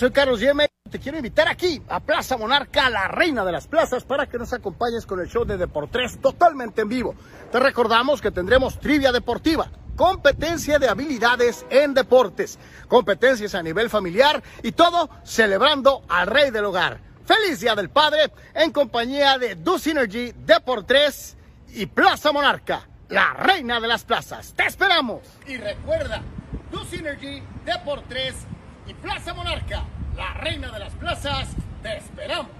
Soy Carlos Yeme. Te quiero invitar aquí a Plaza Monarca, la reina de las plazas, para que nos acompañes con el show de Deportes totalmente en vivo. Te recordamos que tendremos trivia deportiva, competencia de habilidades en deportes, competencias a nivel familiar y todo celebrando al rey del hogar. Feliz Día del Padre en compañía de Do Synergy, Deportes y Plaza Monarca, la reina de las plazas. ¡Te esperamos! Y recuerda, Do Synergy, Deportes y Plaza Monarca, la reina de las plazas, te esperamos.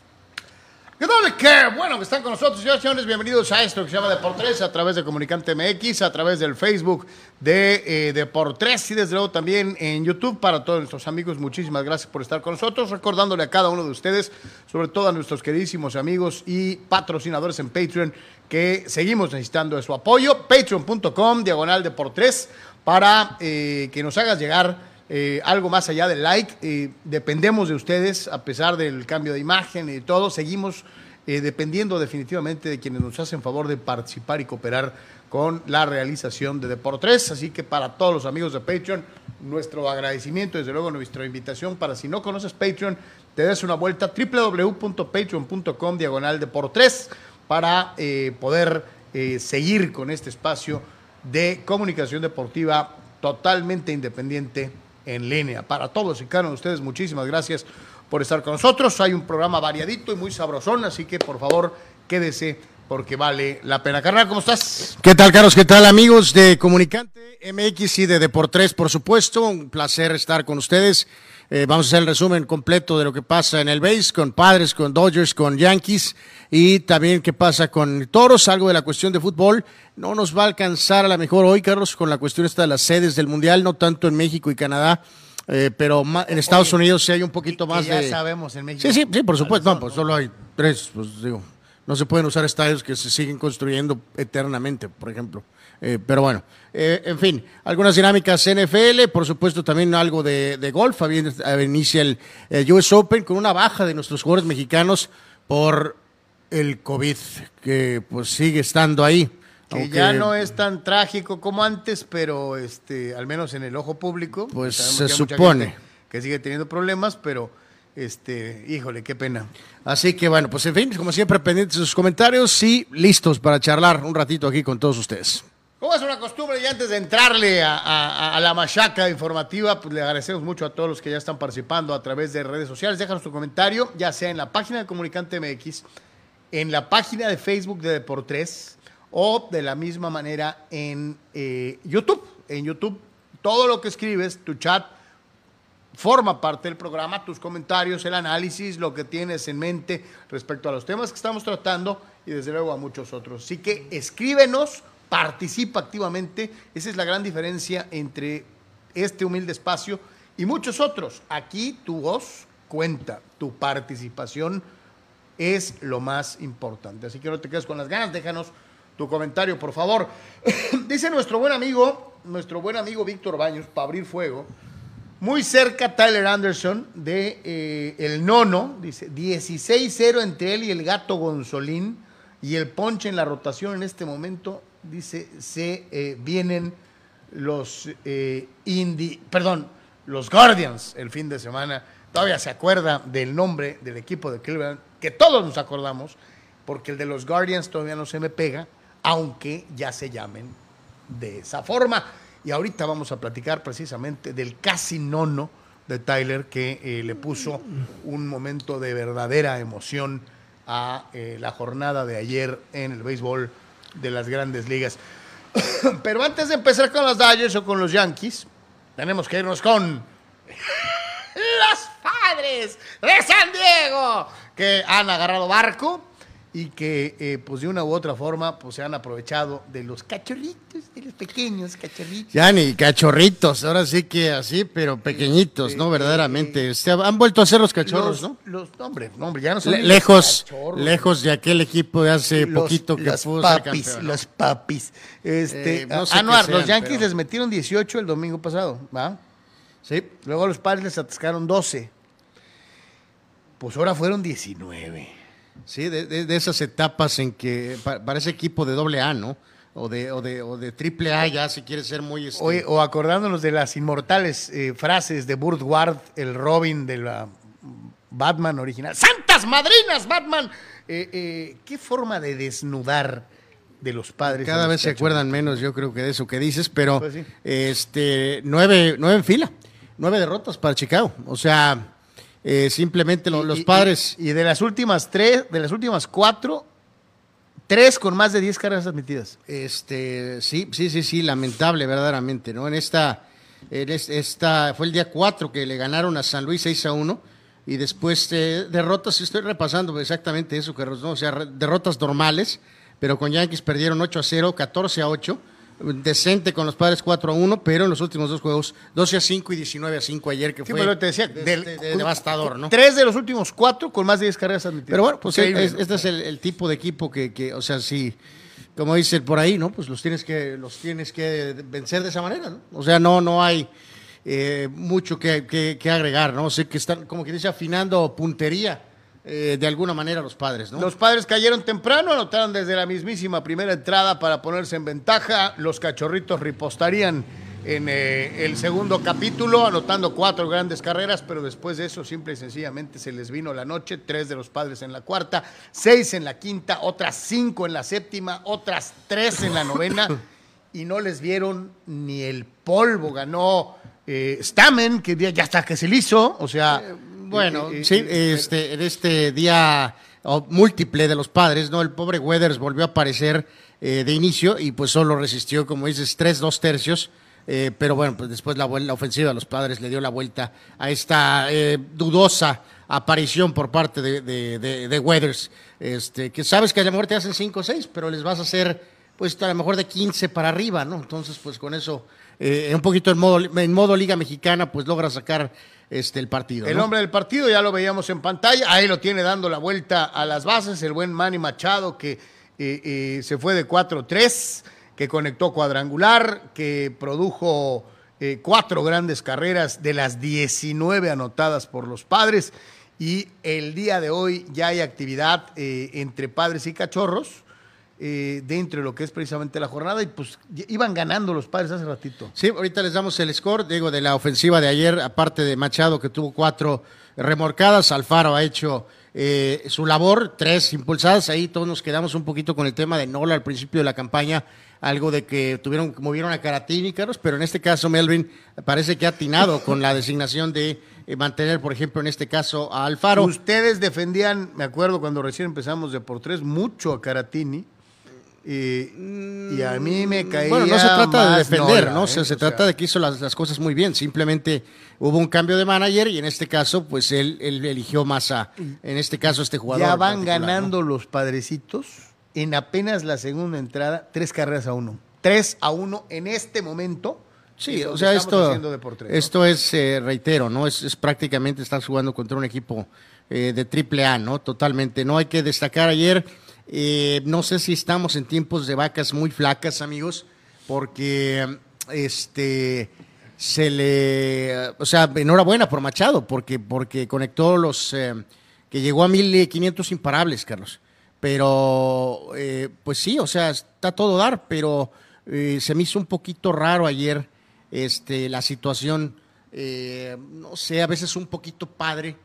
¿Qué tal? Qué bueno que están con nosotros, señores, señores. Bienvenidos a esto que se llama Deportes a través de Comunicante MX, a través del Facebook de eh, Deportes y desde luego también en YouTube para todos nuestros amigos. Muchísimas gracias por estar con nosotros. Recordándole a cada uno de ustedes, sobre todo a nuestros queridísimos amigos y patrocinadores en Patreon, que seguimos necesitando de su apoyo. Patreon.com, diagonal Deportes, para eh, que nos hagas llegar. Eh, algo más allá del like. Eh, dependemos de ustedes, a pesar del cambio de imagen y todo, seguimos eh, dependiendo definitivamente de quienes nos hacen favor de participar y cooperar con la realización de Deportes. Así que para todos los amigos de Patreon, nuestro agradecimiento, desde luego nuestra invitación para si no conoces Patreon, te des una vuelta www.patreon.com diagonal Deportes para poder seguir con este espacio de comunicación deportiva totalmente independiente en línea. Para todos y cada uno de ustedes, muchísimas gracias por estar con nosotros. Hay un programa variadito y muy sabrosón, así que por favor quédese porque vale la pena. Carnal, ¿cómo estás? ¿Qué tal, Carlos? ¿Qué tal, amigos de Comunicante MX y de Deportes, por supuesto? Un placer estar con ustedes. Eh, vamos a hacer el resumen completo de lo que pasa en el base, con Padres, con Dodgers, con Yankees y también qué pasa con Toros, algo de la cuestión de fútbol. No nos va a alcanzar a la mejor hoy, Carlos, con la cuestión esta de las sedes del Mundial, no tanto en México y Canadá. Eh, pero en Estados Oye, Unidos sí hay un poquito más ya de. sabemos en México. Sí, sí, sí, por supuesto. No, ¿Cuáles pues solo hay tres, pues digo. No se pueden usar estadios que se siguen construyendo eternamente, por ejemplo. Eh, pero bueno, eh, en fin, algunas dinámicas NFL, por supuesto también algo de, de golf. Eh, inicia el, el US Open con una baja de nuestros jugadores mexicanos por el COVID, que pues sigue estando ahí. Que Aunque, ya no es tan trágico como antes, pero este, al menos en el ojo público. Pues, se supone. Que sigue teniendo problemas, pero este, híjole, qué pena. Así que bueno, pues en fin, como siempre, pendientes de sus comentarios y listos para charlar un ratito aquí con todos ustedes. Como es una costumbre, y antes de entrarle a, la machaca informativa, pues le agradecemos mucho a todos los que ya están participando a través de redes sociales. Déjanos tu comentario, ya sea en la página de Comunicante MX, en la página de Facebook de Deportes o de la misma manera en eh, YouTube. En YouTube, todo lo que escribes, tu chat, forma parte del programa, tus comentarios, el análisis, lo que tienes en mente respecto a los temas que estamos tratando y desde luego a muchos otros. Así que escríbenos, participa activamente, esa es la gran diferencia entre este humilde espacio y muchos otros. Aquí tu voz cuenta, tu participación es lo más importante. Así que no te quedes con las ganas, déjanos tu comentario, por favor. Dice nuestro buen amigo, nuestro buen amigo Víctor Baños, para abrir fuego, muy cerca Tyler Anderson de eh, el nono, dice 16-0 entre él y el gato Gonzolín y el ponche en la rotación en este momento, dice, se eh, vienen los eh, perdón, los Guardians el fin de semana. Todavía se acuerda del nombre del equipo de Cleveland, que todos nos acordamos, porque el de los Guardians todavía no se me pega, aunque ya se llamen de esa forma. Y ahorita vamos a platicar precisamente del casi nono de Tyler que eh, le puso un momento de verdadera emoción a eh, la jornada de ayer en el béisbol de las grandes ligas. Pero antes de empezar con los Dodgers o con los Yankees, tenemos que irnos con los padres de San Diego, que han agarrado barco y que eh, pues de una u otra forma pues se han aprovechado de los cachorritos, de los pequeños cachorritos. Ya ni cachorritos, ahora sí que así, pero pequeñitos, ¿no? Verdaderamente. Se han vuelto a ser los cachorros, ¿no? Los, hombre, hombre, ya no son lejos, lejos de aquel equipo de hace poquito que los papis, Los papis. Este, eh, no ah, los Yankees les metieron 18 el domingo pasado, ¿va? Sí. Luego los padres les atascaron 12. Pues ahora fueron 19. Sí, de, esas etapas en que para, ese equipo de doble A, ¿no? O de, o de, o de triple A ya, si quiere ser muy... Este... O, acordándonos de las inmortales eh, frases de Burt Ward, el Robin de la Batman original. ¡Santas madrinas, Batman! Eh, eh, ¿Qué forma de desnudar de los padres? Cada vez se acuerdan menos, yo creo que de eso que dices, pero pues este nueve, nueve en fila, nueve derrotas para Chicago. O sea, eh, simplemente los padres. Y, de las últimas tres, de las últimas cuatro, tres con más de diez carreras admitidas. Este, sí, sí, sí, sí, lamentable, verdaderamente, ¿no? En esta, en esta fue el día cuatro que le ganaron a San Luis 6 a 1 y después eh, derrotas, estoy repasando exactamente eso, que, ¿no? o sea, derrotas normales, pero con Yankees perdieron 8 a 0, 14 a 8 decente con los padres 4 a 1, pero en los últimos dos juegos 12 a 5 y 19 a 5 ayer, que fue te decía, devastador, ¿no? Tres de los últimos cuatro con más de 10 carreras admitidas. Pero bueno, pues este es el, tipo de equipo que, que, o sea, si, como dicen por ahí, ¿no? Pues los tienes que, los tienes que vencer de esa manera, ¿no? O sea, no, no hay eh, mucho que, que, agregar, ¿no? sé que están, como que dice, afinando puntería eh, de alguna manera los padres, ¿no? Los padres cayeron temprano, anotaron desde la mismísima primera entrada para ponerse en ventaja. Los cachorritos ripostarían en eh, el segundo capítulo, anotando cuatro grandes carreras, pero después de eso, simple y sencillamente se les vino la noche. Tres de los padres en la cuarta, seis en la quinta, otras cinco en la séptima, otras tres en la novena, y no les vieron ni el polvo. Ganó eh, Stamen, que ya hasta que se le hizo, o sea. Bueno, sí, este, en este día múltiple de los padres, ¿no? El pobre Weathers volvió a aparecer eh, de inicio y pues solo resistió, como dices, tres, dos tercios. Eh, pero bueno, pues después la, la, ofensiva de los padres le dio la vuelta a esta eh, dudosa aparición por parte de, de, Weathers. Este, que sabes que a lo mejor te hacen cinco o seis, pero les vas a hacer pues a lo mejor de 15 para arriba, ¿no? Entonces, pues con eso, un poquito en modo, en modo Liga Mexicana, pues logra sacar este, el partido. El hombre del partido, ya lo veíamos en pantalla, ahí lo tiene dando la vuelta a las bases, el buen Manny Machado que eh, eh, se fue de 4-3, que conectó cuadrangular, que produjo eh, cuatro grandes carreras de las 19 anotadas por los padres. Y el día de hoy ya hay actividad entre padres y cachorros eh, dentro de lo que es precisamente la jornada y pues iban ganando los padres hace ratito. Sí, ahorita les damos el score, digo, de la ofensiva de ayer, aparte de Machado que tuvo cuatro remorcadas, Alfaro ha hecho eh, su labor, tres impulsadas, ahí todos nos quedamos un poquito con el tema de Nola al principio de la campaña, algo de que tuvieron, movieron a Caratini, Carlos, pero en este caso Melvin parece que ha atinado con la designación de eh, mantener, por ejemplo, en este caso a Alfaro. Ustedes defendían, me acuerdo cuando recién empezamos de por tres, mucho a Caratini Y, y a mí me caía Bueno, no se trata de defender, Nola, ¿no? O ¿eh? sea, se O trata sea, de que hizo las, las cosas muy bien. Simplemente hubo un cambio de manager y en este caso, pues él, él eligió más a, en este caso, este jugador. Ya van ganando los padrecitos en apenas la segunda entrada, tres carreras a uno. Tres a uno en este momento. Sí, o sea, esto, haciendo de por tres, ¿no? esto es, eh, reitero, ¿no? Es, es prácticamente estar jugando contra un equipo eh, de triple A, ¿no? Totalmente. No hay que destacar ayer, eh, no sé si estamos en tiempos de vacas muy flacas, amigos, porque este se le, o sea, enhorabuena por Machado, porque, porque conectó los, eh, que llegó a 1500 imparables, Carlos. Pero, eh, pues sí, o sea, está todo dar, pero eh, se me hizo un poquito raro ayer este, la situación, eh, no sé, a veces un poquito padre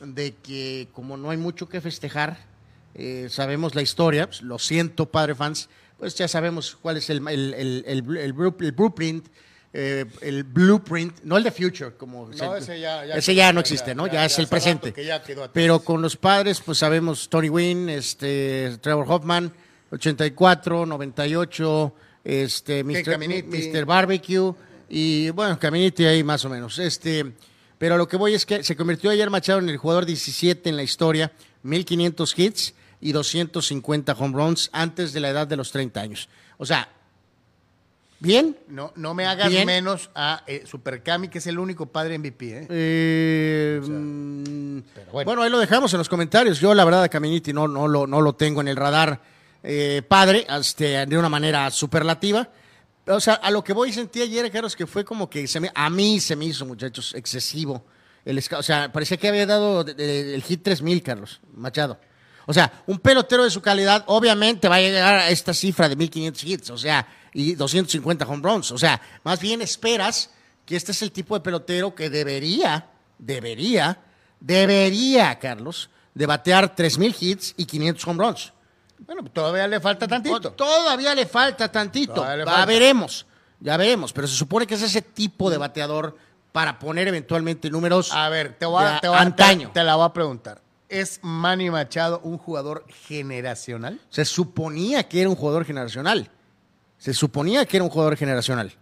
de que como no hay mucho que festejar, eh, sabemos la historia, pues, lo siento, padre fans, pues ya sabemos cuál es el, el, el, el blu- el blu- el blueprint, eh, el blueprint, no el de future, como No, ese ya- ya ese quedó, ya no existe, ¿no? ya- Ya, ya es el presente. Pero con los padres, pues sabemos Tony Wynn, este, Trevor Hoffman, 84, 98, este, Mr. Caminiti. Mr. Barbecue y bueno, Caminiti ahí más o menos. Este, pero lo que voy es que se convirtió ayer Machado en el jugador 17 en la historia, 1500 hits y 250 home runs antes de la edad de los 30 años. O sea, bien, No, no me hagas Bien. menos a eh, Super Cami, que es el único padre MVP. ¿eh? Eh, bueno. bueno. ahí lo dejamos en los comentarios. Yo, la verdad, a Caminiti no, no, lo, no lo tengo en el radar eh, padre, este, de una manera superlativa. O sea, a lo que voy sentí ayer, Carlos, que fue como que se me- a mí se me hizo, muchachos, excesivo. El, o sea, parecía que había dado el hit 3000, Carlos Machado. O sea, un pelotero de su calidad, obviamente va a llegar a esta cifra de 1500 hits, o sea, y 250 home runs. O sea, más bien esperas que este es el tipo de pelotero que debería, debería, debería, Carlos, de batear 3000 hits y 500 home runs. Bueno, todavía le falta tantito. Todavía le falta tantito. Ya veremos, ya veremos. Pero se supone que es ese tipo de bateador para poner eventualmente números A ver, te voy a, de te voy a- antaño. te- te la voy a preguntar. ¿Es Manny Machado un jugador generacional? Se suponía que era un jugador generacional. Se suponía que era un jugador generacional.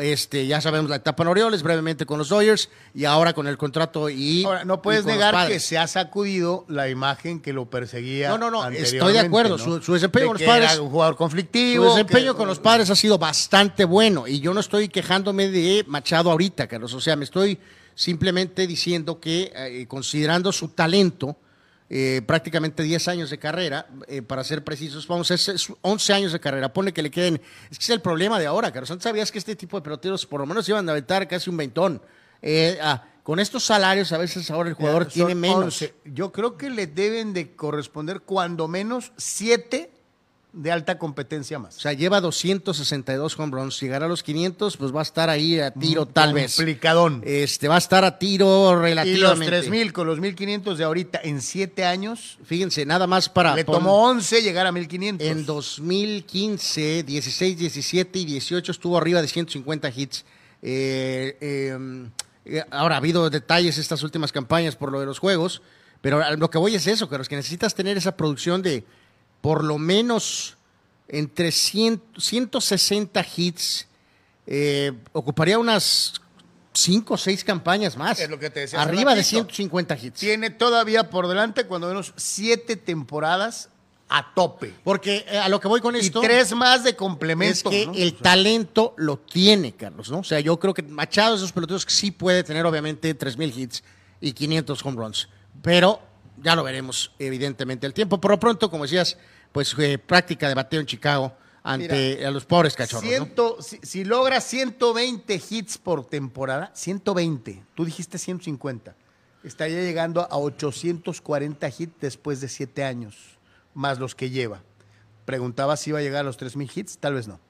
Este, ya sabemos la etapa en Orioles, brevemente con los Dodgers y ahora con el contrato y. Ahora, no puedes negar que se ha sacudido la imagen que lo perseguía. No, no, no, estoy de acuerdo. ¿no? Su- su desempeño De con los Padres- Era un jugador Su conflictivo. desempeño que- con los padres ha sido bastante bueno y yo no estoy quejándome de Machado ahorita, Carlos. O sea, me estoy simplemente diciendo que, eh, considerando su talento, eh, prácticamente 10 años de carrera, eh, para ser precisos, vamos, es, es 11 años de carrera, pone que le queden. Es que es el problema de ahora, Carlos. Antes sabías que este tipo de peloteros por lo menos iban a aventar casi un veintón. Eh, ah, con estos salarios, a veces ahora el jugador tiene menos. 11. Yo creo que le deben de corresponder cuando menos siete de alta competencia más. O sea, lleva 262 home runs. Llegar a los 500, pues va a estar ahí a tiro, tal vez. Complicadón. Este, va a estar a tiro y los relativamente. 3000 con los 1500 de ahorita en siete años, Fíjense, nada más para. le tomó 11 llegar a 1500. En 2015, 16, 17 y 18 estuvo arriba de 150 hits. Eh, eh, eh, ahora ha habido detalles estas últimas campañas por lo de los juegos, pero lo que voy es eso, Carlos, que necesitas tener esa producción de por lo menos entre 100, 160 hits. eh, ocuparía unas 5 o 6 campañas más. Es lo que te decía Arriba de ratito. 150 hits. Tiene todavía por delante cuando menos siete temporadas a tope. Porque eh, a lo que voy con Y esto. tres más de Es complemento. que ¿no? el talento lo tiene, Carlos, ¿no? O sea, yo creo que Machado es de esos peloteros que sí puede tener, obviamente, 3.000 hits y 500 home runs. Pero ya lo veremos, evidentemente, el tiempo. Por lo pronto, como decías, pues eh, práctica de bateo en Chicago ante a los pobres cachorros, si, si logra 120 hits por temporada, 120, tú dijiste 150, estaría llegando a 840 hits después de siete años, más los que lleva. Preguntaba si iba a llegar a los 3.000 hits, tal vez no.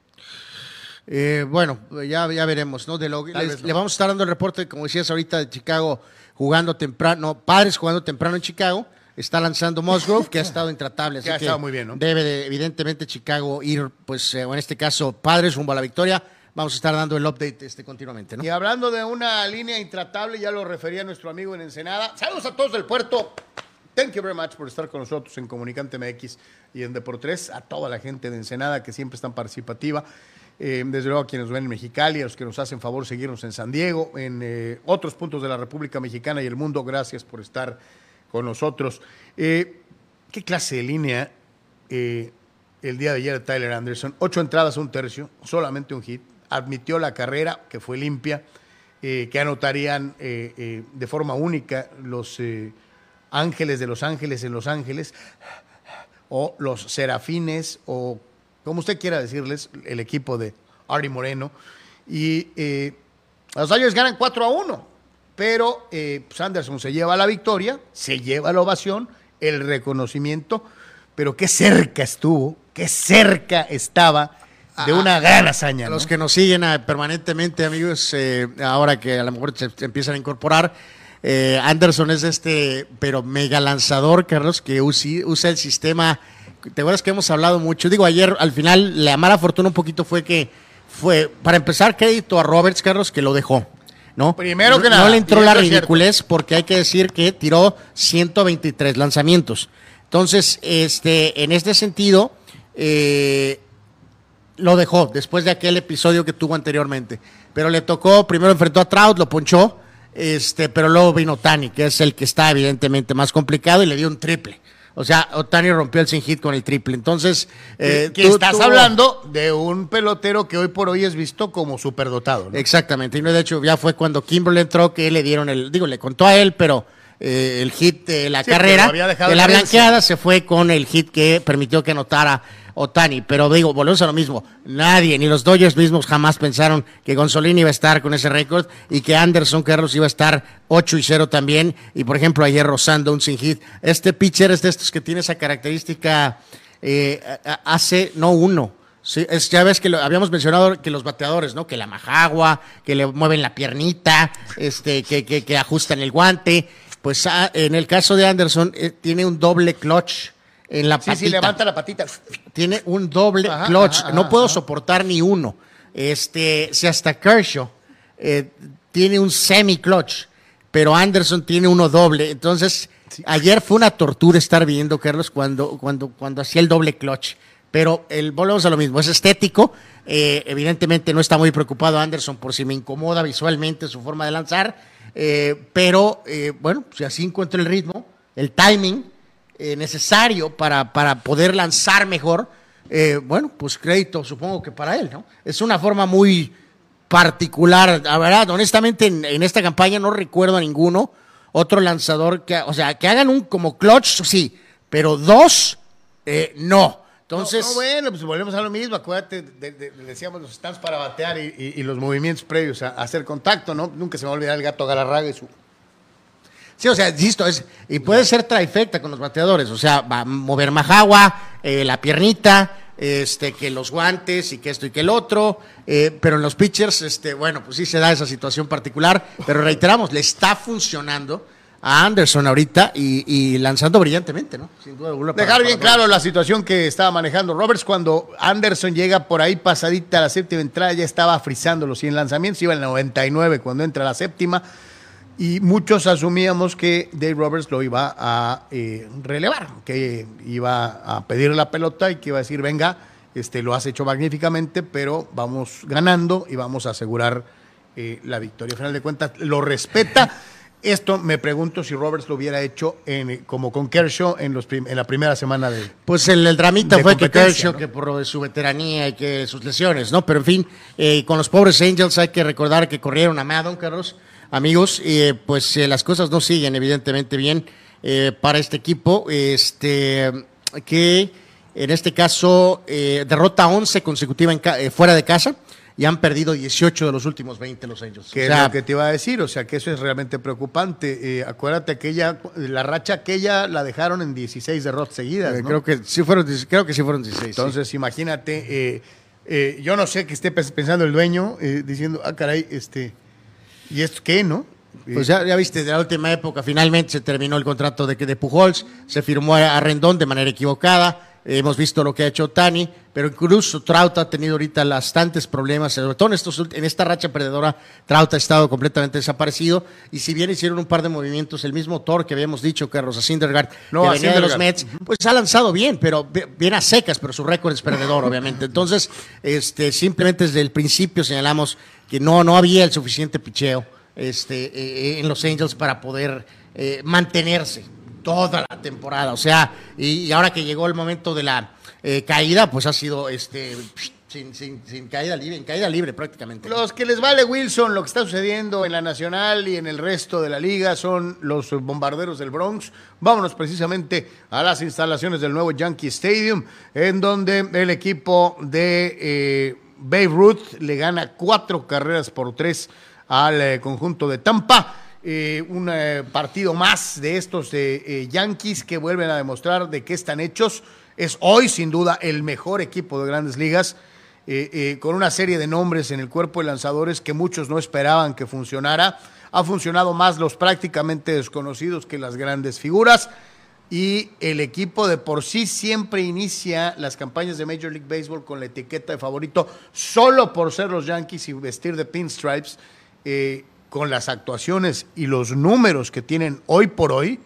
Eh, bueno, ya, ya veremos, ¿no? De lo, Tal les- vez no. Le vamos a estar dando el reporte, como decías ahorita, de Chicago jugando temprano, padres jugando temprano en Chicago. Está lanzando Musgrove, que ha estado intratable. Que ha estado muy bien, ¿no? Debe de, evidentemente, Chicago ir, pues, eh, o en este caso, padres rumbo a la victoria. Vamos a estar dando el update este, continuamente, ¿no? Y hablando de una línea intratable, ya lo refería nuestro amigo en Ensenada. Saludos a todos del puerto. Thank you very much por estar con nosotros en Comunicante MX y en Deportes. A toda la gente de Ensenada que siempre es tan participativa. Eh, desde luego a quienes ven en Mexicali, a los que nos hacen favor seguirnos en San Diego, en eh, otros puntos de la República Mexicana y el mundo. Gracias por estar con nosotros. Eh, ¿Qué clase de línea eh, el día de ayer Tyler Anderson? Ocho entradas, un tercio, solamente un hit. Admitió la carrera, que fue limpia, eh, que anotarían eh, eh, de forma única los Ángeles de Los Ángeles en Los Ángeles, o los Serafines, o como usted quiera decirles, el equipo de Ari Moreno. Y los Dodgers ganan 4 a 1, pero eh, pues Anderson se lleva la victoria, se lleva la ovación, el reconocimiento, pero qué cerca estuvo, qué cerca estaba de una gran hazaña. A ¿no? los que nos siguen ah, permanentemente, amigos, eh, ahora que a lo mejor se, se empiezan a incorporar, eh, Anderson es este, pero mega lanzador, Carlos, que usi- usa el sistema. ¿Te acuerdas que hemos hablado mucho? Digo, ayer al final la mala fortuna un poquito fue que fue, para empezar, crédito a Roberts, Carlos, que lo dejó. ¿No? Primero que No- nada, No le entró la ridiculez porque hay que decir que tiró 123 lanzamientos. Entonces, este, en este sentido, eh, lo dejó después de aquel episodio que tuvo anteriormente. Pero le tocó, primero enfrentó a Trout, lo ponchó, este, pero luego vino Tani, que es el que está evidentemente más complicado, y le dio un triple. O sea, Otani rompió el sin hit con el triple. Entonces, eh, que tú- estás tú- hablando de un pelotero que hoy por hoy es visto como superdotado. ¿no? Exactamente. Y no, de hecho, ya fue cuando Kimberly entró que le dieron el, digo, le contó a él, pero eh, el hit de la Sí, carrera, de la blanqueada, se fue con el hit que permitió que anotara Otani. Pero digo, volvemos a lo mismo. Nadie, ni los Dodgers mismos jamás pensaron que Gonzolini iba a estar con ese récord y que Anderson Carlos iba a estar 8 y 0 también. Y por ejemplo, ayer rozando un sin hit. Este pitcher es de estos que tiene esa característica, eh, hace, no uno. Sí, es, ya ves que lo, habíamos mencionado que los bateadores, ¿no? Que la majagua, que le mueven la piernita, este, que, que, que ajustan el guante. Pues ah, en el caso de Anderson, eh, tiene un doble clutch en la patita. sí, levanta la patita. Tiene un doble Ajá, clutch. ajá, no puedo soportar ni uno. Este, si hasta Kershaw eh, tiene un semi-clutch, pero Anderson tiene uno doble. Entonces, ayer fue una tortura estar viendo, Carlos, cuando, cuando, cuando hacía el doble clutch. Pero el, volvemos a lo mismo, es estético. eh, evidentemente no está muy preocupado Anderson por si me incomoda visualmente su forma de lanzar. eh, pero bueno, si así encuentro el ritmo, el timing eh, necesario para, para poder lanzar mejor, eh, bueno, pues crédito supongo que para él, ¿no? Es una forma muy particular, la verdad, honestamente en, en esta campaña no recuerdo a ninguno otro lanzador que, o sea, que hagan un como clutch, sí, pero dos, eh, no. Entonces, No, no, bueno, pues volvemos a lo mismo. Acuérdate, de- de- de- decíamos los stands para batear y, los movimientos previos a, a hacer contacto, ¿no? Nunca se me va a olvidar el gato Galarraga y su. Sí, o sea, insisto, es, y puede ser trifecta con los bateadores, o sea, va a mover Majagua, eh, la piernita, este, que los guantes y que esto y que el otro, eh, pero en los pitchers, este, bueno, pues sí se da esa situación particular, pero reiteramos, le está funcionando a Anderson ahorita y, y lanzando brillantemente, ¿no? Sin duda alguna. para- Dejar bien Roberts. claro la situación que estaba manejando Roberts cuando Anderson llega por ahí pasadita a la séptima entrada, ya estaba frizando los 100 lanzamientos, iba en el 99 cuando entra la séptima. Y muchos asumíamos que Dave Roberts lo iba a eh, relevar, que iba a pedir la pelota y que iba a decir, venga, este, lo has hecho magníficamente, pero vamos ganando y vamos a asegurar eh, la victoria. Al final de cuentas, lo respeta. Esto me pregunto si Roberts lo hubiera hecho en, como con Kershaw en, los en la primera semana de... Pues el, el dramita fue que Kershaw, ¿no? que por su veteranía y que sus lesiones, ¿no? Pero en fin, eh, con los pobres Angels hay que recordar que corrieron a Madden, Carlos, amigos, eh, pues eh, las cosas no siguen evidentemente bien eh, para este equipo, este que en este caso eh, derrota 11 consecutiva en ca- eh, fuera de casa y han perdido 18 de los últimos 20 los Angels. Que O es lo que te iba a decir, o sea que eso es realmente preocupante. Eh, acuérdate aquella, la racha aquella la dejaron en 16 derrotas seguidas. eh, ¿no? creo que sí fueron, creo que sí fueron 16. sí. Entonces, imagínate, eh, eh, yo no sé qué esté pens- pensando el dueño, diciendo, ah, caray, este, ¿y esto qué, no? Pues ya, ya viste, de la última época finalmente se terminó el contrato de, de Pujols, se firmó a, a Rendón de manera equivocada, Hemos visto lo que ha hecho Tani, pero incluso Trout ha tenido ahorita bastantes problemas, sobre todo en, estos, en esta racha perdedora, Trout ha estado completamente desaparecido. Y si bien hicieron un par de movimientos, el mismo Thor que habíamos dicho, que Rosa Syndergaard, no, que venía de los Mets, pues ha lanzado bien, pero bien a secas, pero su récord es perdedor, obviamente. Entonces, este, simplemente desde el principio señalamos que no, no había el suficiente picheo este, eh, eh, en los Angels para poder eh, mantenerse toda la temporada. O sea, y, ahora que llegó el momento de la eh, caída, pues ha sido este sin, sin, caída libre, en caída libre prácticamente. Los que les vale Wilson lo que está sucediendo en la Nacional y en el resto de la liga son los bombarderos del Bronx. Vámonos precisamente a las instalaciones del nuevo Yankee Stadium, en donde el equipo de eh, le gana cuatro carreras por tres al eh, conjunto de Tampa. Eh, un eh, partido más de estos eh, Yankees que vuelven a demostrar de qué están hechos. Es hoy, sin duda, el mejor equipo de grandes ligas, con una serie de nombres en el cuerpo de lanzadores que muchos no esperaban que funcionara. Ha funcionado más los prácticamente desconocidos que las grandes figuras. Y el equipo de por sí siempre inicia las campañas de Major League Baseball con la etiqueta de favorito, solo por ser los Yankees y vestir de pinstripes con las actuaciones y los números que tienen hoy por hoy,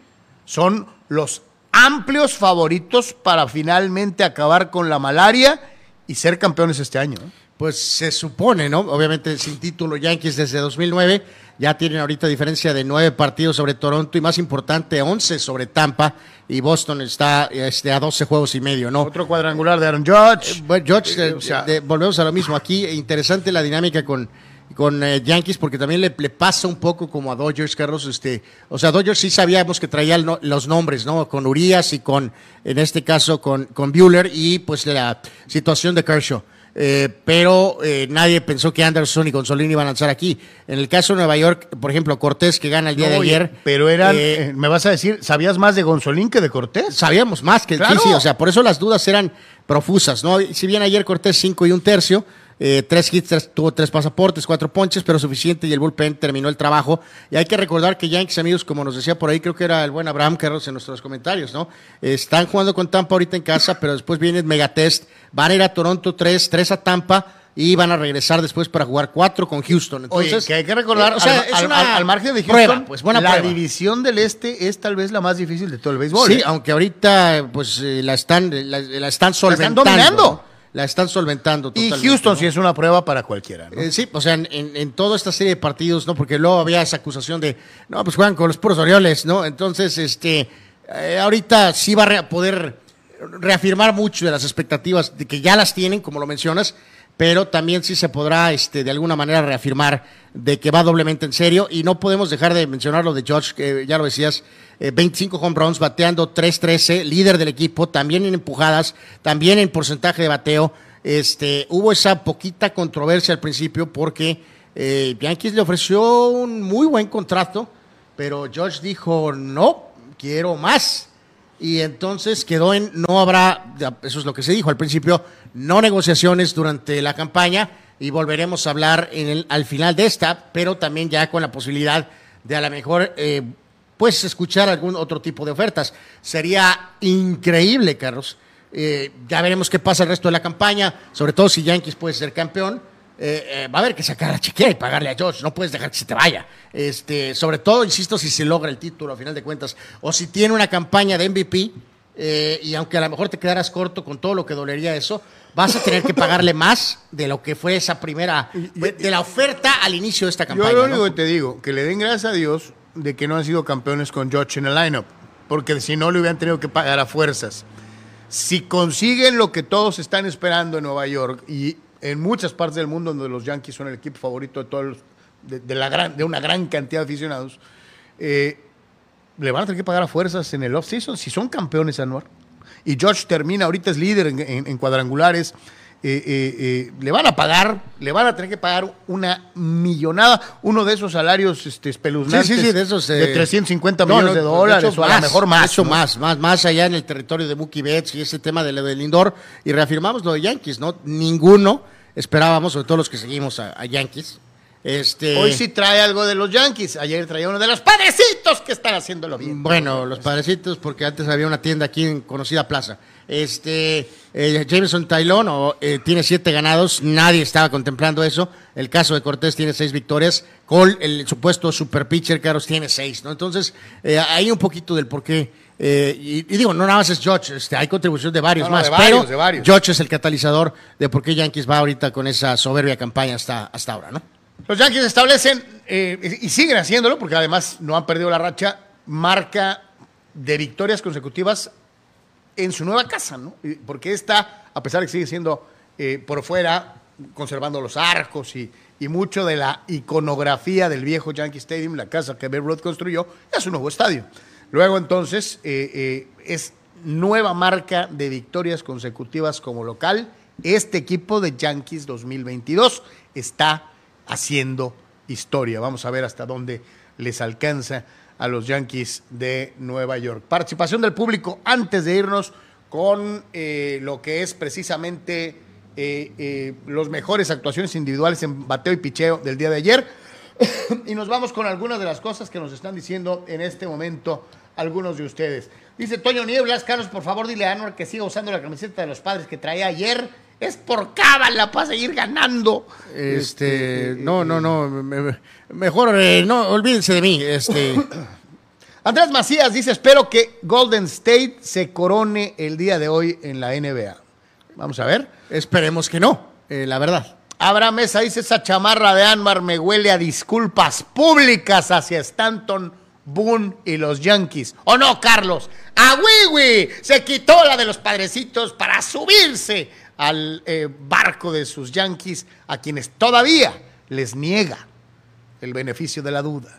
son los amplios favoritos para finalmente acabar con la malaria y ser campeones este año. Pues se supone, ¿no? Obviamente sin título Yankees desde 2009, ya tienen ahorita diferencia de nueve partidos sobre Toronto y más importante, 11 sobre Tampa y Boston está este, a 12 juegos y medio, ¿no? Otro cuadrangular de Aaron Judge. Eh, bueno, Judge, eh, volvemos a lo mismo. Aquí interesante la dinámica con con eh, Yankees porque también le, pasa un poco como a Dodgers, Carlos. Este, o sea, Dodgers sí sabíamos que traía los nombres, ¿no? Con Urias y con, en este caso, con, con Bueller y pues la situación de Kershaw. Eh, pero eh, nadie pensó que Anderson y Gonzolín iban a lanzar aquí. En el caso de Nueva York, por ejemplo, Cortés que gana el día de ayer. Pero eran, me vas a decir, ¿sabías más de Gonzolín que de Cortés? Sabíamos más que sí, sí, o sea, por eso las dudas eran profusas, ¿no? Si bien ayer Cortés cinco y un tercio, eh, tres hits, tuvo tres pasaportes, cuatro ponches, pero suficiente y el bullpen terminó el trabajo. Y hay que recordar que Yankees, amigos, como nos decía por ahí, creo que era el buen Abraham Carlos en nuestros comentarios, ¿no? están jugando con Tampa ahorita en casa, pero después viene el megatest. Van a ir a Toronto tres, tres a Tampa y van a regresar después para jugar cuatro con Houston. Entonces, que hay que recordar, eh, al, margen de Houston, pues buena la división del este es tal vez la más difícil de todo el béisbol. Sí, ¿eh? aunque ahorita pues la están la, están solventando. La están dominando la están solventando. Y Houston sí es una prueba para cualquiera. ¿no? Eh, sí, o sea, en, toda esta serie de partidos, ¿no? Porque luego había esa acusación de, no, pues juegan con los puros Orioles, ¿no? Entonces, este, eh, ahorita sí va a poder reafirmar mucho de las expectativas de que ya las tienen, como lo mencionas, pero también sí se podrá, este, de alguna manera, reafirmar de que va doblemente en serio. Y no podemos dejar de mencionar lo de George, que ya lo decías, 25 eh, home runs, bateando 3-13, líder del equipo, también en empujadas, también en porcentaje de bateo. Este, hubo esa poquita controversia al principio porque eh, Yankees le ofreció un muy buen contrato, pero George dijo, no, quiero más. Y entonces quedó en, no habrá, eso es lo que se dijo al principio, no negociaciones durante la campaña y volveremos a hablar en el, al final de esta, pero también ya con la posibilidad de a lo mejor eh, pues escuchar algún otro tipo de ofertas. Sería increíble, Carlos. Eh, ya veremos qué pasa el resto de la campaña, sobre todo si Yankees puede ser campeón. Eh, eh, va a haber que sacar a chequera y pagarle a George, no puedes dejar que se te vaya. Este, sobre todo, insisto, si se logra el título a final de cuentas, o si tiene una campaña de MVP, y aunque a lo mejor te quedaras corto con todo lo que dolería eso, vas a tener que pagarle más de lo que fue esa primera, de la oferta al inicio de esta campaña. Yo lo único que te digo, que le den gracias a Dios de que no han sido campeones con George en el lineup, porque si no le hubieran tenido que pagar a fuerzas. Si consiguen lo que todos están esperando en Nueva York y en muchas partes del mundo donde los Yankees son el equipo favorito de todos de, la gran, de una gran cantidad de aficionados, eh, le van a tener que pagar a fuerzas en el off-season si son campeones anual. Y George termina, ahorita es líder en cuadrangulares, eh, eh, eh, le van a pagar, le van a tener que pagar una millonada, uno de esos salarios este, espeluznantes de, esos, de 350 millones de dólares, o a lo mejor más. más, más, más allá en el territorio de Mookie Betts y ese tema de, del indoor, y reafirmamos lo de Yankees, ¿no? Ninguno esperábamos, sobre todo los que seguimos a, Yankees, Este, Hoy sí trae algo de los Yankees. Ayer traía uno de los padrecitos que están haciéndolo bien. Bueno, los padrecitos, porque antes había una tienda aquí en conocida plaza. Este, eh, Jameson Tylon o, eh, tiene siete ganados, nadie estaba contemplando eso. El caso de Cortés tiene seis victorias. Cole, el supuesto super pitcher, Carlos, tiene seis, ¿no? Entonces, eh, hay un poquito del por qué. eh, y, y digo, no nada más es George, este, hay contribución de varios No, no, más, de varios, pero de varios. George es el catalizador de por qué Yankees va ahorita con esa soberbia campaña hasta, hasta ahora, ¿no? Los Yankees establecen, eh, y siguen haciéndolo, porque además no han perdido la racha, marca de victorias consecutivas en su nueva casa, ¿no? Porque esta, a pesar de que sigue siendo eh, por fuera, conservando los arcos y, y mucho de la iconografía del viejo Yankee Stadium, la casa que Babe Ruth construyó, es un nuevo estadio. Luego entonces eh, eh, es nueva marca de victorias consecutivas como local. Este equipo de Yankees 2022 está haciendo historia. Vamos a ver hasta dónde les alcanza a los Yankees de Nueva York. Participación del público antes de irnos con eh, lo que es precisamente eh, eh, los mejores actuaciones individuales en bateo y picheo del día de ayer. y nos vamos con algunas de las cosas que nos están diciendo en este momento algunos de ustedes. Dice Toño Nieblas, Carlos, por favor dile a Anwar que siga usando la camiseta de los padres que traía ayer. Es por cábala para seguir ganando. Este, no, no, no, me- me- mejor eh, no, olvídense de mí, este. Andrés Macías dice, espero que Golden State se corone el día de hoy en la NBA. Vamos a ver. Esperemos que no, eh, la verdad. Abraham Mesa dice, esa chamarra de Anmar me huele a disculpas públicas hacia Stanton, Boone y los Yankees. ¿O no, Carlos? ¡A Wiwi! Se quitó la de los padrecitos para subirse al eh, barco de sus Yankees, a quienes todavía les niega el beneficio de la duda.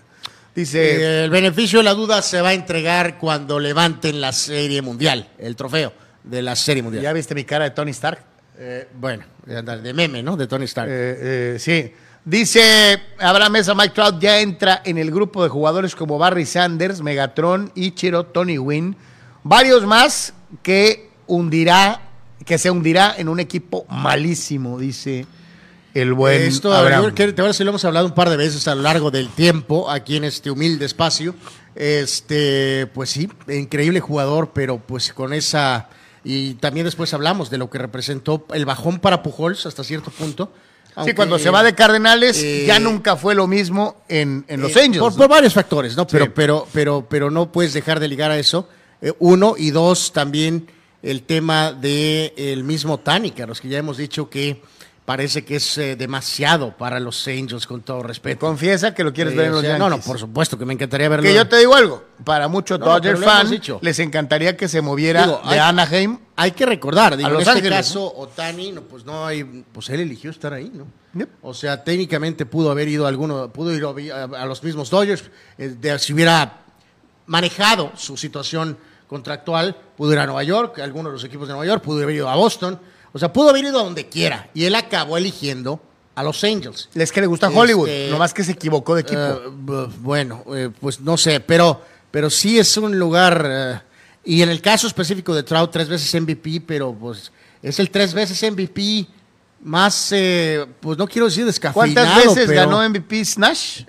Dice... El beneficio de la duda se va a entregar cuando levanten la serie mundial, el trofeo de la serie mundial. ¿Ya viste mi cara de Tony Stark? Eh, bueno, de meme, ¿no? De Tony Stark. Eh, eh, sí. Dice Abraham Mesa, Mike Trout ya entra en el grupo de jugadores como Barry Sanders, Megatron, Ichiro, Tony Wynn, varios más que hundirá, que se hundirá en un equipo malísimo, dice el buen Esto, Abraham. yo creo- te voy a decir, lo hemos hablado un par de veces a lo largo del tiempo aquí en este humilde espacio. Este, pues sí, increíble jugador, pero pues con esa y también después hablamos de lo que representó el bajón para Pujols hasta cierto punto. Sí, Aunque, cuando se va de Cardenales eh, ya nunca fue lo mismo en, en Los eh, Angels. Por, varios factores, ¿no? Pero, Sí. pero, pero, pero no puedes dejar de ligar a eso. Eh, uno y dos, también el tema de el mismo Tani, Carlos, que ya hemos dicho que parece que es eh, demasiado para los Angels, con todo respeto. Confiesa que lo quieres Eh, ver en o los sea, Yankees. No, no, por supuesto que me encantaría verlo. Que yo te digo algo, para muchos No, no, Dodger pero lo hemos fans les encantaría que se moviera Digo, de hay- Anaheim Hay que recordar, digo, A en Los este Ángeles, caso, Otani, no, pues no hay, pues él eligió estar ahí, ¿no? Yep. O sea, técnicamente pudo haber ido a alguno, pudo ir a, a los mismos Dodgers, eh, de- si hubiera manejado su situación contractual, pudo ir a Nueva York, alguno de los equipos de Nueva York, pudo haber ido a Boston, o sea, pudo haber ido a donde quiera, y él acabó eligiendo a los Angels. Es que le gusta Este, Hollywood, nomás que se equivocó de equipo. Eh, bu- bueno, eh, pues no sé, pero, pero sí es un lugar. eh, y en el caso específico de Trout, tres veces MVP, pero pues es el tres veces MVP más, eh, pues no quiero decir descafeinado. ¿Cuántas veces pero, ganó MVP Snash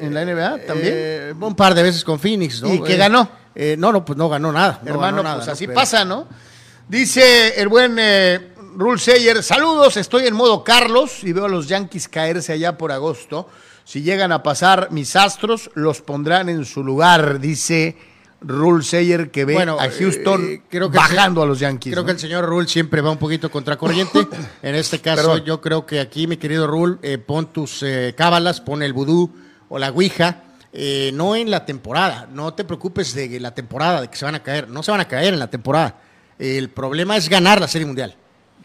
en la NBA también? eh, un par de veces con Phoenix, ¿no? ¿Y qué ganó? Eh, no, no, pues no ganó nada. no Hermano, ganó nada, pues ¿no? así Pero- pasa, ¿no? Dice el buen eh, Rule Sayer, saludos, estoy en modo Carlos y veo a los Yankees caerse allá por agosto. Si llegan a pasar mis astros, los pondrán en su lugar, dice Rule Sayer, que ve Bueno, a Houston eh, creo que bajando a los Yankees. Creo ¿no? que el señor Rule siempre va un poquito contracorriente. en este caso, Perdón. yo creo que aquí, mi querido Rule, eh, pon tus cábalas, pon el vudú o la ouija. Eh, no en la temporada, no te preocupes de la temporada, de que se van a caer, no se van a caer en la temporada. El problema es ganar la Serie Mundial.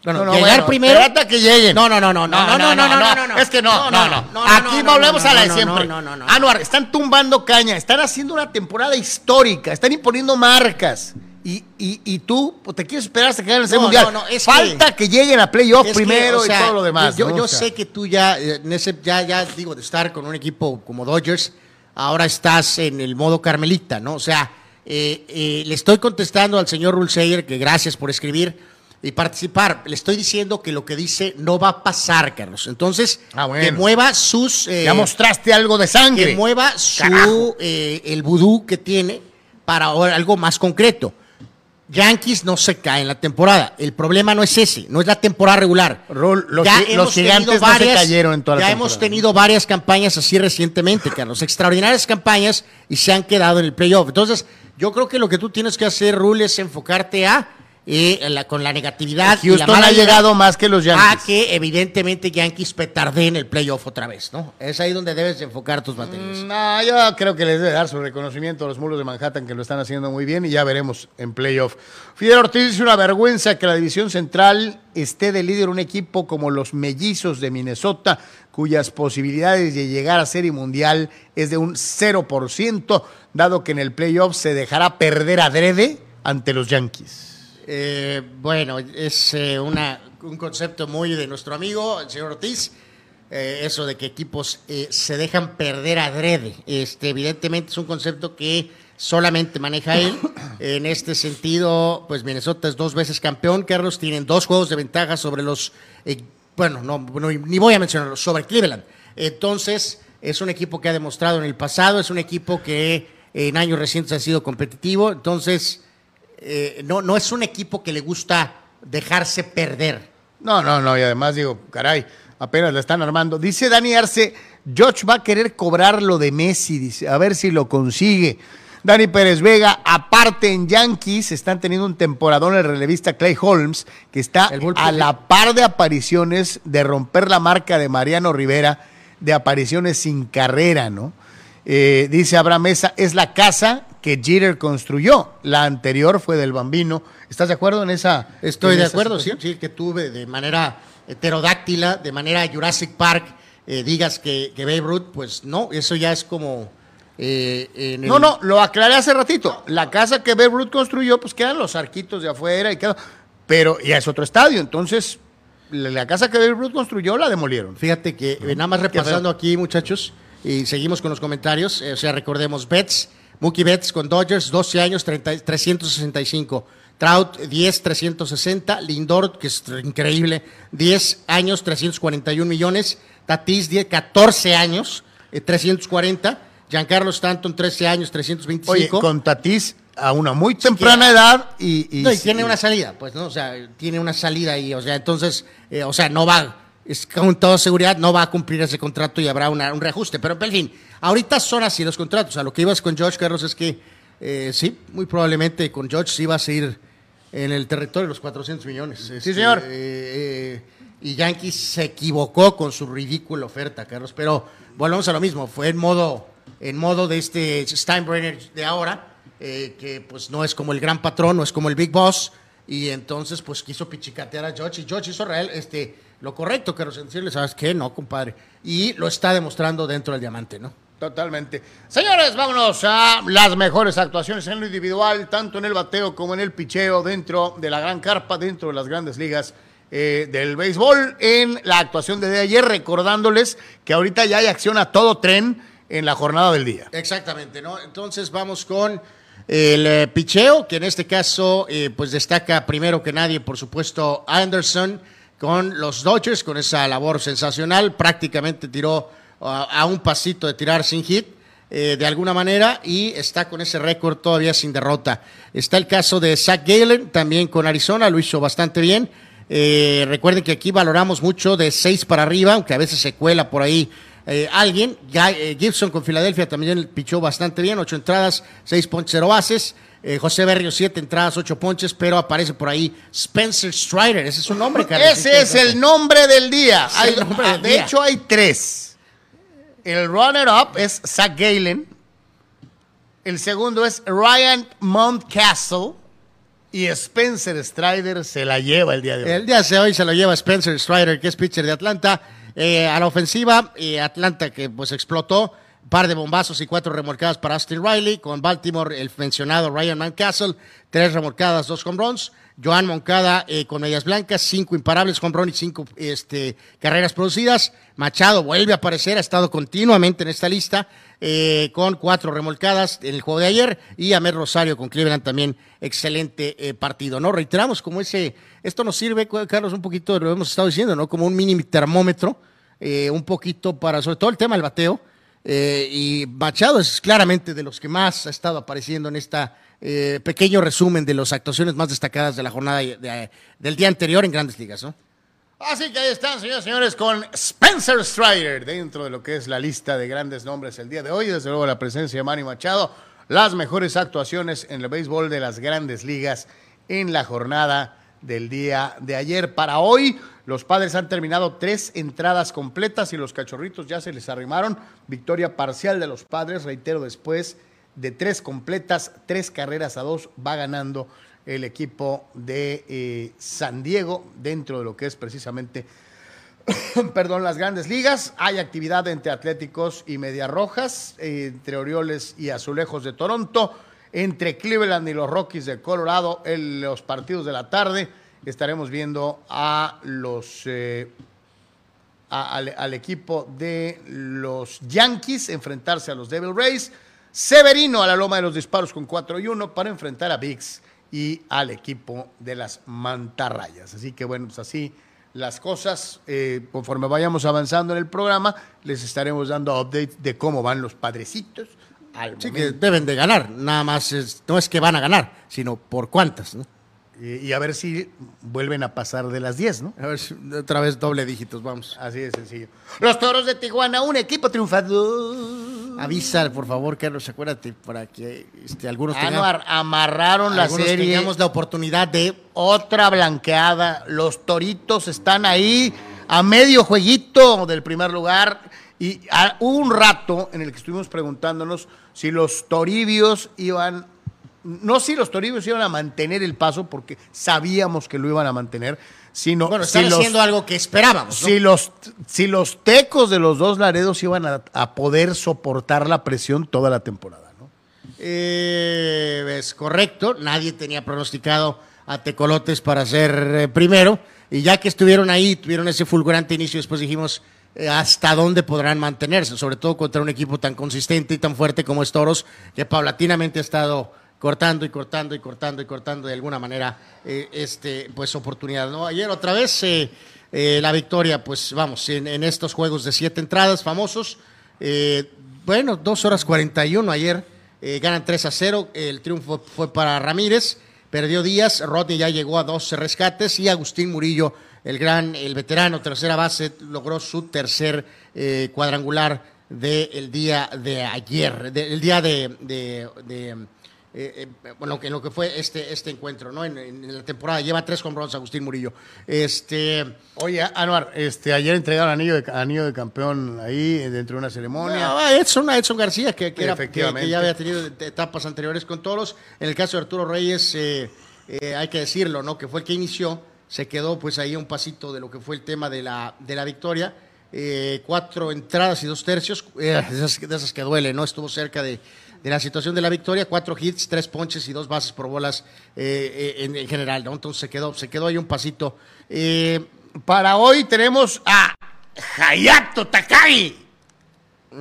Bueno, No, no, llegar bueno, primero. espérate a que lleguen. No, no, no, no, no, no, no, no, no, no, no. Es que no, no, no. no, Aquí no, volvemos no, a la de no, siempre. no, no, no, no. Anuar, están tumbando caña, están haciendo una temporada histórica, están imponiendo marcas. Y, y, y tú pues, te quieres esperar hasta que ganen el No, mundial. no, no, es Falta que, lleguen a playoff Es que, primero o sea, y todo lo demás. Yo, ¿no? yo O sea, sé que tú ya, eh, ya, ya digo, de estar con un equipo como Dodgers, ahora estás en el modo Carmelita, ¿no? O sea, eh, eh, le estoy contestando al señor Rulseyer que gracias por escribir. y participar. Le estoy diciendo que lo que dice no va a pasar, Carlos. Entonces, Ah, bueno. que mueva sus... eh, Ya mostraste algo de sangre. que mueva su eh, el vudú que tiene para ahora algo más concreto. Yankees no se cae en la temporada. El problema no es ese, no es la temporada regular. Rol, los Ya los hemos tenido gigantes no se cayeron en toda la Ya temporada. hemos tenido varias campañas así recientemente, Carlos. Extraordinarias campañas y se han quedado en el playoff. Entonces, yo creo que lo que tú tienes que hacer, Rule, es enfocarte a eh, la- con la negatividad. y la Houston mala ha llegado más que los a Yankees. que evidentemente Yankees petardeen el playoff otra vez, ¿no? Es ahí donde debes de enfocar tus baterías. Mm, No, yo creo que les debe dar su reconocimiento a los mulos de Manhattan que lo están haciendo muy bien y ya veremos en playoff. Fidel Ortiz dice una vergüenza que la división central esté de líder un equipo como los mellizos de Minnesota, cuyas posibilidades de llegar a serie mundial es de un 0%, dado que en el playoff se dejará perder adrede ante los Yankees. Eh, bueno, es eh, una, un concepto muy de nuestro amigo, el señor Ortiz. eh, eso de que equipos eh, se dejan perder adrede. Este, evidentemente es un concepto que solamente maneja él. En este sentido, pues Minnesota es dos veces campeón. Carlos tienen dos juegos de ventaja sobre los. bueno, no, no, ni voy a mencionarlo, sobre Cleveland. Entonces, es un equipo que ha demostrado en el pasado, es un equipo que en años recientes ha sido competitivo. Entonces, eh, no, no es un equipo que le gusta dejarse perder. No, no, no, y además digo, caray, apenas la están armando. Dice Dani Arce, George va a querer cobrar lo de Messi, dice, a ver si lo consigue. Dani Pérez Vega, aparte en Yankees, están teniendo un temporadón el relevista Clay Holmes, que está a la par de apariciones de romper la marca de Mariano Rivera de apariciones sin carrera, ¿no? Eh, dice Abraham Mesa, es la casa que Jeter construyó. La anterior fue del Bambino. ¿Estás de acuerdo en esa? Estoy en de esa acuerdo, sí, sí, que tuve de manera heterodáctila, de manera Jurassic Park, eh, digas que, que Babe Ruth, pues no, eso ya es como... eh, en el- No, no, lo aclaré hace ratito. La casa que Babe Ruth construyó, pues quedan los arquitos de afuera y queda. Pero ya es otro estadio. Entonces, la, la casa que Babe Ruth construyó la demolieron. Fíjate que eh, nada más repasando aquí, muchachos, y seguimos con los comentarios. eh, o sea, recordemos Betts, Mookie Betts con Dodgers, 12 años, 30 365. Trout, 10, 360. Lindor, que es increíble, 10 años, 341 millones. Tatis, 10, 14 años, eh, 340. Giancarlo Stanton, 13 años, 325. Oye, con Tatís a una muy temprana edad y. y- No, y tiene una salida, pues, ¿no? O sea, tiene una salida y, o sea, entonces, eh, o sea, no va, es con toda seguridad, no va a cumplir ese contrato y habrá una- un reajuste. Pero, en fin, ahorita son así los contratos. A lo que ibas con George Carlos es que, eh, sí, muy probablemente con George sí va a seguir en el territorio de los 400 millones. Este, señor. eh, eh, y Yankees se equivocó con su ridícula oferta, Carlos. Pero volvemos a lo mismo, fue en modo, en modo de este Steinbrenner de ahora, eh, que pues no es como el gran patrón, no es como el Big Boss, y entonces pues quiso pichicatear a George, y George hizo real, este, lo correcto, en decirle, ¿sabes qué? No, compadre. Y lo está demostrando dentro del diamante, ¿no? Totalmente. Señores, vámonos a las mejores actuaciones en lo individual, tanto en el bateo como en el picheo, dentro de la gran carpa, dentro de las grandes ligas eh, del béisbol, en la actuación de, de ayer, recordándoles que ahorita ya hay acción a todo tren en la jornada del día. Exactamente, ¿no? Entonces vamos con el eh, picheo, que en este caso eh, pues destaca primero que nadie, por supuesto, Anderson con los Dodgers, con esa labor sensacional, prácticamente tiró a, un pasito de tirar sin hit. eh, de alguna manera y está con ese récord todavía sin derrota. Está el caso de Zach Galen, también con Arizona, lo hizo bastante bien. Eh, recuerden que aquí valoramos mucho de seis para arriba, aunque a veces se cuela por ahí eh, alguien. Gibson con Filadelfia también pichó bastante bien, ocho entradas, seis ponches, cero bases. Eh, José Berrio, siete entradas, ocho ponches, pero aparece por ahí Spencer Strider. Ese es su nombre, Carlos. Ese es el nombre del día. Es Hay- el nombre ah, del de día. hecho, hay tres. El runner-up es Zach Galen. El segundo es Ryan Mountcastle. Y Spencer Strider se la lleva el día de hoy. El día de hoy se lo lleva Spencer Strider, que es pitcher de Atlanta. Eh, a la ofensiva, eh, Atlanta que pues explotó. Par de bombazos y cuatro remolcadas para Austin Riley. Con Baltimore, el mencionado Ryan Mancastle, tres remolcadas, dos home runs. Joan Moncada eh, con medias blancas, cinco imparables home run y cinco este, carreras producidas. Machado vuelve a aparecer, ha estado continuamente en esta lista eh, con cuatro remolcadas en el juego de ayer. Y Amer Rosario con Cleveland también, excelente eh, partido. ¿no? Reiteramos como ese, esto nos sirve, Carlos, un poquito, lo hemos estado diciendo, ¿no? Como un mini termómetro, un poquito para, sobre todo el tema del bateo eh, y Machado es claramente de los que más ha estado apareciendo en esta eh, pequeño resumen de las actuaciones más destacadas de la jornada del día anterior en Grandes Ligas, ¿no? Así que ahí están, señores y señores, con Spencer Strider dentro de lo que es la lista de grandes nombres el día de hoy. Desde luego la presencia de Manny Machado, las mejores actuaciones en el béisbol de las grandes ligas en la jornada del día de ayer. Para hoy, los padres han terminado tres entradas completas y los cachorritos ya se les arrimaron. Victoria parcial de los padres, reitero, después de tres completas, tres carreras a dos, va ganando el equipo de eh, San Diego dentro de lo que es precisamente, perdón, las grandes ligas. Hay actividad entre Atléticos y Medias Rojas, eh, entre Orioles y Azulejos de Toronto, entre Cleveland y los Rockies de Colorado en los partidos de la tarde estaremos viendo a los eh, al, equipo de los Yankees enfrentarse a los Devil Rays. Severino a la loma de los disparos con 4 y 1 para enfrentar a Biggs y al equipo de las mantarrayas. Así que bueno, pues así las cosas. Eh, conforme vayamos avanzando en el programa, les estaremos dando updates de cómo van los padrecitos. Sí, que deben de ganar. Nada más, no es que van a ganar, sino por cuántas. ¿no? Y, a ver si vuelven a pasar de las 10, ¿no? A ver si otra vez doble dígitos, vamos. Así de sencillo. Los Toros de Tijuana, un equipo triunfador. Avisa, por favor, Carlos, acuérdate, para que este, algunos tengan, amarraron la serie. tengamos la oportunidad de... Otra blanqueada. Los Toritos están ahí a medio jueguito del primer lugar. Y hubo un rato en el que estuvimos preguntándonos si los Toribios iban no si los Toribios iban a mantener el paso, porque sabíamos que lo iban a mantener, sino bueno, están haciendo algo que esperábamos. Si, los, si los tecos de los dos Laredos iban a, poder soportar la presión toda la temporada. ¿no? Eh, es correcto, nadie tenía pronosticado a Tecolotes para ser eh, primero, y ya que estuvieron ahí, tuvieron ese fulgurante inicio, después dijimos hasta dónde podrán mantenerse, sobre todo contra un equipo tan consistente y tan fuerte como es Toros, que paulatinamente ha estado cortando y cortando y cortando y cortando de alguna manera eh, este pues oportunidad no ayer otra vez eh, eh, la victoria pues vamos en, estos juegos de siete entradas famosos bueno dos horas 41 ayer ganan 3 a 0 el triunfo fue para Ramírez perdió Díaz Rodney ya llegó a 12 rescates y Agustín Murillo el gran el veterano tercera base logró su tercer cuadrangular del día de ayer del día de eh, eh, bueno, en lo que fue este, este encuentro, ¿no? En, la temporada. Lleva tres con Agustín Murillo. Este, Oye, Anuar, este, ayer entregaron anillo de, anillo de campeón ahí dentro de una ceremonia. No, Edson, Edson García, que, que, ya había tenido etapas anteriores con todos. En el caso de Arturo Reyes, eh, hay que decirlo, ¿no? Que fue el que inició, se quedó pues ahí un pasito de lo que fue el tema de la, de la victoria. cuatro entradas y dos tercios, de esas, de esas que duele, ¿no? Estuvo cerca de de la situación de la victoria, cuatro hits, tres ponches y dos bases por bolas eh, eh, en, general, ¿no? Entonces se quedó, se quedó ahí un pasito. Eh, para hoy tenemos a Hayato Takagi.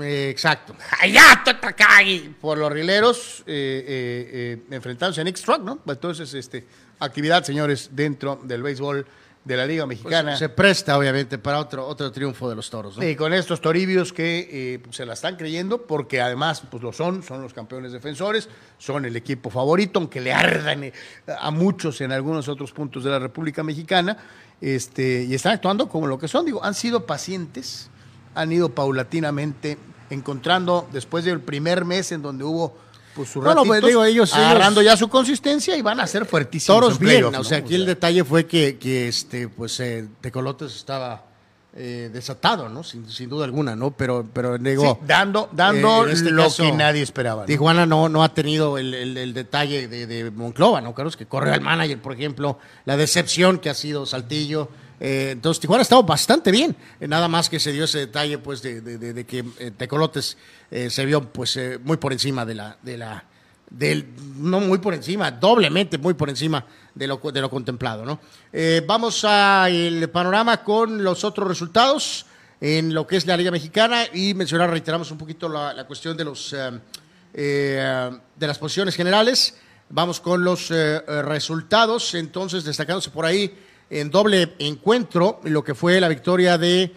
exacto. Hayato Takagi. Por los rileros, enfrentándose a Nick Struck, ¿no? Entonces, este, actividad, señores, dentro del béisbol de la Liga Mexicana. Pues se presta, obviamente, para otro, otro triunfo de los toros. ¿no? con estos toribios que eh, pues, se la están creyendo, porque además pues lo son, son los campeones defensores, son el equipo favorito, aunque le ardan eh, a muchos en algunos otros puntos de la República Mexicana, este, y están actuando como lo que son. Digo, han sido pacientes, han ido paulatinamente encontrando, después del primer mes en donde hubo pues su no, pues, digo, ellos, agarrando ya su consistencia y van a ser fuertísimos. Toros bien, o sea, aquí el detalle fue que, que este, pues, eh, Tecolotes estaba eh, desatado, ¿no? Sin, duda alguna, ¿no? Pero, pero digo, dando, dando este lo que nadie esperaba. Tijuana no, no ha tenido el, detalle de, Monclova, ¿no? Claro, es que corre al manager, por ejemplo, la decepción que ha sido Saltillo. Eh, entonces, Tijuana ha estado bastante bien. Eh, nada más que se dio ese detalle, pues, de, que Tecolotes se vio, pues, muy por encima de la, de la, del, no muy por encima, doblemente muy por encima de lo, de lo contemplado. ¿no? Eh, vamos al panorama con los otros resultados en lo que es la Liga Mexicana y mencionar, reiteramos un poquito la, cuestión de, los, eh, eh, de las posiciones generales. Vamos con los resultados, entonces destacándose por ahí en doble encuentro lo que fue la victoria de,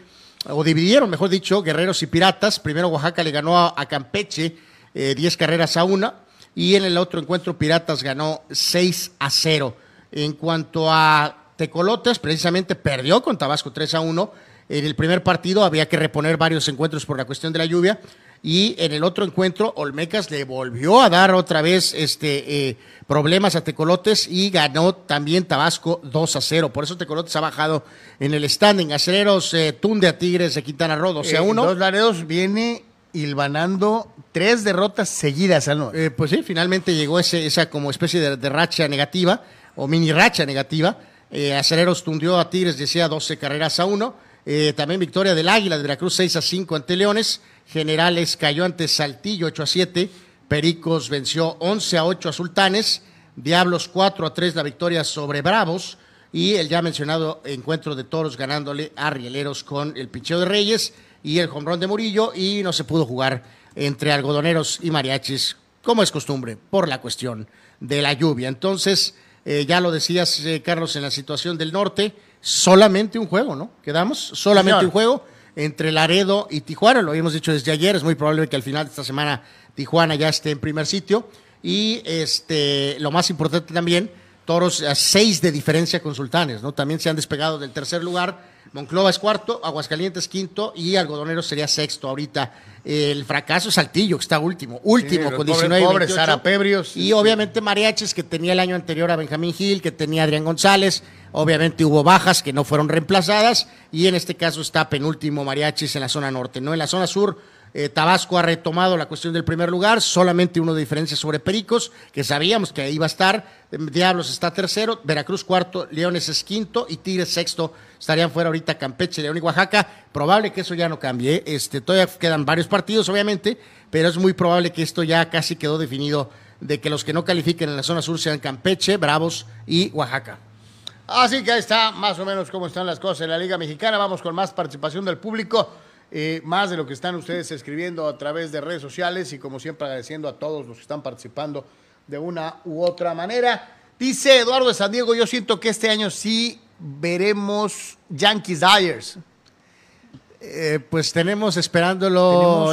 o dividieron, mejor dicho, Guerreros y Piratas. Primero Oaxaca le ganó a, Campeche 10 carreras a una y en el otro encuentro Piratas ganó 6 a 0. En cuanto a Tecolotes, precisamente perdió con Tabasco 3 a 1. En el primer partido había que reponer varios encuentros por la cuestión de la lluvia. Y en el otro encuentro, Olmecas le volvió a dar otra vez este, eh, problemas a Tecolotes y ganó también Tabasco 2 a 0. Por eso Tecolotes ha bajado en el standing. Aceleros eh, tunde a Tigres de Quintana Roo 12 a 1. Eh, dos Laredos viene hilvanando tres derrotas seguidas. ¿no? pues sí, finalmente llegó ese, esa como especie de racha negativa o mini racha negativa. Eh, Aceleros tundió a Tigres, decía 12 carreras a 1. Eh, también victoria del Águila de Veracruz 6 a 5 ante Leones. Generales cayó ante Saltillo 8 a 7. Pericos venció 11 a 8 a Sultanes. Diablos 4 a 3 la victoria sobre Bravos. Y el ya mencionado encuentro de toros ganándole a Rieleros con el picheo de Reyes y el hombrón de Murillo. Y no se pudo jugar entre algodoneros y mariachis, como es costumbre, por la cuestión de la lluvia. Entonces, eh, ya lo decías, eh, Carlos, en la situación del norte, solamente un juego, ¿no? Quedamos, solamente un juego entre Laredo y Tijuana, lo habíamos dicho desde ayer, es muy probable que al final de esta semana Tijuana ya esté en primer sitio. Y este, lo más importante también, toros a seis de diferencia con sultanes, ¿no? También se han despegado del tercer lugar Monclova es cuarto, Aguascalientes quinto y Algodonero sería sexto ahorita. El fracaso es Saltillo, que está último, último con 19 pobres, Pebrios. Y obviamente Mariachis, que tenía el año anterior a Benjamín Gil, que tenía Adrián González. Obviamente hubo bajas que no fueron reemplazadas. Y en este caso está penúltimo Mariachis en la zona norte. ¿no? En la zona sur eh, Tabasco ha retomado la cuestión del primer lugar, solamente uno de diferencia sobre Pericos, que sabíamos que iba a estar. Diablos está tercero, Veracruz cuarto, Leones es quinto y Tigres sexto. Estarían fuera ahorita Campeche, León y Oaxaca. Probable que eso ya no cambie. Este, todavía quedan varios partidos, obviamente, pero es muy probable que esto ya casi quedó definido de que los que no califiquen en la zona sur sean Campeche, Bravos y Oaxaca. Así que ahí está más o menos cómo están las cosas en la Liga Mexicana. Vamos con más participación del público. Eh, más de lo que están ustedes escribiendo a través de redes sociales y como siempre agradeciendo a todos los que están participando de una u otra manera. Dice Eduardo de San Diego, yo siento que este año sí veremos Yankees Dyers. Eh, pues tenemos esperándolo.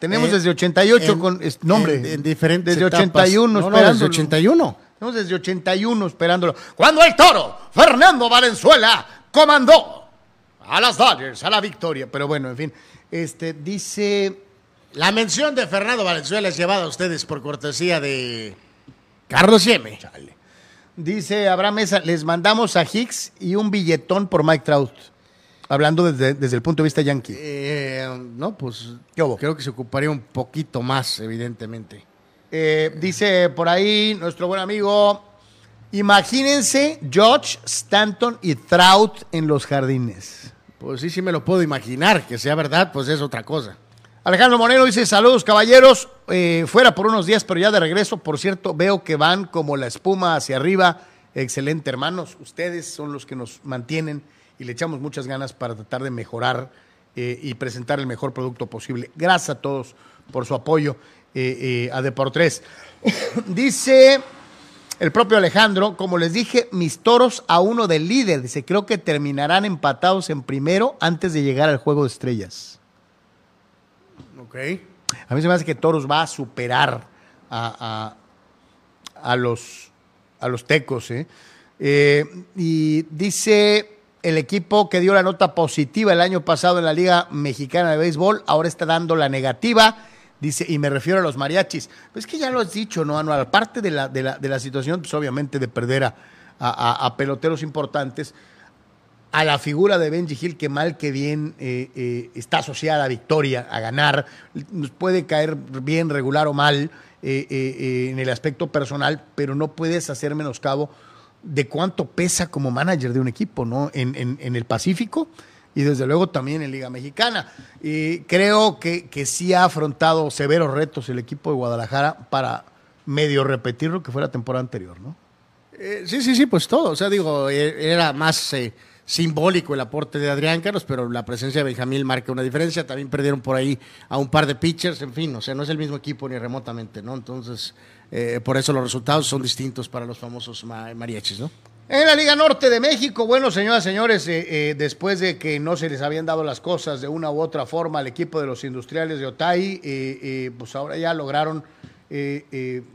Tenemos, eh, desde 88 con nombre. En, diferentes Desde 81 no, desde 81. Tenemos desde 81 esperándolo. Cuando el toro, Fernando Valenzuela, comandó a las Dodgers, a la victoria. Pero bueno, en fin, este dice... La mención de Fernando Valenzuela es llevada a ustedes por cortesía de Carlos Yeme. Dice Abraham Mesa, les mandamos a Hicks y un billetón por Mike Trout. Hablando desde, el punto de vista yankee. Eh, no, pues creo que se ocuparía un poquito más, evidentemente. Eh, dice por ahí nuestro buen amigo, imagínense George, Stanton y Trout en los jardines. Pues sí, sí me lo puedo imaginar, que sea verdad, pues es otra cosa. Alejandro Moreno dice, saludos caballeros, eh, fuera por unos días, pero ya de regreso, por cierto, veo que van como la espuma hacia arriba. Excelente, hermanos, ustedes son los que nos mantienen y le echamos muchas ganas para tratar de mejorar eh, y presentar el mejor producto posible. Gracias a todos por su apoyo eh, a Deportes. dice... El propio Alejandro, como les dije, mis toros a uno del líder. Dice, creo que terminarán empatados en primero antes de llegar al juego de estrellas. Ok. A mí se me hace que Toros va a superar a, los, a los tecos. ¿eh? Eh, y dice el equipo que dio la nota positiva el año pasado en la Liga Mexicana de Béisbol, ahora está dando la negativa Dice, y me refiero a los mariachis. Pues que ya lo has dicho, ¿no, Anual? Aparte de la, de la, de la situación, pues obviamente de perder a, a, peloteros importantes, a la figura de Benji Hill, que mal que bien eh, eh, está asociada a victoria, a ganar, nos puede caer bien, regular o mal eh, en el aspecto personal, pero no puedes hacer menoscabo de cuánto pesa como manager de un equipo, ¿no? En, en, el Pacífico y desde luego también en Liga Mexicana. Y creo que, que sí ha afrontado severos retos el equipo de Guadalajara para medio repetir lo que fue la temporada anterior, ¿no? sí, sí, sí, pues todo. O sea, digo, e, era más simbólico el aporte de Adrián Carlos, pero la presencia de Benjamín marca una diferencia. También perdieron por ahí a un par de pitchers, en fin, o sea, no es el mismo equipo ni remotamente, ¿no? Entonces, eh, por eso los resultados son distintos para los famosos mariachis, ¿no? En la Liga Norte de México, bueno, señoras señores, eh, eh, después de que no se les habían dado las cosas de una u otra forma al equipo de los industriales de Otay, pues ahora ya lograron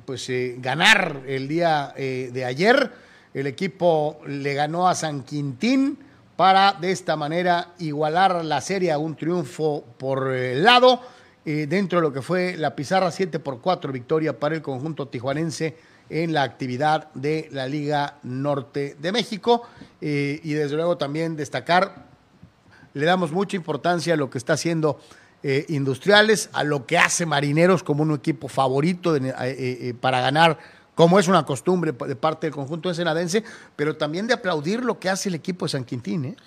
pues ganar el día de ayer. El equipo le ganó a San Quintín para de esta manera igualar la serie a un triunfo por el lado. Eh, dentro de lo que fue la pizarra 7 por 4 victoria para el conjunto tijuanense en la actividad de la Liga Norte de México. Eh, y desde luego también destacar, le damos mucha importancia a lo que está haciendo eh, Industriales, a lo que hace Marineros como un equipo favorito para ganar como es una costumbre de parte del conjunto ensenadense, pero también de aplaudir lo que hace el equipo de San Quintín.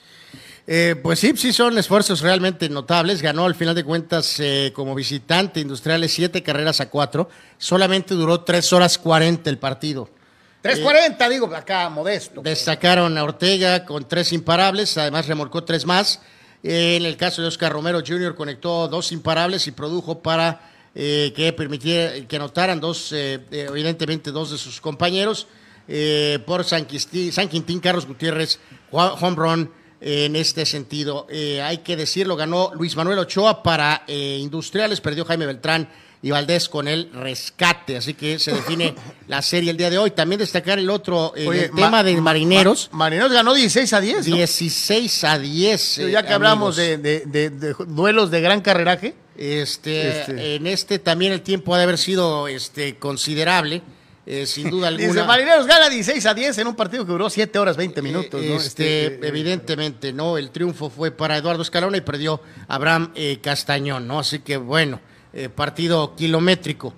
¿Eh? Eh, pues sí, sí son esfuerzos realmente notables. Ganó al final de cuentas eh, como visitante Industriales siete carreras a cuatro. Solamente duró tres horas cuarenta el partido. Tres cuarenta, digo, acá modesto. Destacaron a Ortega con tres imparables, además remolcó tres más. en el caso de Oscar Romero Jr. conectó dos imparables y produjo para eh, que permitiera que anotaran dos, eh, eh, evidentemente dos de sus compañeros. por San Quintín, San Quintín, Carlos Gutiérrez, home run en este sentido. hay que decirlo, ganó Luis Manuel Ochoa para Industriales, perdió Jaime Beltrán y Valdés con el rescate. Así que se define la serie el día de hoy. También destacar el otro el tema de Marineros. Marineros ganó 16 a 10. 16 a 10. ya que hablamos de, duelos de gran carreraje. Este, este, En este también el tiempo ha de haber sido este, considerable. Eh, sin duda alguna. Dice, Marineros gana 16 a 10 en un partido que duró 7 horas 20 minutos. ¿no? Este, este, evidentemente, ¿no? El triunfo fue para Eduardo Escalona y perdió Abraham eh, Castañón, ¿no? Así que bueno, eh, partido kilométrico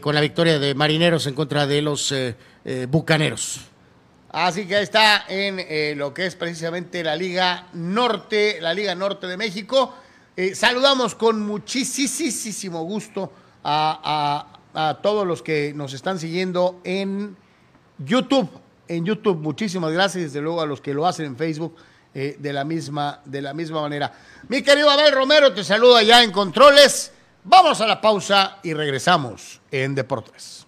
con la victoria de Marineros en contra de los Bucaneros. Así que ahí está en lo que es precisamente la Liga Norte, la Liga Norte de México. Eh, saludamos con muchísimo gusto a, todos los que nos están siguiendo en YouTube. En YouTube, muchísimas gracias, desde luego a los que lo hacen en Facebook eh, de, la misma, de la misma manera. Mi querido Abel Romero, te saluda ya en Controles. Vamos a la pausa y regresamos en Deportes.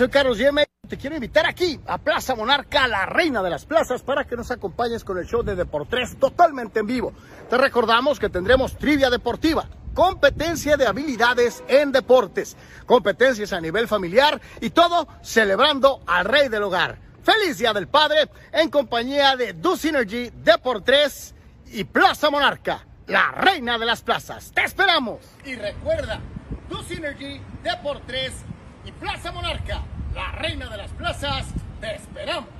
Soy Carlos Yeme. Te quiero invitar aquí a Plaza Monarca, la reina de las plazas, para que nos acompañes con el show de Deportes totalmente en vivo. Te recordamos que tendremos trivia deportiva, competencia de habilidades en deportes, competencias a nivel familiar y todo celebrando al rey del hogar. Feliz Día del Padre en compañía de Do Synergy, Deportes y Plaza Monarca, la reina de las plazas. ¡Te esperamos! Y recuerda, Do Synergy, Deportes y Plaza Monarca, la reina de las plazas, te esperamos.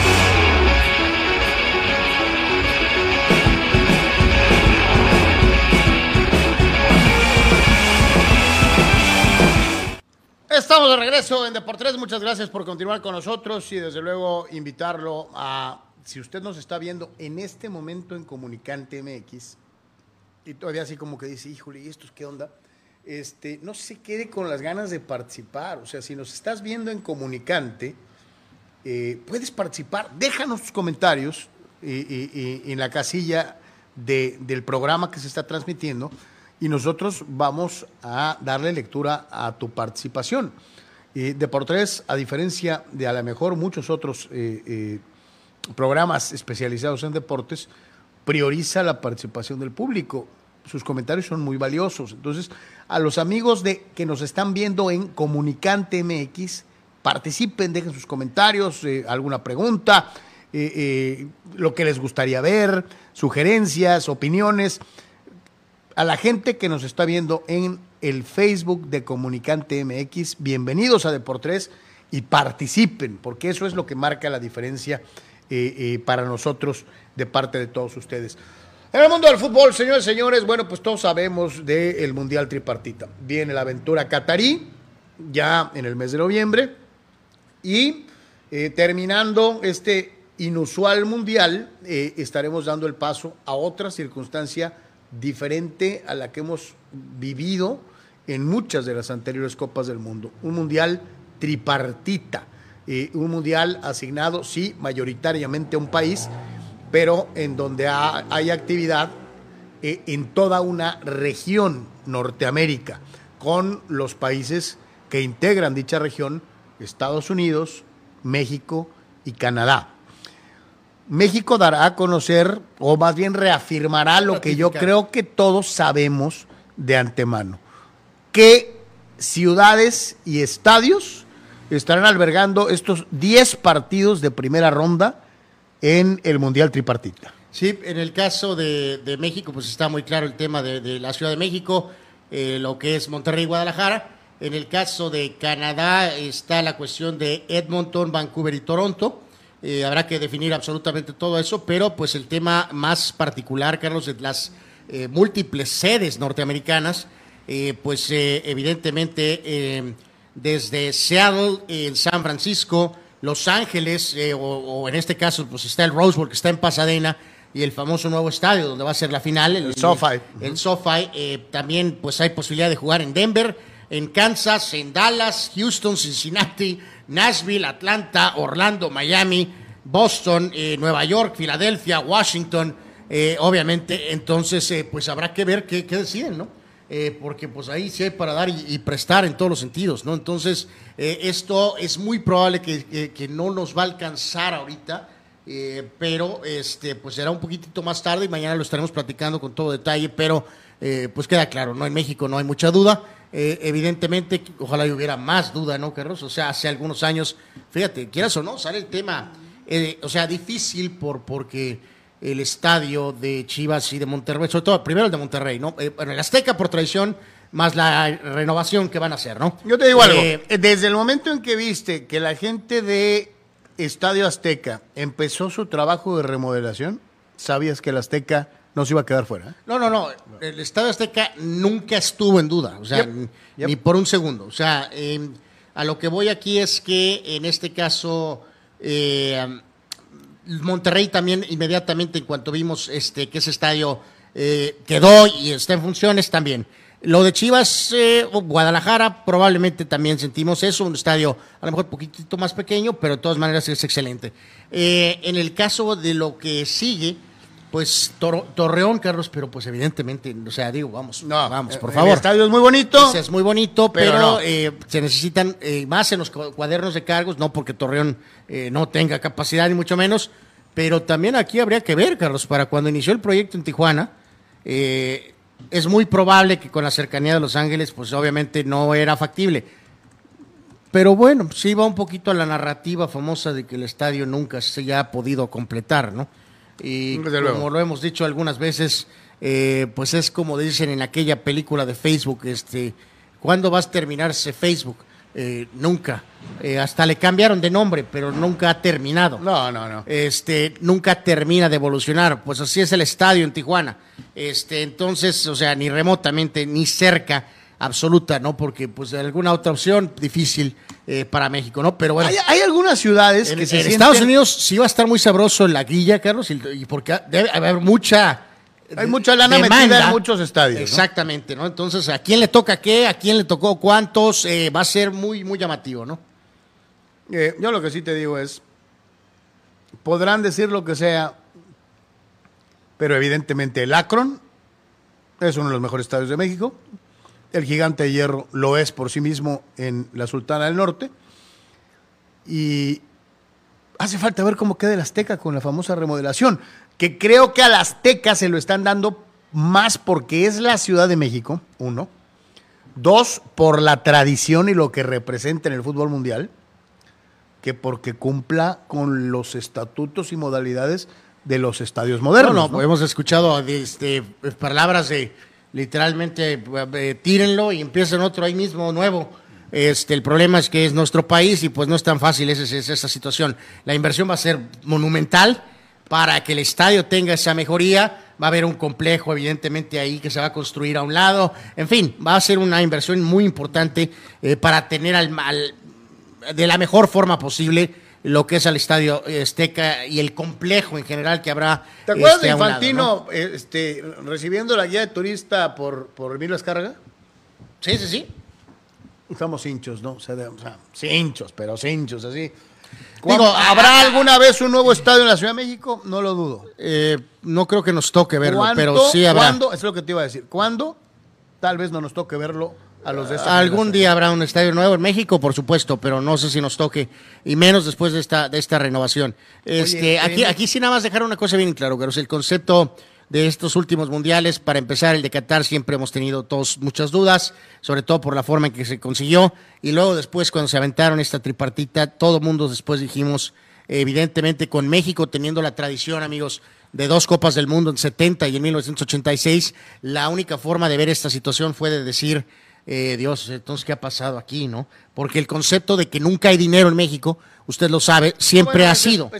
Estamos de regreso en Deportes. Muchas gracias por continuar con nosotros y desde luego invitarlo a, si usted nos está viendo en este momento en Comunicante MX y todavía así como que dice, híjole, ¿y esto qué onda? Este, no se quede con las ganas de participar. O sea, si nos estás viendo en Comunicante, eh, puedes participar. Déjanos tus comentarios en la casilla de, del programa que se está transmitiendo y nosotros vamos a darle lectura a tu participación. Eh, Deportes, a diferencia de a lo mejor muchos otros eh, eh, programas especializados en deportes, prioriza la participación del público. Sus comentarios son muy valiosos. Entonces, a los amigos de que nos están viendo en Comunicante MX, participen, dejen sus comentarios, eh, alguna pregunta, lo que les gustaría ver, sugerencias, opiniones a la gente que nos está viendo en el Facebook de Comunicante MX, bienvenidos a Deportes y participen, porque eso es lo que marca la diferencia eh, eh, para nosotros de parte de todos ustedes. En el mundo del fútbol, señores señores, bueno, pues todos sabemos del Mundial Tripartita. Viene la aventura catarí, ya en el mes de noviembre, y eh, terminando este inusual Mundial, estaremos dando el paso a otra circunstancia diferente a la que hemos vivido en muchas de las anteriores Copas del Mundo. Un mundial tripartita, eh, un mundial asignado, sí, mayoritariamente a un país, pero en donde ha- hay actividad eh, en toda una región, Norteamérica, con los países que integran dicha región, Estados Unidos, México y Canadá. México dará a conocer, o más bien reafirmará lo que yo creo que todos sabemos de antemano. ¿Qué ciudades y estadios estarán albergando estos 10 partidos de primera ronda en el Mundial Tripartita? Sí, en el caso de, de México, pues está muy claro el tema de, de la Ciudad de México, eh, lo que es Monterrey y Guadalajara. En el caso de Canadá está la cuestión de Edmonton, Vancouver y Toronto. Eh, habrá que definir absolutamente todo eso, pero pues el tema más particular, Carlos, de las eh, múltiples sedes norteamericanas, eh, pues eh, evidentemente eh, desde Seattle, en San Francisco, Los Ángeles, eh, o, o en este caso pues está el Rose Bowl que está en Pasadena y el famoso nuevo estadio donde va a ser la final, El SoFi. El SoFi, eh, también pues hay posibilidad de jugar en Denver, en Kansas, en Dallas, Houston, Cincinnati, Nashville, Atlanta, Orlando, Miami, Boston, eh, Nueva York, Filadelfia, Washington. eh, obviamente, entonces, eh, pues habrá que ver qué, qué deciden, ¿no? Eh, porque pues ahí sí hay para dar y, prestar en todos los sentidos, ¿no? Entonces, eh, esto es muy probable que, que- que no nos va a alcanzar ahorita, pero este, pues será un poquitito más tarde y mañana lo estaremos platicando con todo detalle, pero pues queda claro, ¿no? En México no hay mucha duda. Eh, evidentemente, ojalá y hubiera más duda, ¿no, Carlos? O sea, hace algunos años, fíjate, quieras o no, sale el tema, eh, o sea, difícil por, porque el estadio de Chivas y de Monterrey, sobre todo primero el de Monterrey, ¿no? Eh, el Azteca por traición, más la renovación que van a hacer, ¿no? Yo te digo algo. Desde el momento en que viste que la gente de Estadio Azteca empezó su trabajo de remodelación, sabías que el Azteca no se iba a quedar fuera. ¿eh? No, no, no. El Estadio Azteca nunca estuvo en duda. O sea, Yep, n- yep. ni por un segundo. O sea, eh, a lo que voy aquí es que en este caso. eh, Monterrey también inmediatamente en cuanto vimos este que ese estadio eh, quedó y está en funciones también. Lo de Chivas eh, o Guadalajara probablemente también sentimos eso, un estadio a lo mejor un poquitito más pequeño, pero de todas maneras es excelente. En el caso de lo que sigue, Pues Torreón, Carlos, pero pues evidentemente, o sea, digo, vamos, no, vamos, por el favor. El estadio es muy bonito. es muy bonito, pero, eh, se necesitan eh, más en los cuadernos de cargos, no porque Torreón eh, no tenga capacidad ni mucho menos, pero también aquí habría que ver, Carlos, para cuando inició el proyecto en Tijuana, es muy probable que con la cercanía de Los Ángeles, pues obviamente no era factible. Pero bueno, sí va un poquito a la narrativa famosa de que el estadio nunca se haya podido completar, ¿no? Y como lo hemos dicho algunas veces, eh, pues es como dicen en aquella película de Facebook, este, ¿cuándo vas a terminarse Facebook? Eh, nunca. Eh, hasta le cambiaron de nombre, pero nunca ha terminado. No, no, no. Este, nunca termina de evolucionar. Pues así es el estadio en Tijuana. Este, entonces, o sea, ni remotamente, ni cerca absoluta, ¿no? Porque, pues, alguna otra opción, difícil eh, para México, ¿no? Pero bueno. Hay, algunas ciudades que se en Estados Unidos sí va a estar muy sabroso en la guilla, Carlos, y, porque debe haber mucha. Hay mucha lana metida en muchos estadios. Exactamente, ¿no? Entonces, ¿a quién le toca qué? ¿A quién le tocó cuántos? Eh, va a ser muy, muy llamativo, ¿no? Eh, yo lo que sí te digo es, podrán decir lo que sea, pero evidentemente el Akron es uno de los mejores estadios de México. El gigante de hierro lo es por sí mismo en la Sultana del Norte. Y hace falta ver cómo queda el Azteca con la famosa remodelación, que creo que al Azteca se lo están dando más porque es la Ciudad de México, uno. Dos, por la tradición y lo que representa en el fútbol mundial, que porque cumpla con los estatutos y modalidades de los estadios modernos. No, no, hemos escuchado este, palabras de literalmente eh, tírenlo y empiezan otro ahí mismo nuevo. Este, el problema es que es nuestro país y pues no es tan fácil esa, esa situación. La inversión va a ser monumental para que el estadio tenga esa mejoría. Va a haber un complejo, evidentemente, ahí que se va a construir a un lado. En fin, va a ser una inversión muy importante eh, para tener al, de la mejor forma posible lo que es el Estadio Azteca y el complejo en general que habrá. ¿Te acuerdas este, de Infantino este, recibiendo la guía de turista por, por Emilio Escarga? Sí, sí, sí. Estamos hinchos, ¿no? O sea, hinchos, pero hinchos, así. Digo, ¿habrá alguna vez un nuevo estadio en la Ciudad de México? No lo dudo. Eh, no creo que nos toque verlo, pero sí habrá. ¿Cuándo? Es lo que te iba a decir. ¿Cuándo? Tal vez no nos toque verlo Algún día habrá un estadio nuevo en México, por supuesto, pero no sé si nos toque, y menos después de esta, de esta renovación. Este, aquí, aquí sí nada más dejar una cosa bien claro, es el concepto de estos últimos mundiales, para empezar el de Qatar, siempre hemos tenido todos muchas dudas, sobre todo por la forma en que se consiguió, y luego después cuando se aventaron esta tripartita, todo mundo después dijimos, evidentemente con México teniendo la tradición, amigos, de dos Copas del Mundo en 70 y en 1986, la única forma de ver esta situación fue de decir, eh, Dios, entonces, ¿qué ha pasado aquí, no? Porque el concepto de que nunca hay dinero en México, usted lo sabe, siempre ha sido.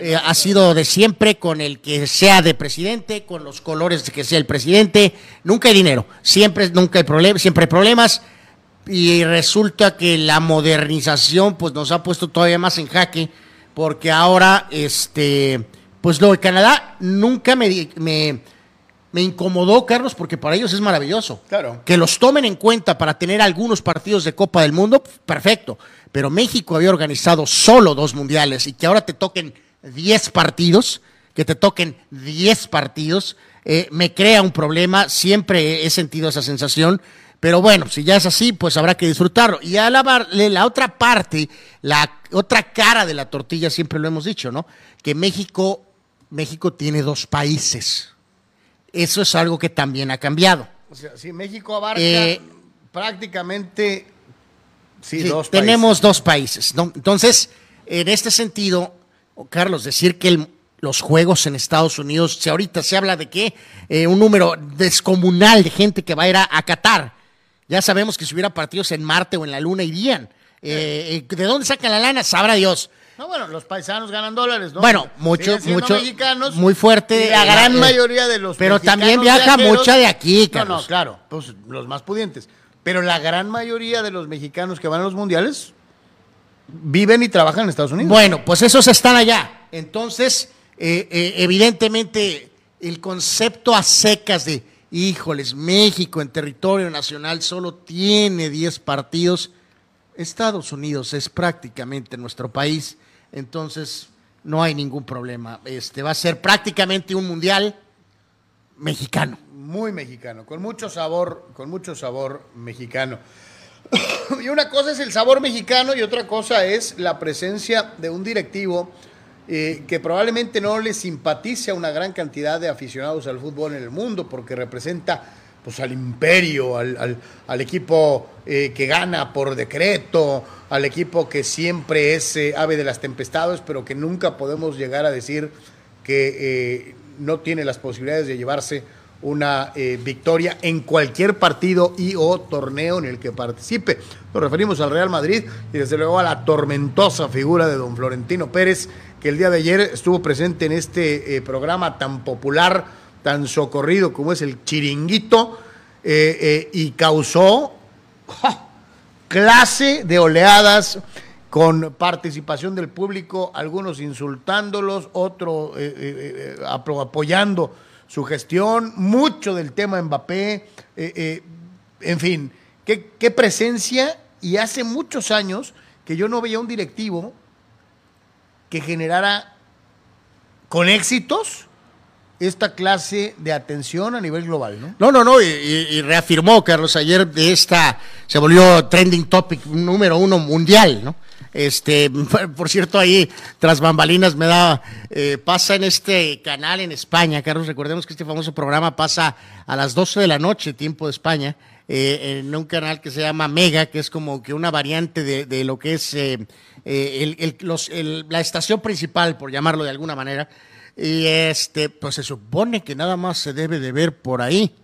Eh, ha sido de siempre con el que sea de presidente, con los colores de que sea el presidente, nunca hay dinero, siempre, nunca hay problemas, siempre hay problemas. Y resulta que la modernización pues nos ha puesto todavía más en jaque, porque ahora, este, pues lo de Canadá nunca me, me me incomodó, Carlos, porque para ellos es maravilloso. Claro. Que los tomen en cuenta para tener algunos partidos de Copa del Mundo, perfecto. Pero México había organizado solo dos mundiales y que ahora te toquen 10 partidos, que te toquen 10 partidos, eh, me crea un problema. Siempre he sentido esa sensación. Pero bueno, si ya es así, pues habrá que disfrutarlo. Y a la, la otra parte, la otra cara de la tortilla, siempre lo hemos dicho, ¿no? Que México, México tiene dos países eso es algo que también ha cambiado. O sea, si México abarca eh, prácticamente sí, dos tenemos dos países, ¿no? Entonces, en este sentido, Carlos, decir que los juegos en Estados Unidos, si ahorita se habla de que eh, un número descomunal de gente que va a ir a, Qatar, ya sabemos que si hubiera partidos en Marte o en la Luna irían. Eh, ¿De dónde sacan la lana? Sabrá Dios. No, bueno, los paisanos ganan dólares, ¿no? Bueno, mucho, mucho. mexicanos. Muy fuerte. la gran mayoría de los Pero también viaja mucha de aquí, Carlos. No, no, claro, pues los más pudientes. Pero la gran mayoría de los mexicanos que van a los mundiales viven y trabajan en Estados Unidos. Bueno, pues esos están allá. Entonces, eh, eh, evidentemente, el concepto a secas de, híjoles, México en territorio nacional solo tiene 10 partidos. Estados Unidos es prácticamente nuestro país entonces, no hay ningún problema. Este va a ser prácticamente un mundial mexicano. Muy mexicano, con mucho sabor, con mucho sabor mexicano. y una cosa es el sabor mexicano y otra cosa es la presencia de un directivo eh, que probablemente no le simpatice a una gran cantidad de aficionados al fútbol en el mundo porque representa pues al imperio, al, equipo eh, que gana por decreto, al equipo que siempre es eh, ave de las tempestades, pero que nunca podemos llegar a decir que no tiene las posibilidades de llevarse una victoria en cualquier partido y o torneo en el que participe. Nos referimos al Real Madrid y desde luego a la tormentosa figura de don Florentino Pérez, que el día de ayer estuvo presente en este programa tan popular tan socorrido como es el chiringuito eh, eh, y causó clase de oleadas con participación del público, algunos insultándolos, otros eh, apoyando su gestión, mucho del tema Mbappé, en fin, qué presencia. Y hace muchos años que yo no veía un directivo que generara con éxitos esta clase de atención a nivel global, ¿no? No, no, no, y, reafirmó, Carlos, ayer de esta se volvió trending topic número uno mundial, ¿no? Este, por cierto, ahí tras bambalinas me da, eh, pasa en este canal en España, Carlos, recordemos que este famoso programa pasa a las 12 de la noche, tiempo de España, eh, en un canal que se llama Mega, que es como que una variante de, lo que es eh, la estación principal, por llamarlo de alguna manera, y este, pues se supone que nada más se debe de ver por ahí.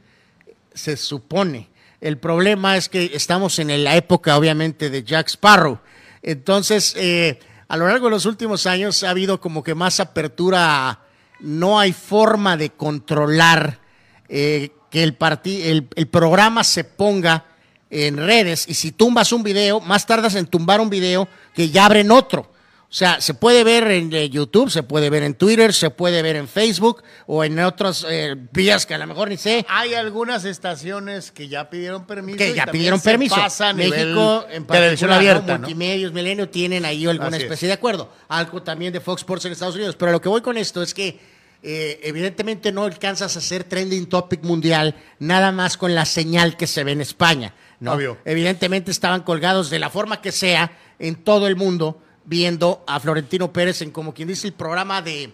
Se supone. El problema es que estamos en la época, obviamente, de Jack Sparrow. Entonces, eh, a lo largo de los últimos años ha habido como que más apertura. No hay forma de controlar eh, que el, el, el programa se ponga en redes. Y si tumbas un video, más tardas en tumbar un video que ya abren otro. O sea, se puede ver en eh, YouTube, se puede ver en Twitter, se puede ver en Facebook o en otras eh, vías que a lo mejor ni sé. Hay algunas estaciones que ya pidieron permiso. Que ya pidieron permiso. Pasa México, en televisión abierta. Multimedios, Milenio tienen ahí alguna especie de acuerdo. Algo también de Fox Sports en Estados Unidos. Pero lo que voy con esto es que eh, evidentemente no alcanzas a hacer trending topic mundial nada más con la señal que se ve en España. ¿no? Obvio. Evidentemente estaban colgados de la forma que sea en todo el mundo viendo a Florentino Pérez en como quien dice el programa de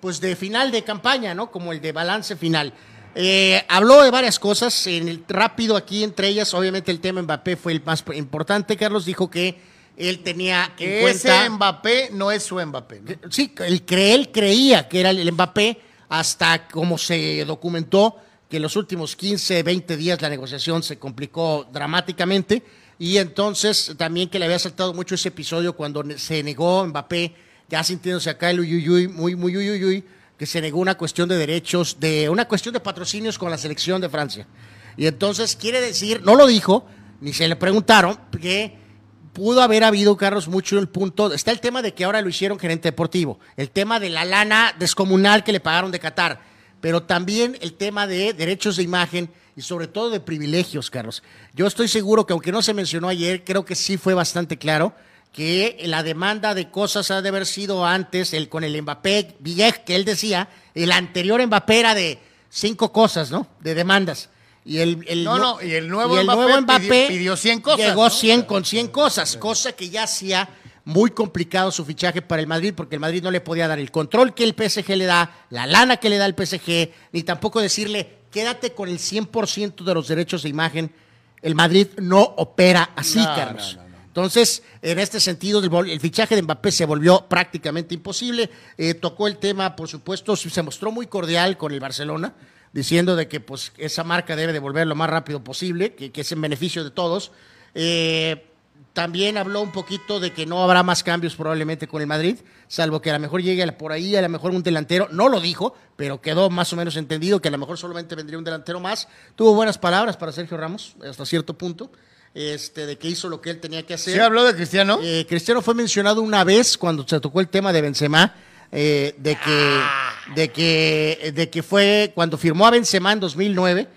pues de final de campaña, ¿no? Como el de balance final. Eh, habló de varias cosas, en el rápido aquí entre ellas, obviamente el tema Mbappé fue el más importante. Carlos dijo que él tenía en cuenta ese Mbappé no es su Mbappé. Sí, él, él creía que era el Mbappé hasta como se documentó que en los últimos 15, 20 días la negociación se complicó dramáticamente y entonces también que le había saltado mucho ese episodio cuando se negó Mbappé, ya sintiéndose acá el uyuyuy, muy, muy uyuyuy, que se negó una cuestión de derechos, de una cuestión de patrocinios con la selección de Francia. Y entonces quiere decir, no lo dijo, ni se le preguntaron, que pudo haber habido, Carlos, mucho el punto. Está el tema de que ahora lo hicieron gerente deportivo, el tema de la lana descomunal que le pagaron de Qatar, pero también el tema de derechos de imagen y sobre todo de privilegios, Carlos. Yo estoy seguro que aunque no se mencionó ayer, creo que sí fue bastante claro que la demanda de cosas ha de haber sido antes, el, con el Mbappé Villegas, que él decía, el anterior Mbappé era de cinco cosas, ¿no? De demandas. Y el, el no, no, y el nuevo, Mbappé, pidió, 100 cosas. Llegó 100 con 100 cosas, cosa que ya hacía muy complicado su fichaje para el Madrid, porque el Madrid no le podía dar el control que el PSG le da, la lana que le da el PSG, ni tampoco decirle, quédate con el 100% de los derechos de imagen. El Madrid no opera así, Carlos. Entonces, en este sentido, el, fichaje de Mbappé se volvió prácticamente imposible. Eh, tocó el tema, por supuesto, se mostró muy cordial con el Barcelona, diciendo de que pues, esa marca debe devolver lo más rápido posible, que, que es en beneficio de todos. Eh, también habló un poquito de que no habrá más cambios probablemente con el Madrid, salvo que a lo mejor llegue por ahí, a lo mejor un delantero. No lo dijo, pero quedó más o menos entendido que a lo mejor solamente vendría un delantero más. Tuvo buenas palabras para Sergio Ramos hasta cierto punto. Este, de que hizo lo que él tenía que hacer. ¿Sí habló de Cristiano? Eh, Cristiano fue mencionado una vez cuando se tocó el tema de Benzema, eh, de, que, de, que, de que fue cuando firmó a Benzema en 2009,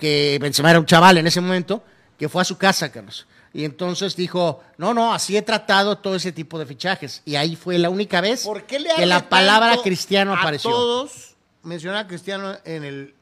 que Benzema era un chaval en ese momento, que fue a su casa, Carlos Y entonces dijo, no, no, así he tratado todo ese tipo de fichajes. Y ahí fue la única vez ¿Por qué le que la palabra cristiano a apareció. todos menciona a Cristiano en el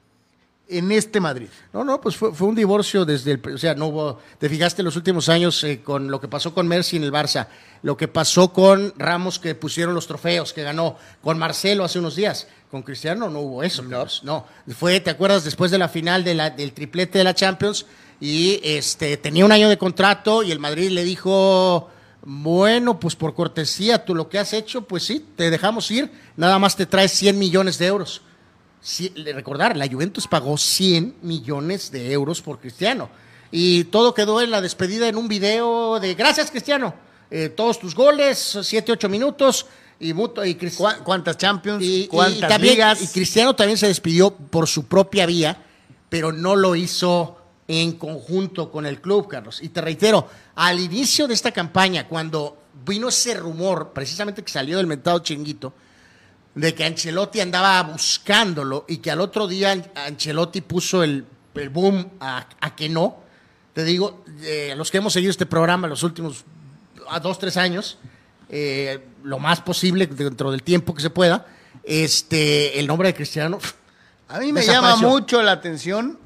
en este Madrid. No, no, pues fue, fue un divorcio desde el, o sea, no hubo, te fijaste en los últimos años eh, con lo que pasó con Messi en el Barça, lo que pasó con Ramos que pusieron los trofeos, que ganó, con Marcelo hace unos días, con Cristiano no hubo eso, no, no, fue, ¿te acuerdas? Después de la final de la- del triplete de la Champions y este tenía un año de contrato y el Madrid le dijo, bueno, pues por cortesía, tú lo que has hecho, pues sí, te dejamos ir, nada más te traes 100 millones de euros. Sí, recordar, la Juventus pagó 100 millones de euros por Cristiano. Y todo quedó en la despedida en un video de gracias Cristiano. Eh, todos tus goles, 7, 8 minutos. Y, muto- y, Cris- ¿Cuá- ¿Cuántas Champions? y- y ¿Cuántas también- ligas? y Cristiano también se despidió por su propia vía, pero no lo hizo en conjunto con el club, Carlos. Y te reitero, al inicio de esta campaña, cuando vino ese rumor, precisamente que salió del mentado chinguito, de que Ancelotti andaba buscándolo y que al otro día An- Ancelotti puso el, el boom a, a que no. Te digo, eh, los que hemos seguido este programa los últimos a dos, tres años, eh, lo más posible dentro del tiempo que se pueda, este, el nombre de Cristiano. a mí me llama mucho la atención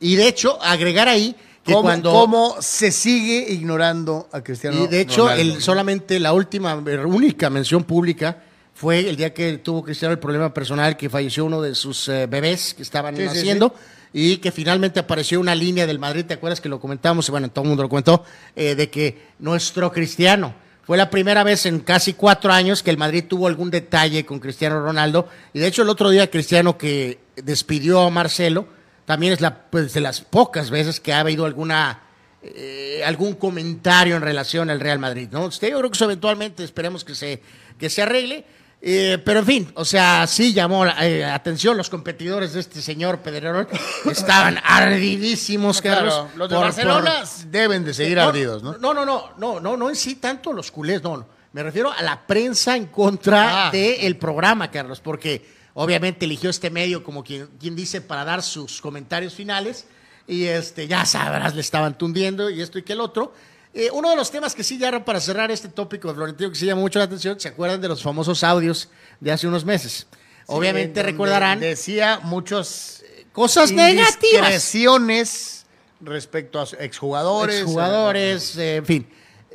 Y de hecho, agregar ahí que cómo, cuando... cómo se sigue ignorando a Cristiano Y de hecho, el, solamente la última, única mención pública fue el día que tuvo Cristiano el problema personal, que falleció uno de sus eh, bebés que estaban Sí, sí, naciendo. Y que finalmente apareció una línea del Madrid, ¿te acuerdas que lo comentamos? Bueno, todo el mundo lo comentó, eh, de que nuestro Cristiano fue la primera vez en casi cuatro años que el Madrid tuvo algún detalle con Cristiano Ronaldo. Y de hecho, el otro día Cristiano que despidió a Marcelo, también es la, pues, de las pocas veces que ha habido alguna eh, algún comentario en relación al Real Madrid, ¿no? Usted, yo creo que eso eventualmente esperemos que se, que se arregle. eh, pero en fin, o sea, sí llamó la eh, atención los competidores de este señor Pedrerol. Estaban ardidísimos, Carlos. Claro, los de por- Barcelona por- deben de seguir ardidos, ¿no? No, no, no, no, no, no en sí tanto los culés, no, no. Me refiero a la prensa en contra Ah. del programa, Carlos, porque obviamente eligió este medio como quien, quien dice para dar sus comentarios finales y este ya sabrás, le estaban tundiendo y esto y que el otro. Eh, uno de los temas que sí ya era para cerrar este tópico de Florentino que sí llama mucho la atención, ¿se acuerdan de los famosos audios de hace unos meses? Obviamente recordarán Decía muchos cosas negativas. indiscreciones respecto a exjugadores. Jugadores, eh, en fin.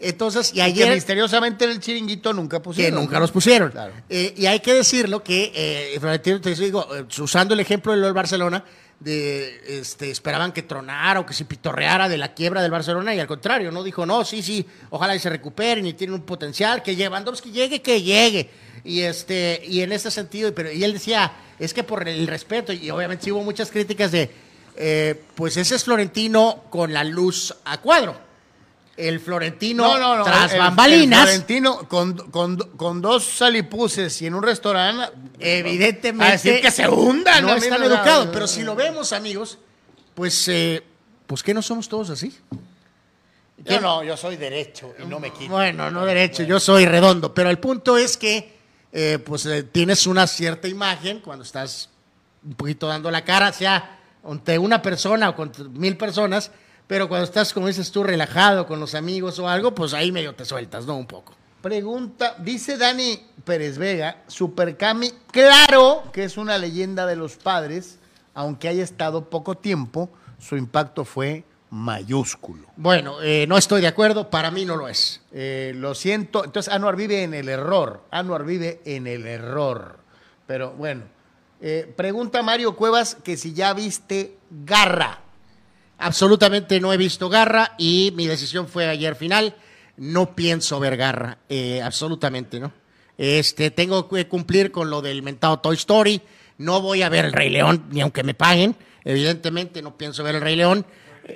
Entonces, y que ayer... misteriosamente en el chiringuito nunca que pusieron. nunca ¿no? los pusieron. Claro. Eh, y hay que decirlo que, eh, Florentino, te digo, eh, usando el ejemplo del Barcelona, de, este, esperaban que tronara o que se pitorreara de la quiebra del Barcelona y al contrario, no dijo, no, sí, sí, ojalá y se recuperen y tienen un potencial, que Lewandowski llegue, que llegue. Y, este, y en ese sentido, pero, y él decía, es que por el respeto, y obviamente sí hubo muchas críticas de, eh, pues ese es Florentino con la luz a cuadro. El Florentino No, no, no. tras el- el bambalinas. Florentino con, con, con dos salipuces y en un restaurante. Evidentemente. A decir que se hundan. No están educados. Pero si lo vemos, amigos, pues, eh, pues ¿qué no somos todos así? Yo no, yo soy derecho y no me quito. Bueno, no derecho, yo soy redondo. Pero el punto es que, eh, pues, eh, tienes una cierta imagen cuando estás un poquito dando la cara, sea ante una persona o con mil personas. Pero cuando estás, como dices tú, relajado con los amigos o algo, pues ahí medio te sueltas, ¿no? Un poco. Pregunta, dice Dani Pérez Vega, Super Cami, claro que es una leyenda de los padres, aunque haya estado poco tiempo, su impacto fue mayúsculo. Bueno, eh, no estoy de acuerdo, para mí no lo es. Eh, lo siento, entonces Anuar vive en el error, Anuar vive en el error. Pero bueno, eh, pregunta Mario Cuevas que si ya viste Garra. Absolutamente no he visto Garra y mi decisión fue ayer final. No pienso ver Garra, eh, absolutamente, ¿no? Este, tengo que cumplir con lo del mentado Toy Story. No voy a ver el Rey León, ni aunque me paguen. Evidentemente, no pienso ver el Rey León.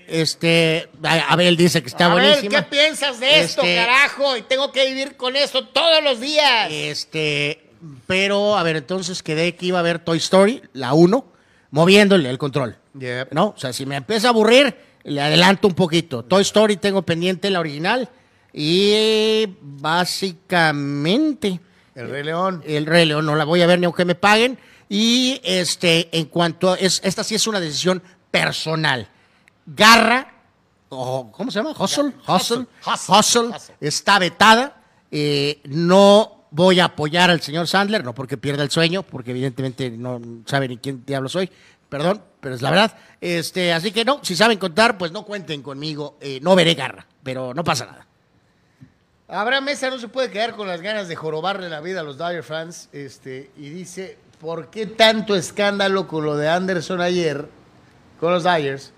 Este, a- Abel dice que está A ver, buenísima. ¿qué piensas de esto, Este, carajo? Y tengo que vivir con eso todos los días. Este, pero, a ver, entonces quedé que iba a ver Toy Story, la 1, moviéndole el control. Yep. ¿No? O sea, si me empieza a aburrir, le adelanto un poquito. Toy Story tengo pendiente la original y básicamente El Rey León. el Rey León no la voy a ver ni aunque me paguen. Y este, en cuanto a, es, esta sí es una decisión personal. Garra, o ¿cómo se llama? Hustle, Hustle, Hustle, Hustle. está vetada. Eh, no voy a apoyar al señor Sandler, no porque pierda el sueño, porque evidentemente no sabe ni quién diablo soy, perdón, pero es la verdad. Este, así que no, si saben contar, pues no cuenten conmigo, eh, no veré garra, pero no pasa nada. Abraham Mesa no se puede quedar con las ganas de jorobarle la vida a los Dodger fans este, y dice, ¿por qué tanto escándalo con lo de Anderson ayer con los Dodgers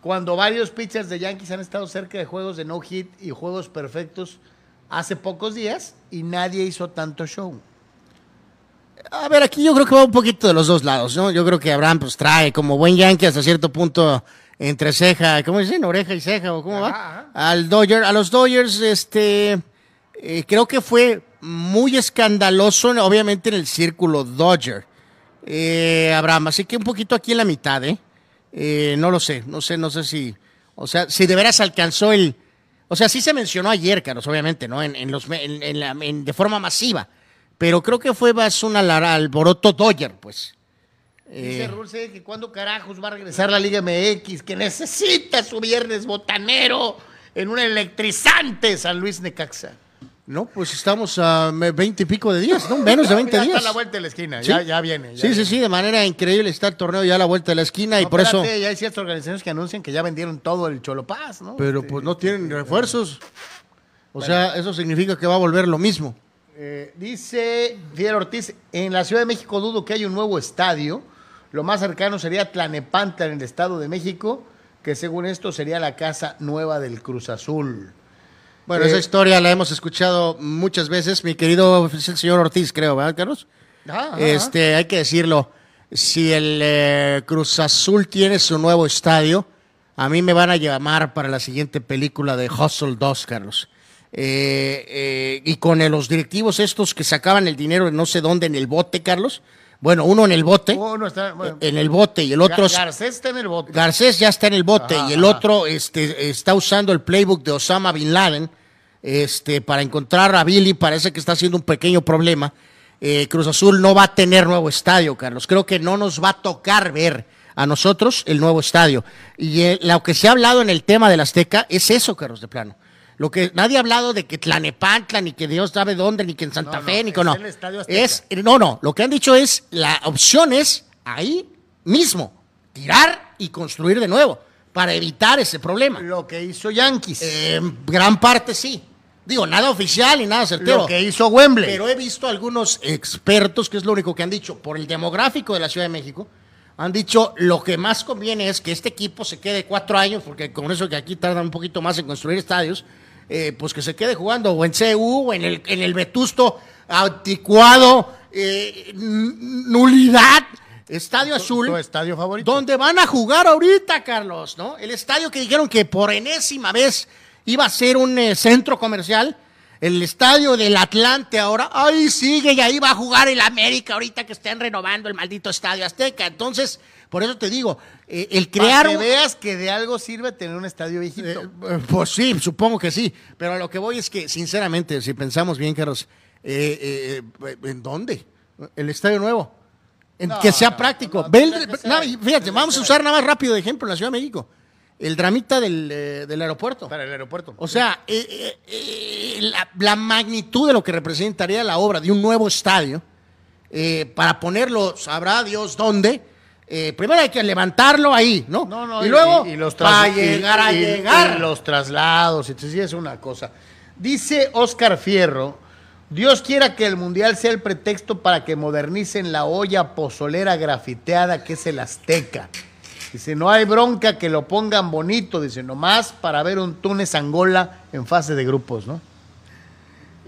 cuando varios pitchers de Yankees han estado cerca de juegos de no hit y juegos perfectos hace pocos días y nadie hizo tanto show? A ver, aquí yo creo que va un poquito de los dos lados, ¿no? Yo creo que Abraham pues trae como buen Yankee hasta cierto punto entre ceja, ¿cómo dicen? Oreja y ceja, ¿o cómo Ajá, va? ajá. Al Dodger, a los Dodgers, este, eh, creo que fue muy escandaloso, obviamente en el círculo Dodger, eh, Abraham, así que un poquito aquí en la mitad, ¿eh? Eh, no lo sé, no sé, no sé si, o sea, si de veras alcanzó el, o sea, sí se mencionó ayer, Carlos, obviamente, ¿no? En, en los, en- la- en- de forma masiva, pero creo que fue más un alboroto Dodger, pues. Dice Eh, Rulce que cuándo carajos va a regresar la Liga MX, que necesita su viernes botanero en un electrizante San Luis Necaxa. No, pues estamos a veinte y pico de días, ¿no? Menos de 20 ya días. está a la vuelta de la esquina, Sí. ya, ya viene. ya sí, sí, viene. sí, de manera increíble está el torneo ya a la vuelta de la esquina y por eso... Ya hay ciertas organizaciones que anuncian que ya vendieron todo el Cholopaz, ¿no? Pero Este, pues no tienen refuerzos. O sea, eso significa que va a volver lo mismo. eh, dice Fidel Ortiz, en la Ciudad de México dudo que haya un nuevo estadio. Lo más cercano sería Tlanepantla en el Estado de México, que según esto sería la casa nueva del Cruz Azul. Bueno, Eh, esa historia la hemos escuchado muchas veces. Mi querido es el señor Ortiz, creo, ¿verdad, Carlos? Ah, ajá. Este, hay que decirlo. Si el eh, Cruz Azul tiene su nuevo estadio, a mí me van a llamar para la siguiente película de Hustle 2, Carlos. Eh, eh, y con eh, los directivos estos que sacaban el dinero de no sé dónde en el bote, Carlos. Bueno, uno en el bote, está, bueno, en el bote y el otro... Gar- Garcés está en el bote. Garcés ya está en el bote Ajá, y el otro este, está usando el playbook de Osama Bin Laden este, para encontrar a Billy. Parece que está haciendo un pequeño problema. Eh, Cruz Azul no va a tener nuevo estadio, Carlos. Creo que no nos va a tocar ver a nosotros el nuevo estadio. Y eh, lo que se ha hablado en el tema del Azteca es eso, Carlos, de plano. Lo que nadie ha hablado de que Tlanepantla, ni que Dios sabe dónde, ni que en Santa No, Fe, no, ni que no. Es, no, no. Lo que han dicho es la opción es ahí mismo tirar y construir de nuevo para evitar ese problema. Lo que hizo Yankees. Eh, gran parte sí. Digo, nada oficial y nada certero. lo que hizo Wembley. Pero he visto algunos expertos, que es lo único que han dicho, por el demográfico de la Ciudad de México, han dicho lo que más conviene es que este equipo se quede cuatro años, porque con eso que aquí tardan un poquito más en construir estadios, eh, pues que se quede jugando o en CU o en el, en el vetusto anticuado, eh, nulidad, Estadio Azul. tu estadio favorito. ¿Dónde van a jugar ahorita, Carlos? ¿No? El estadio que dijeron que por enésima vez iba a ser un eh, centro comercial. El estadio del Atlante ahora, ahí sigue y ahí va a jugar el América ahorita que estén renovando el maldito estadio Azteca. Entonces, por eso te digo, eh, el crear Para que veas que de algo sirve tener un estadio viejito. eh, eh, pues sí, supongo que sí. Pero a lo que voy es que, sinceramente, si pensamos bien, Carlos, eh, ¿en dónde? El estadio nuevo. En No, que sea no, práctico. no, que fíjate, vamos a usar nada más rápido de ejemplo en la Ciudad de México. El dramita del, eh, del aeropuerto. Para el aeropuerto. O sea, eh, eh, eh, la, la magnitud de lo que representaría la obra de un nuevo estadio, para ponerlo, sabrá Dios dónde, eh, primero hay que levantarlo ahí, ¿no? No, no, y, luego, los para llegar a llegar. los traslados, entonces sí es una cosa. Dice Oscar Fierro, Dios quiera que el mundial sea el pretexto para que modernicen la olla pozolera grafiteada que es el Azteca. Dice, no hay bronca que lo pongan bonito, dice, nomás para ver un Túnez Angola en fase de grupos, ¿no?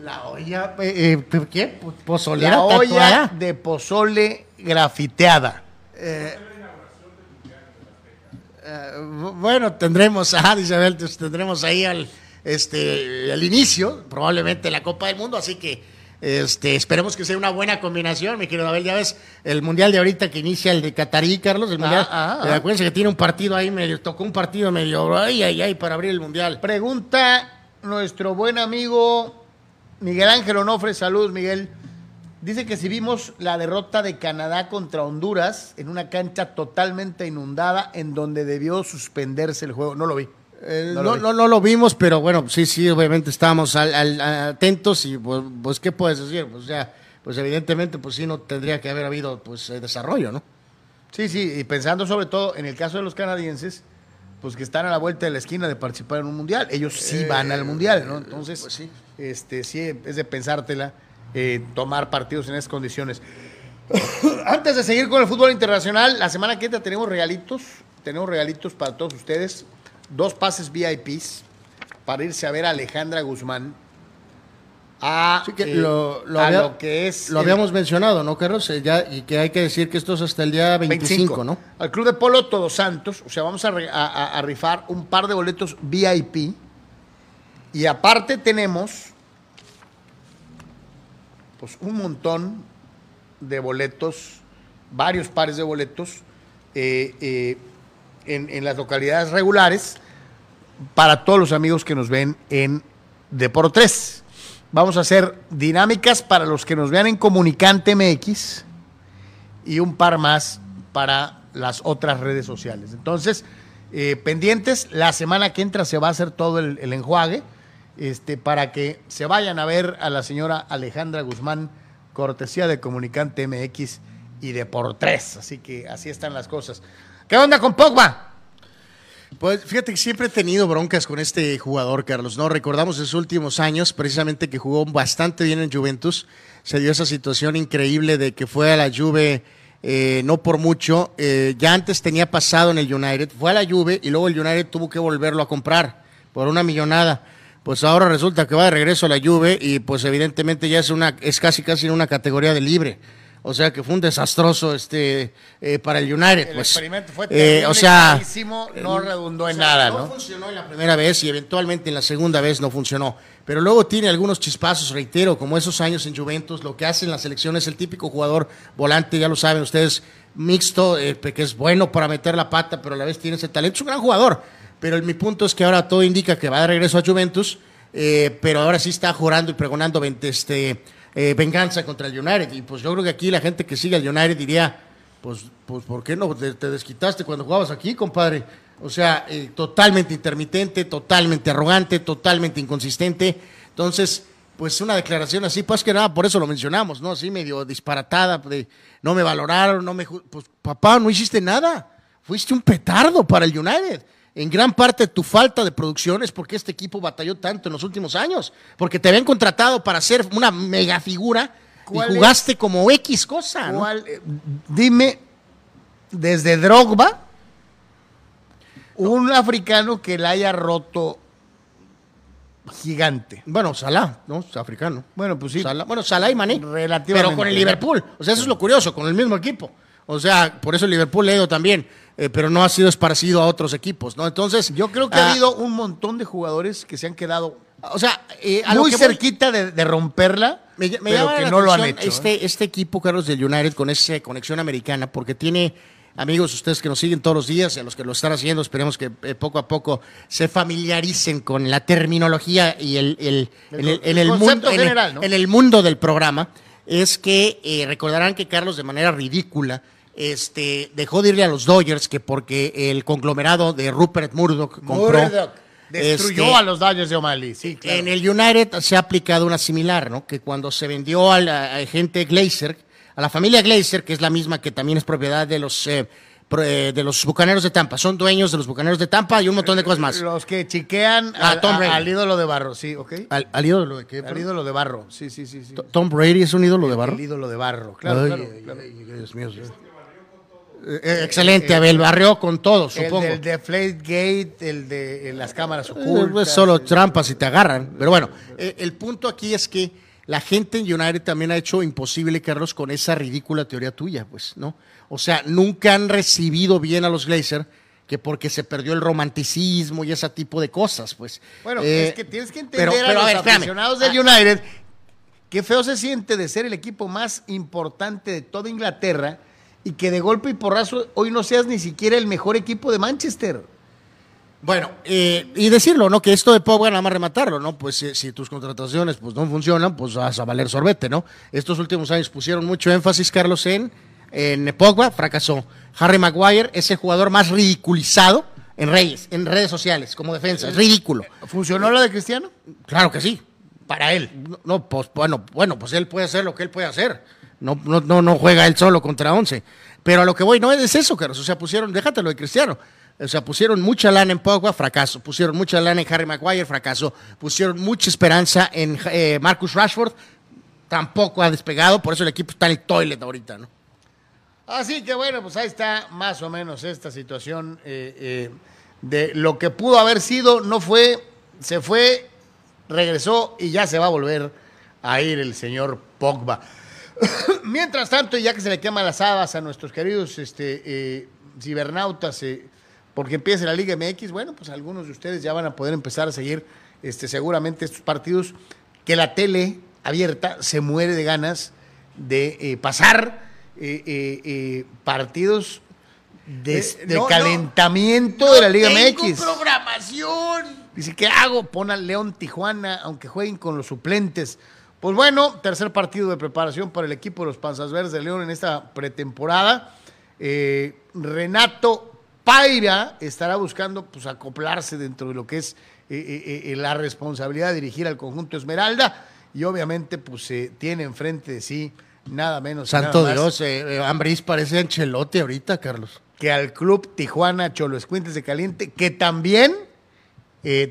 La olla, eh, eh, ¿qué? ¿Pozolera La olla tatuada? de pozole grafiteada. Eh, bueno, tendremos, ajá, dice Abel, pues, tendremos ahí al, este, al inicio, probablemente la Copa del Mundo, así que este, esperemos que sea una buena combinación, mi querido Abel, ya ves, el Mundial de ahorita que inicia el de Catarí, Carlos, el Mundial, ah, eh, ah. acuérdense que tiene un partido ahí, medio, tocó un partido medio, ay, ay, ay, para abrir el Mundial. Pregunta nuestro buen amigo Miguel Ángel Onofre, saludos Miguel. Dice que si vimos la derrota de Canadá contra Honduras en una cancha totalmente inundada en donde debió suspenderse el juego. No lo vi. Eh, no, no, no, lo vimos, pero bueno, sí, sí, obviamente estábamos atentos y pues, pues, ¿qué puedes decir? Pues ya, pues evidentemente, pues sí, no tendría que haber habido pues eh, desarrollo, ¿no? Sí, sí, y pensando sobre todo en el caso de los canadienses, pues que están a la vuelta de la esquina de participar en un mundial. Ellos sí van al mundial, ¿no? Entonces, pues sí. este, sí, es de pensártela tomar partidos en esas condiciones. Antes de seguir con el fútbol internacional, la semana que entra tenemos regalitos, tenemos regalitos para todos ustedes, dos pases VIPs para irse a ver a Alejandra Guzmán. A, que eh, lo, que es lo habíamos mencionado, ¿no, Carlos? Eh, ya, y que hay que decir que esto es hasta el día 25, ¿no? Al Club de Polo Todos Santos, o sea, vamos a, a rifar un par de boletos VIP y aparte tenemos pues un montón de boletos, varios pares de boletos eh, eh, en, las localidades regulares para todos los amigos que nos ven en Depor 3. Vamos a hacer dinámicas para los que nos vean en Comunicante MX y un par más para las otras redes sociales. Entonces, eh, pendientes, la semana que entra se va a hacer todo el, el enjuague este, para que se vayan a ver a la señora Alejandra Guzmán, cortesía de Comunicante MX y de por tres. Así que así están las cosas. ¿Qué onda con Pogba? Pues fíjate que siempre he tenido broncas con este jugador, Carlos. No recordamos en últimos años, precisamente que jugó bastante bien en Juventus. Se dio esa situación increíble de que fue a la Juve eh, no por mucho. Eh, ya antes tenía pasado en el United, fue a la Juve y luego el United tuvo que volverlo a comprar por una millonada pues ahora resulta que va de regreso a la Juve y pues evidentemente ya es una es casi casi en una categoría de libre. O sea que fue un desastroso este eh, para el United. El pues. experimento fue eh, o sea, no redundó en nada, ¿no? No funcionó en la primera vez y eventualmente en la segunda vez no funcionó. Pero luego tiene algunos chispazos, reitero, como esos años en Juventus, lo que hace en la selección es el típico jugador volante, ya lo saben ustedes, mixto, eh, que es bueno para meter la pata, pero a la vez tiene ese talento. Es un gran jugador pero mi punto es que ahora todo indica que va de regreso a Juventus, eh, pero ahora sí está jurando y pregonando este, eh, venganza contra el United. Y pues yo creo que aquí la gente que sigue al United diría, pues, pues ¿por qué no te, desquitaste cuando jugabas aquí, compadre? O sea, eh, totalmente intermitente, totalmente arrogante, totalmente inconsistente. Entonces, pues una declaración así, pues que nada, por eso lo mencionamos, ¿no? Así medio disparatada, de no me valoraron, no me... Pues papá, no hiciste nada. Fuiste un petardo para el United en gran parte tu falta de producción es porque este equipo batalló tanto en los últimos años, porque te habían contratado para ser una mega figura y jugaste como X cosa. Eh, dime, desde Drogba, un africano que la haya roto gigante. Bueno, Salah, ¿no? Es africano. Bueno, pues sí. bueno, Salah y Mané. Pero con el Liverpool. O sea, eso es lo curioso, con el mismo equipo. O sea, por eso el Liverpool le ido también. Eh, pero no ha sido esparcido a otros equipos, ¿no? Entonces. Yo creo que ha ah, habido un montón de jugadores que se han quedado. O sea, eh, muy cerquita de, romperla, me, pero que no lo han hecho. Este, ¿eh? este equipo, Carlos, del United, con esa conexión americana, porque tiene amigos, ustedes que nos siguen todos los días, a los que lo están haciendo, esperemos que poco a poco se familiaricen con la terminología y el, el, en, el, mundo, general, en, el mundo del programa, es que recordarán que Carlos, de manera ridícula, este, dejó de irle a los Dodgers que porque el conglomerado de Rupert Murdoch compró. destruyó este, a los Dodgers de O'Malley, sí, En el United se ha aplicado una similar, ¿no? Que cuando se vendió a la gente Glazer, a la familia Glazer, que es la misma que también es propiedad de los eh, eh, de los bucaneros de Tampa, son dueños de los bucaneros de Tampa y un montón de cosas más. Los que chiquean ah, al, ídolo de barro, sí, ¿ok? ¿Al, ídolo de qué? Al ídolo de barro, sí, sí, sí. sí. ¿Tom Brady es un ídolo de barro? El ídolo de barro, claro, claro, Dios mío. Eh, eh, excelente, Abel, barrió con todo, supongo. El de Gate, el de las cámaras eh, ocultas. Pues solo trampas y te agarran. Pero bueno, el punto aquí es que la gente en United también ha hecho imposible, Carlos, con esa ridícula teoría tuya, pues, ¿no? O sea, nunca han recibido bien a los Glazer que porque se perdió el romanticismo y ese tipo de cosas, pues. Bueno, es que tienes que entender a los aficionados del. United qué feo se siente de ser el equipo más importante de toda Inglaterra y que de golpe y porrazo hoy no seas ni siquiera el mejor equipo de Manchester. Bueno, eh, y decirlo, ¿no? Que esto de Pogba nada más rematarlo, ¿no? Pues si, tus contrataciones pues no funcionan, pues vas a valer sorbete, ¿no? Estos últimos años pusieron mucho énfasis, Carlos, en, en Pogba, fracasó. Harry Maguire, ese jugador más ridiculizado en redes, en redes sociales, como defensa. Es ridículo. ¿Funcionó la de Cristiano? Claro que sí. Para él. No, no, pues bueno, bueno, pues él puede hacer lo que él puede hacer. No, no, no, juega él solo contra 11. Pero a lo que voy, no es eso, Carlos. O sea, pusieron, déjatelo de Cristiano. O sea, pusieron mucha lana en Pogba, fracaso. Pusieron mucha lana en Harry Maguire, fracaso. Pusieron mucha esperanza en eh, Marcus Rashford, tampoco ha despegado. Por eso el equipo está en el toilet ahorita, ¿no? Así que bueno, pues ahí está más o menos esta situación eh, eh, de lo que pudo haber sido, no fue, se fue, regresó y ya se va a volver a ir el señor Pogba. Mientras tanto, ya que se le queman las habas a nuestros queridos este, eh, cibernautas, eh, porque empieza la Liga MX, bueno, pues algunos de ustedes ya van a poder empezar a seguir este, seguramente estos partidos que la tele abierta se muere de ganas de eh, pasar partidos de, de no, no. calentamiento de la Liga tengo MX. programación. Dice, ¿qué hago? Pon al León Tijuana, aunque jueguen con los suplentes. Pues bueno, tercer partido de preparación para el equipo de los Panzas Verdes de León en esta pretemporada. Eh, Renato Paiva estará buscando pues, acoplarse dentro de lo que es eh, eh, la responsabilidad de dirigir al conjunto Esmeralda. Y obviamente, pues tiene enfrente de sí nada menos Santo nada Dios, Ambriz parece Ancelotti ahorita, Carlos. que al club Tijuana Escuintes de Caliente, que también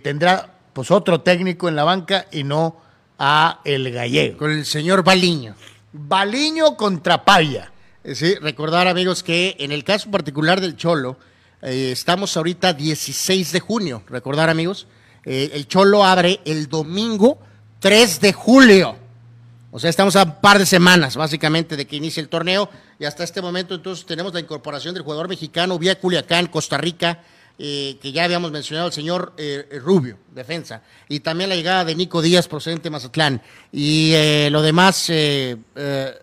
tendrá pues otro técnico en la banca y no a el gallego. Con el señor Baliño. Baliño contra Paya. Eh, Sí, recordar amigos que en el caso particular del Cholo, eh, estamos ahorita 16 de junio, recordar amigos, eh, el Cholo abre el domingo 3 de julio. O sea, estamos a un par de semanas básicamente de que inicie el torneo y hasta este momento entonces tenemos la incorporación del jugador mexicano vía Culiacán, Costa Rica, eh, que ya habíamos mencionado el señor eh, eh, Rubio, defensa, y también la llegada de Nico Díaz procedente de Mazatlán. Y eh, lo demás... eh, eh,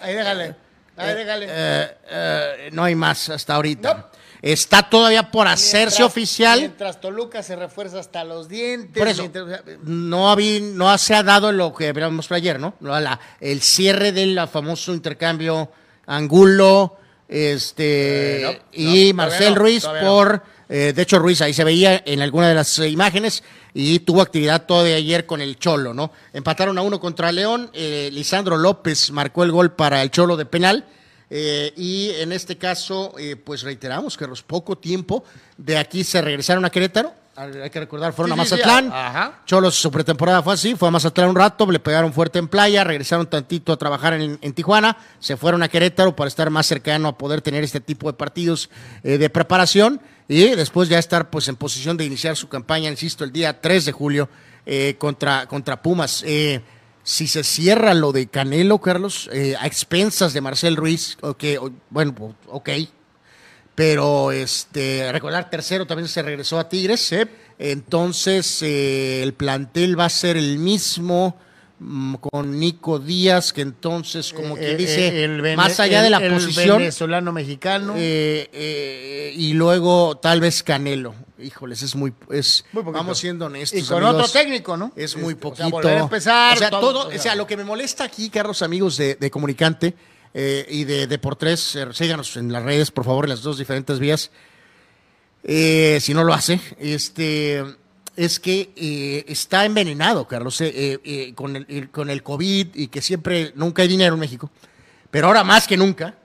Ahí déjale. Ahí déjale. no hay más hasta ahorita. Está todavía por hacerse Mientras- oficial. Mientras Toluca se refuerza hasta los dientes. Por eso, mientras- o sea, no, habí- no se ha dado lo que habíamos ayer, ¿no? La- el cierre del famoso intercambio Angulo este, Eh, no, y no, Marcel no, Ruiz por, eh, de hecho Ruiz ahí se veía en alguna de las imágenes y tuvo actividad todo de ayer con el Cholo, ¿no? Empataron a uno contra León, eh, Lisandro López marcó el gol para el Cholo de penal. eh, y en este caso, pues reiteramos que a los poco tiempo de aquí se regresaron a Querétaro. Hay que recordar, fueron Sí, a sí, Mazatlán. ajá. Cholos, su pretemporada fue así, fue a Mazatlán un rato, le pegaron fuerte en playa, regresaron tantito a trabajar en, en Tijuana, se fueron a Querétaro para estar más cercano a poder tener este tipo de partidos eh, de preparación y después ya estar pues en posición de iniciar su campaña, insisto, el día 3 de julio eh, contra, contra Pumas. Eh, si se cierra lo de Canelo, Carlos, a expensas de Marcel Ruiz, ok, o- bueno, ok, pero este recordar tercero también se regresó a Tigres entonces eh, el plantel va a ser el mismo mm, con Nico Díaz que entonces como eh, quien eh, dice el vene- más allá de la el posición venezolano mexicano. eh, eh, y luego tal vez Canelo híjoles es muy es Muy poquito. vamos siendo honestos y con amigos. otro técnico, ¿no? Es muy Este, o poquito. volver a empezar. O sea, todo- o sea, sea, lo que me molesta aquí, Carlos, amigos de, de Comunicante eh, y de, de por tres, eh, síganos en las redes, por favor, en las dos diferentes vías. Eh, si no lo hace, este es que eh, está envenenado, Carlos, eh, con, el, con el COVID y que siempre, nunca hay dinero en México, pero ahora más que nunca,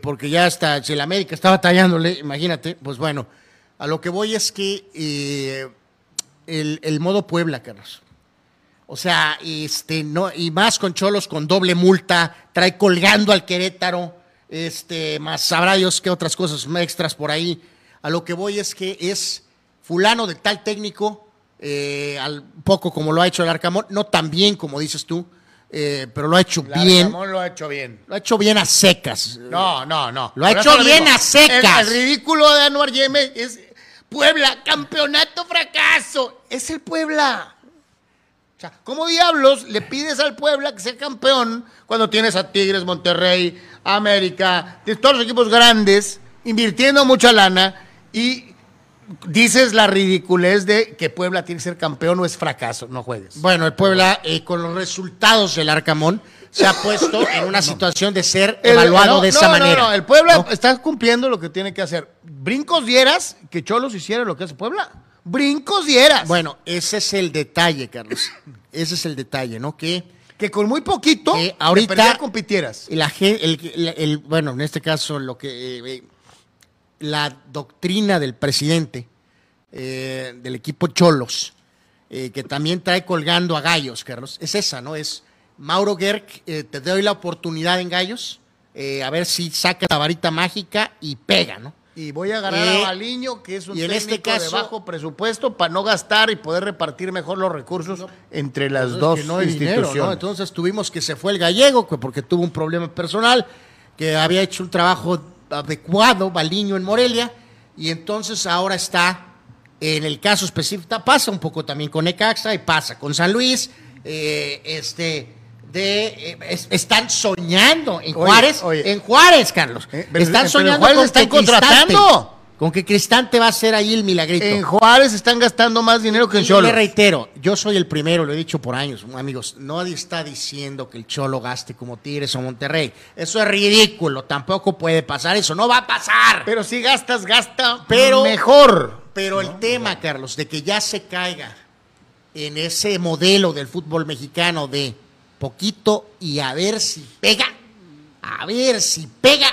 porque ya hasta si el América está batallándole, imagínate, pues bueno, a lo que voy es que el, el modo Puebla, Carlos. O sea, este, no, y más con Cholos con doble multa, trae colgando al Querétaro, este, más sabrá Dios qué otras cosas extras por ahí. A lo que voy es que es fulano de tal técnico, eh, al poco como lo ha hecho el Arcamón, no tan bien como dices tú, eh, pero lo ha hecho la bien, Ramón lo ha hecho bien. lo ha hecho bien a secas. No, no, no. Lo ha Por hecho bien a secas. El, el ridículo de Anuar Yeme es Puebla, campeonato fracaso. Es el Puebla. O sea, ¿cómo diablos le pides al Puebla que sea campeón cuando tienes a Tigres, Monterrey, América, todos los equipos grandes, invirtiendo mucha lana y dices la ridiculez de que Puebla tiene que ser campeón o es fracaso? No juegues. Bueno, el Puebla, eh, con los resultados del Arcamón, se ha puesto en una situación de ser evaluado no, de esa no, manera. No, no, el Puebla está cumpliendo lo que tiene que hacer. Brincos dieras que Cholos hiciera lo que hace Puebla. Brincos dieras. Bueno, ese es el detalle, Carlos. Ese es el detalle, ¿no? Que que con muy poquito ahorita- compitieras. la el, el- el- bueno, en este caso, lo que eh, eh, la doctrina del presidente eh, del equipo Cholos, eh, que también trae colgando a Gallos, Carlos, es esa, ¿no? Es Mauro Gerg, eh, te doy la oportunidad en Gallos, a ver si saca la varita mágica y pega, ¿no? Y voy a agarrar Eh, a Baliño, que es un y en técnico este caso- de bajo presupuesto, para no gastar y poder repartir mejor los recursos entre las Entonces, dos que no hay dinero, instituciones. ¿no? Entonces tuvimos que se fue el gallego que porque tuvo un problema personal, que había hecho un trabajo adecuado, Baliño en Morelia, y entonces ahora está en el caso específico, pasa un poco también con Necaxa y pasa con San Luis, eh, este de eh, es- están soñando en Oye, Juárez, oye. en Juárez, Carlos. Eh, pero- están pero en soñando Juárez con están que Cristante- contratando. con que Cristante va a ser ahí el milagrito. En Juárez están gastando más dinero que en Y yo Cholos. le reitero, yo soy el primero, lo he dicho por años, amigos, nadie está diciendo que el Cholo gaste como Tigres o Monterrey. Eso es ridículo, tampoco puede pasar, eso no va a pasar. Pero, Pero si gastas, gasta Pero- mejor. el tema, Carlos, de que ya se caiga en ese modelo del fútbol mexicano de poquito y a ver si pega, a ver si pega,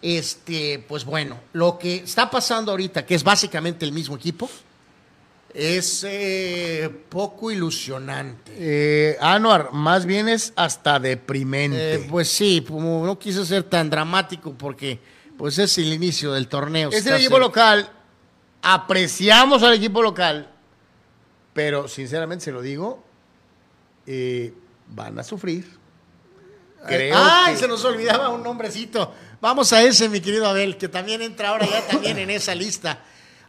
este, pues bueno, lo que está pasando ahorita, que es básicamente el mismo equipo, es eh, poco ilusionante. Eh, Anuar, más bien es hasta deprimente. Eh, pues sí, como no quise ser tan dramático porque pues es el inicio del torneo. es el equipo local. Apreciamos al equipo local. Pero sinceramente se lo digo. eh, van a sufrir. Creo Ay, que- se nos olvidaba un nombrecito. Vamos a ese, mi querido Abel, que también entra ahora ya también en esa lista.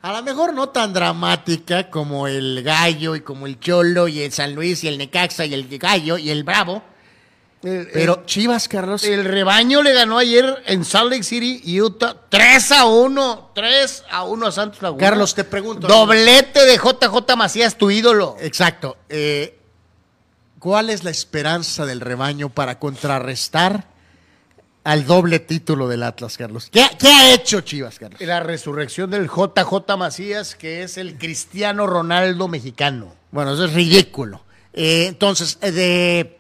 A lo mejor no tan dramática como el Gallo y como el Cholo y el San Luis y el Necaxa y el Gallo y el Bravo. el- Pero Chivas, Carlos. El rebaño le ganó ayer en Salt Lake City, Utah, 3 a 1. 3 a 1 a Santos Laguna. Carlos, te pregunto. Doblete de JJ Macías, tu ídolo. Exacto. Eh, ¿Cuál es la esperanza del rebaño para contrarrestar al doble título del Atlas, Carlos? ¿Qué, qué ha hecho Chivas, Carlos? La resurrección del JJ Macías, que es el Cristiano Ronaldo mexicano. Bueno, eso es ridículo. Eh, entonces, eh, de,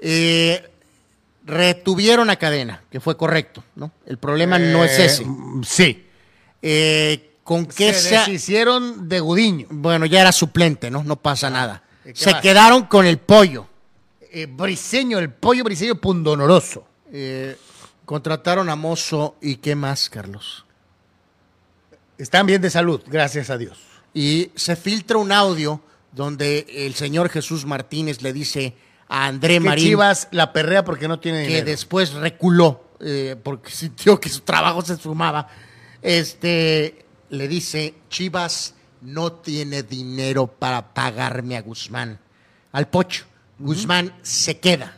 eh, retuvieron a cadena, que fue correcto, ¿no? El problema no es ese. Sí. ¿Con qué Se se deshicieron de Gudiño. Bueno, ya era suplente, ¿no? No pasa nada. ¿Qué Se más? quedaron con el pollo. Eh, Briseño, el pollo briseño pundonoroso. Eh, contrataron a Mozo y qué más, Carlos. Están bien de salud, gracias a Dios. Y se filtra un audio donde el señor Jesús Martínez le dice a André Que Marín Chivas la perrea porque no tiene que dinero. después reculó eh, porque sintió que su trabajo se sumaba. Este le dice: Chivas no tiene dinero para pagarme a Guzmán, al Pocho. Guzmán se queda.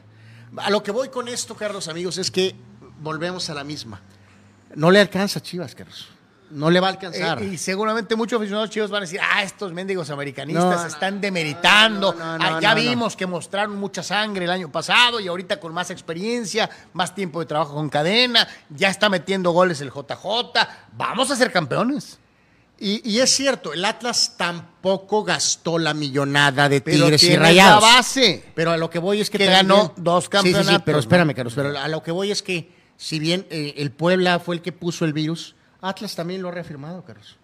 A lo que voy con esto, Carlos, amigos, es que volvemos a la misma. No le alcanza a Chivas, Carlos. No le va a alcanzar. Eh, y seguramente muchos aficionados chivos van a decir, ah, estos mendigos americanistas No, están demeritando. no, no, no, Ah, ya vimos que mostraron mucha sangre el año pasado y ahorita con más experiencia, más tiempo de trabajo con cadena, ya está metiendo goles el JJ. Vamos a ser campeones. Y, y es cierto, el Atlas tampoco gastó la millonada de Pero Tigres y Rayados. la base. Pero a lo que voy es que, Que también- ganó dos Sí, sí, sí, campeonatos, pero espérame, Carlos. Pero a lo que voy es que, si bien eh, el Puebla fue el que puso el virus, Atlas también lo ha reafirmado, Carlos.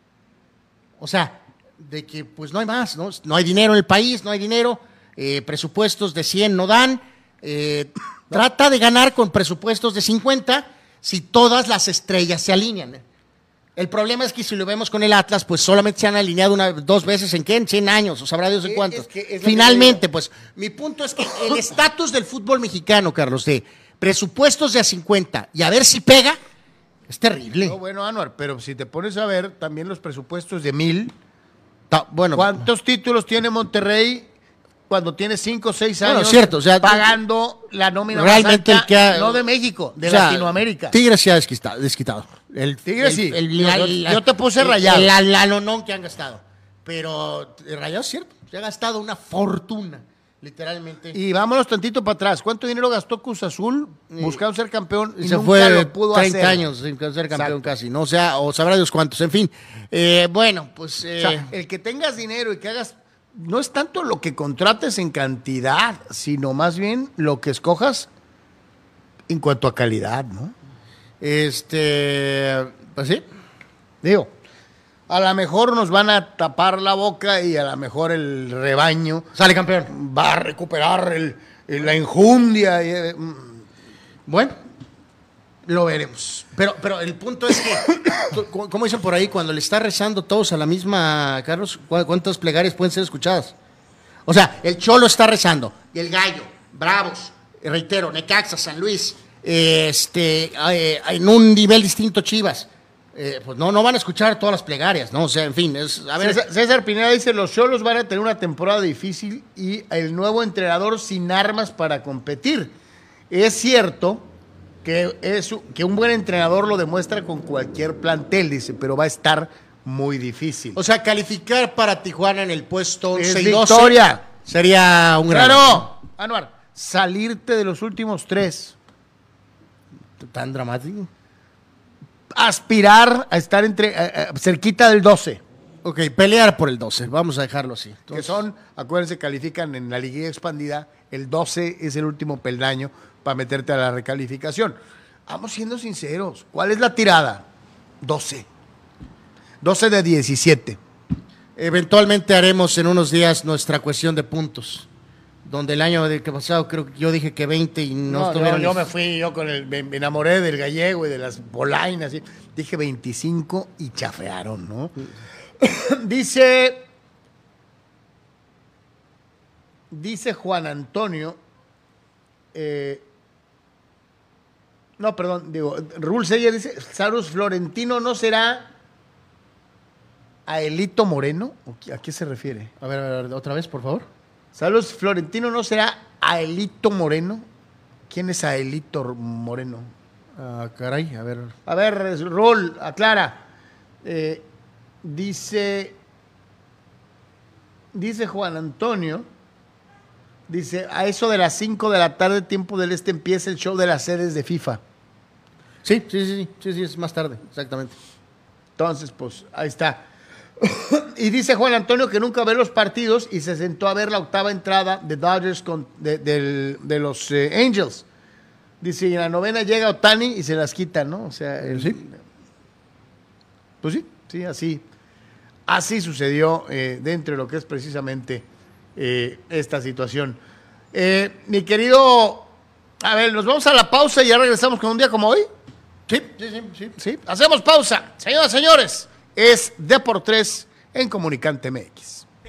O sea, de que pues no hay más, ¿no? No hay dinero en el país, no hay dinero, eh, presupuestos de 100 no dan. eh, trata de ganar con presupuestos de 50 si todas las estrellas se alinean. El problema es que si lo vemos con el Atlas, pues solamente se han alineado una, dos veces en qué, en 100 años, o sabrá Dios en Eh, cuántos. es que es lo que Finalmente, pues mi punto es que el estatus del fútbol mexicano, Carlos, de presupuestos de a 50 y a ver si pega, es terrible. No, bueno, Anuar, pero si te pones a ver también los presupuestos de mil, Ta- bueno, ¿cuántos títulos tiene Monterrey cuando tiene cinco o seis años Bueno, cierto, o sea, pagando la nómina realmente más el que alta, ha- no de México, de o sea, Tigre Tigres se ha desquitado. desquitado. El, Tigres sí. Yo- yo te puse el- Rayados. El, alanonón que han gastado. Pero eh, Rayados es cierto, se ha gastado una fortuna literalmente. Y vámonos tantito para atrás. ¿Cuánto dinero gastó Cruz Azul buscando ser campeón? Y se nunca fue lo pudo 30 hacer? años sin ser campeón Exacto. casi, ¿no? O sea, o sabrá Dios cuántos. En fin, eh, bueno, pues... O eh, sea, el que tengas dinero y que hagas, no es tanto lo que contrates en cantidad, sino más bien lo que escojas en cuanto a calidad, ¿no? este, pues sí. Digo, a lo mejor nos van a tapar la boca y a lo mejor el rebaño Sale campeón. va a recuperar el- el- la enjundia. y, eh, mm, Bueno, lo veremos. Pero, pero el punto es que, como dicen por ahí, cuando le está rezando todos a la misma, Carlos, ¿cu- ¿cuántas plegarias pueden ser escuchadas? O sea, el Cholo está rezando, y el Gallo, Bravos, reitero, Necaxa, San Luis, este, eh, en un nivel distinto Chivas. Eh, pues no, no van a escuchar todas las plegarias, ¿no? O sea, en fin, es, a ver, César, César Pineda dice, los Cholos van a tener una temporada difícil y el nuevo entrenador sin armas para competir. Es cierto que, es, que un buen entrenador lo demuestra con cualquier plantel, dice, pero va a estar muy difícil. o sea, calificar para Tijuana en el puesto 11 Es y 12 victoria. sería un gran... ¡Claro! Anuar, salirte de los últimos tres. Tan dramático. Aspirar a estar entre, eh, cerquita del 12. Ok, pelear por el 12, vamos a dejarlo así. que son, acuérdense, califican en la liguilla expandida, el 12 es el último peldaño para meterte a la recalificación. Vamos siendo sinceros, ¿cuál es la tirada? 12. 12 de 17. Eventualmente haremos en unos días nuestra cuestión de puntos. Donde el año de que pasado creo que yo dije que 20 y no, No, estuvieron. yo me fui, yo con el, me, me enamoré del gallego y de las polainas. y dije 25 y chafearon, ¿no? dice, dice Juan Antonio, eh, no, perdón, digo, Rule Seyer dice, Sarus Florentino no será Aelito Moreno, ¿O qué- ¿a qué se refiere? A ver, a ver, otra vez, por favor. Salus Florentino no será Aelito Moreno. ¿Quién es Aelito Moreno? Ah, caray, a ver. A ver, Rol, aclara. Eh, dice, dice Juan Antonio, dice, a eso de las 5 de la tarde, tiempo del este, empieza el show de las sedes de FIFA. Sí, sí, sí, sí, sí, es más tarde, exactamente. Entonces, pues, ahí está. y dice Juan Antonio que nunca ve los partidos y se sentó a ver la octava entrada de Dodgers con, de, de los eh, Angels. Dice, y en la novena llega Otani y se las quita, ¿no? O sea, el- Sí. Pues sí, sí, así. Así sucedió eh, dentro de lo que es precisamente eh, esta situación. Mi querido, a ver, nos vamos a la pausa y ya regresamos con un día como hoy. Sí, sí, sí, sí. Sí, hacemos pausa. Señoras señores, es D por 3 en Comunicante MX.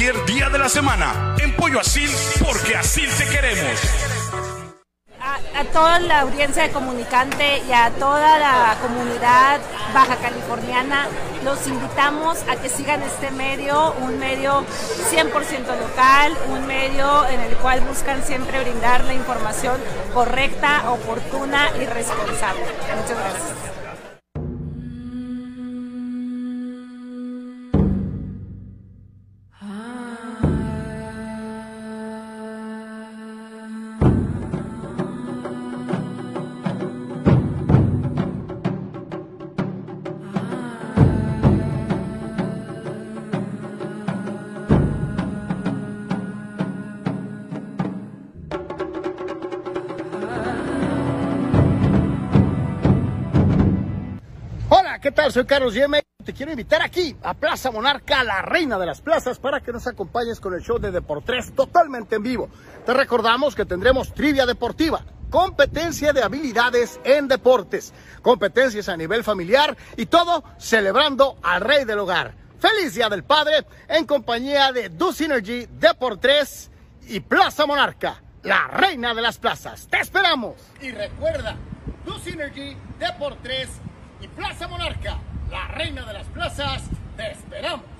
día de la semana. En Pollo Asil, porque así te queremos. A, a toda la audiencia de Comunicante y a toda la comunidad baja californiana, los invitamos a que sigan este medio, un medio 100% local, un medio en el cual buscan siempre brindar la información correcta, oportuna y responsable. Muchas gracias. Soy Carlos Yeme. Te quiero invitar aquí a Plaza Monarca, la reina de las plazas, para que nos acompañes con el show de Deportes totalmente en vivo. Te recordamos que tendremos trivia deportiva, competencia de habilidades en deportes, competencias a nivel familiar y todo celebrando al rey del hogar. Feliz Día del Padre en compañía de Do Synergy Deportes y Plaza Monarca, la reina de las plazas. ¡Te esperamos! Y recuerda, Tu Synergy, Deport3 y Plaza Monarca, la reina de las plazas. ¡Te esperamos!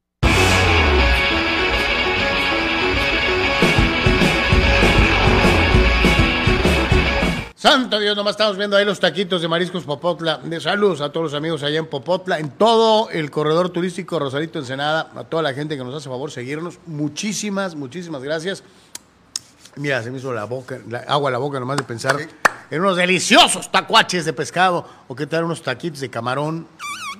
Santo Dios, nomás estamos viendo ahí los taquitos de mariscos Popotla. De saludos a todos los amigos allá en Popotla, en todo el corredor turístico Rosarito Ensenada, a toda la gente que nos hace favor seguirnos. Muchísimas, muchísimas gracias. Mira, se me hizo la boca, la, agua a la boca nomás de pensar en unos deliciosos tacuaches de pescado o qué tal unos taquitos de camarón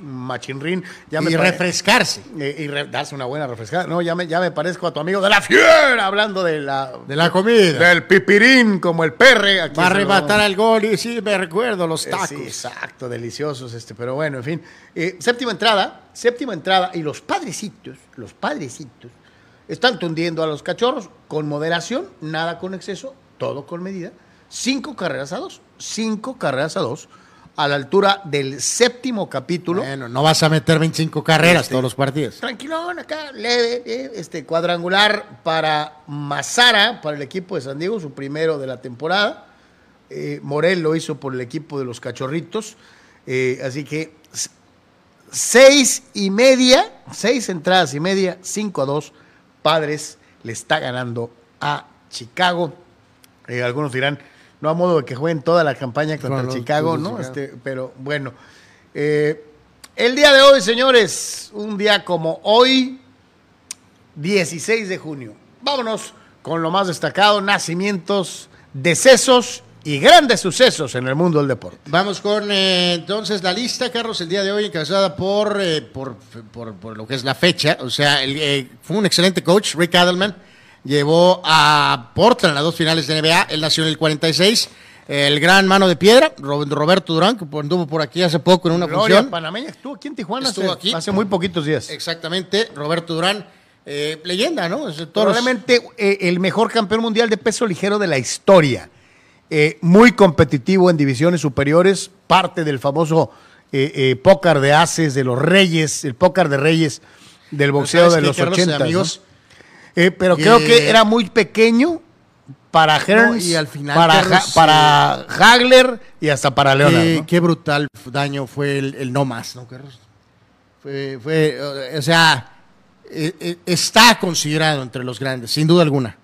machinrín. Ya y pare- refrescarse. eh, y re- darse una buena refrescada. No, ya me, ya me parezco a tu amigo de la fiera, hablando de la, De la comida. del pipirín, como el perre. Aquí Va a arrebatar al gol y sí, me recuerdo los Eh, tacos. Sí, exacto, deliciosos, este, pero bueno, en fin. Eh, séptima entrada, séptima entrada, y los padrecitos, los padrecitos, están tundiendo a los cachorros con moderación, nada con exceso, todo con medida. Cinco carreras a dos, cinco carreras a dos, a la altura del séptimo capítulo. Bueno, no vas a meter 25 carreras Este- todos los partidos. Tranquilón, acá, leve, eh, este cuadrangular para Mazara, para el equipo de San Diego, su primero de la temporada. Eh, Morel lo hizo por el equipo de los cachorritos. Eh, así que seis y media, seis entradas y media, cinco a dos. Padres le está ganando a Chicago. Algunos dirán, no a modo de que jueguen toda la campaña contra Chicago, ¿no? Chicago. Este, pero bueno. Eh, el día de hoy, señores, un día como hoy, 16 de junio. Vámonos con lo más destacado, nacimientos, decesos y grandes sucesos en el mundo del deporte. Vamos con eh, entonces la lista, Carlos, el día de hoy encabezada por, eh, por, por, por lo que es la fecha. O sea, el, eh, fue un excelente coach, Rick Adelman. Llevó a Portland a dos finales de NBA. Él nació en el 46. El gran mano de piedra, Ro- Roberto Durán, que anduvo por aquí hace poco en una Gloria función. Panameña estuvo aquí en Tijuana Estuvo hace, aquí. hace muy poquitos días. Exactamente, Roberto Durán, eh, leyenda, ¿no? Es Probablemente eh, el mejor campeón mundial de peso ligero de la historia. Eh, muy competitivo en divisiones superiores, parte del famoso pócar de ases, de los reyes, el pócar de reyes del boxeo ¿sabes de los Carlos, 80. amigos? Pero Que- creo que era muy pequeño para Hearns, y al final, para, Carlos, Ha- para Hagler y hasta para Leonard. Qué, ¿no? qué brutal daño fue el, el no más, ¿no, Carlos? Fue, fue, eh, o sea, eh, eh, está considerado entre los grandes, sin duda alguna.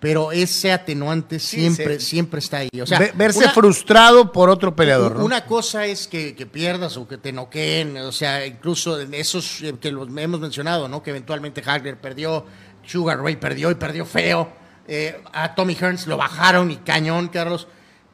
Pero ese atenuante siempre, sí. siempre está ahí. O sea, Ve- verse una- frustrado por otro peleador. ¿no? Una cosa es que, que pierdas o que te noqueen, o sea, incluso esos eh, que los hemos mencionado, ¿no? Que eventualmente Hagler perdió, Sugar Ray perdió y perdió feo. eh, a Tommy Hearns lo bajaron y cañón, Carlos.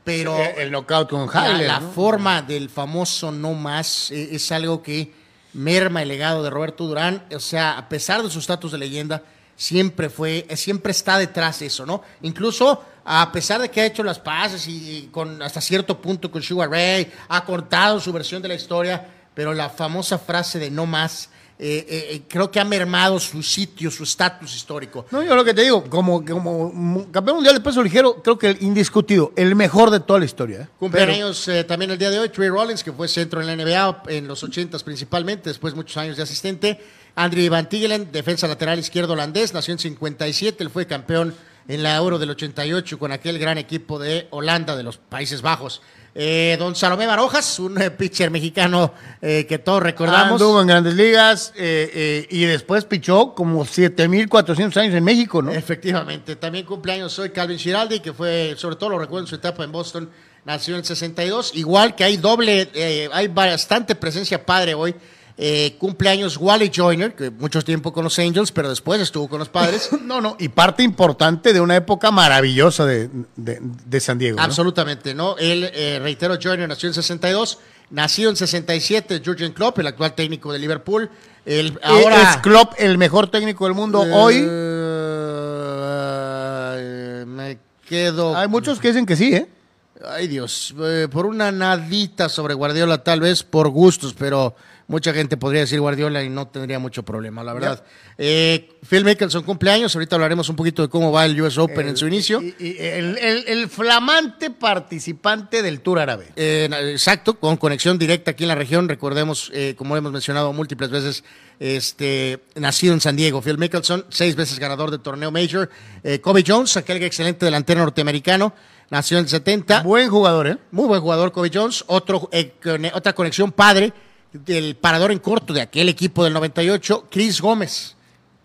Pero el knockout con la, Hagler. la ¿no? forma del famoso no más eh, es algo que merma el legado de Roberto Durán. O sea, a pesar de su estatus de leyenda, siempre fue, eh, siempre está detrás de eso, ¿no? Incluso a pesar de que ha hecho las paces y, y con hasta cierto punto con Sugar Ray, ha cortado su versión de la historia, pero la famosa frase de no más, eh, eh, eh, creo que ha mermado su sitio, su estatus histórico. No, yo lo que te digo, como, campeón mundial de peso ligero, creo que el indiscutido, el mejor de toda la historia. ¿eh? Cumpleaños también el día de hoy, Trey Rollins, que fue centro en la NBA en los 80s principalmente, después muchos años de asistente. Andrew Van Tigelen, defensa lateral izquierdo holandés, nació en 57, él fue campeón en la Euro del 88 con aquel gran equipo de Holanda de los Países Bajos. Eh, don Salomé Barojas, un eh, pitcher mexicano eh, que todos recordamos. Anduvo en grandes ligas eh, y después pichó como 7.400 años en México, ¿no? Efectivamente, también cumpleaños hoy Calvin Giraldi, que fue, sobre todo lo recuerdo en su etapa en Boston, nació en el 62. Igual que hay doble, eh, hay bastante presencia padre hoy eh, cumpleaños Wally Joyner, que mucho tiempo con los Angels, pero después estuvo con los padres. no, no, y parte importante de una época maravillosa de, de, San Diego. Absolutamente, ¿no? Él, eh, reitero, Joyner nació en 62, nacido en 67, Jurgen Klopp, el actual técnico de Liverpool. El, eh, ahora, ¿Es Klopp el mejor técnico del mundo eh, hoy? me quedo. Hay muchos que dicen que sí, ¿eh? Ay Dios, eh, por una nadita sobre Guardiola tal vez por gustos, pero mucha gente podría decir Guardiola y no tendría mucho problema, la verdad. Eh, Phil Mickelson cumpleaños, ahorita hablaremos un poquito de cómo va el US Open en su inicio. Y- y el, el- el flamante participante del Tour Árabe. Eh, exacto, con conexión directa aquí en la región. Recordemos, eh, como hemos mencionado múltiples veces, este, nacido en San Diego, Phil Mickelson, seis veces ganador de torneo Major. Kobe Jones, aquel excelente delantero norteamericano, nació en el 70. Buen jugador, ¿eh? Muy buen jugador, Kobe Jones. Otro, eh, cone- otra conexión padre del parador en corto de aquel equipo del 98, Chris Gómez.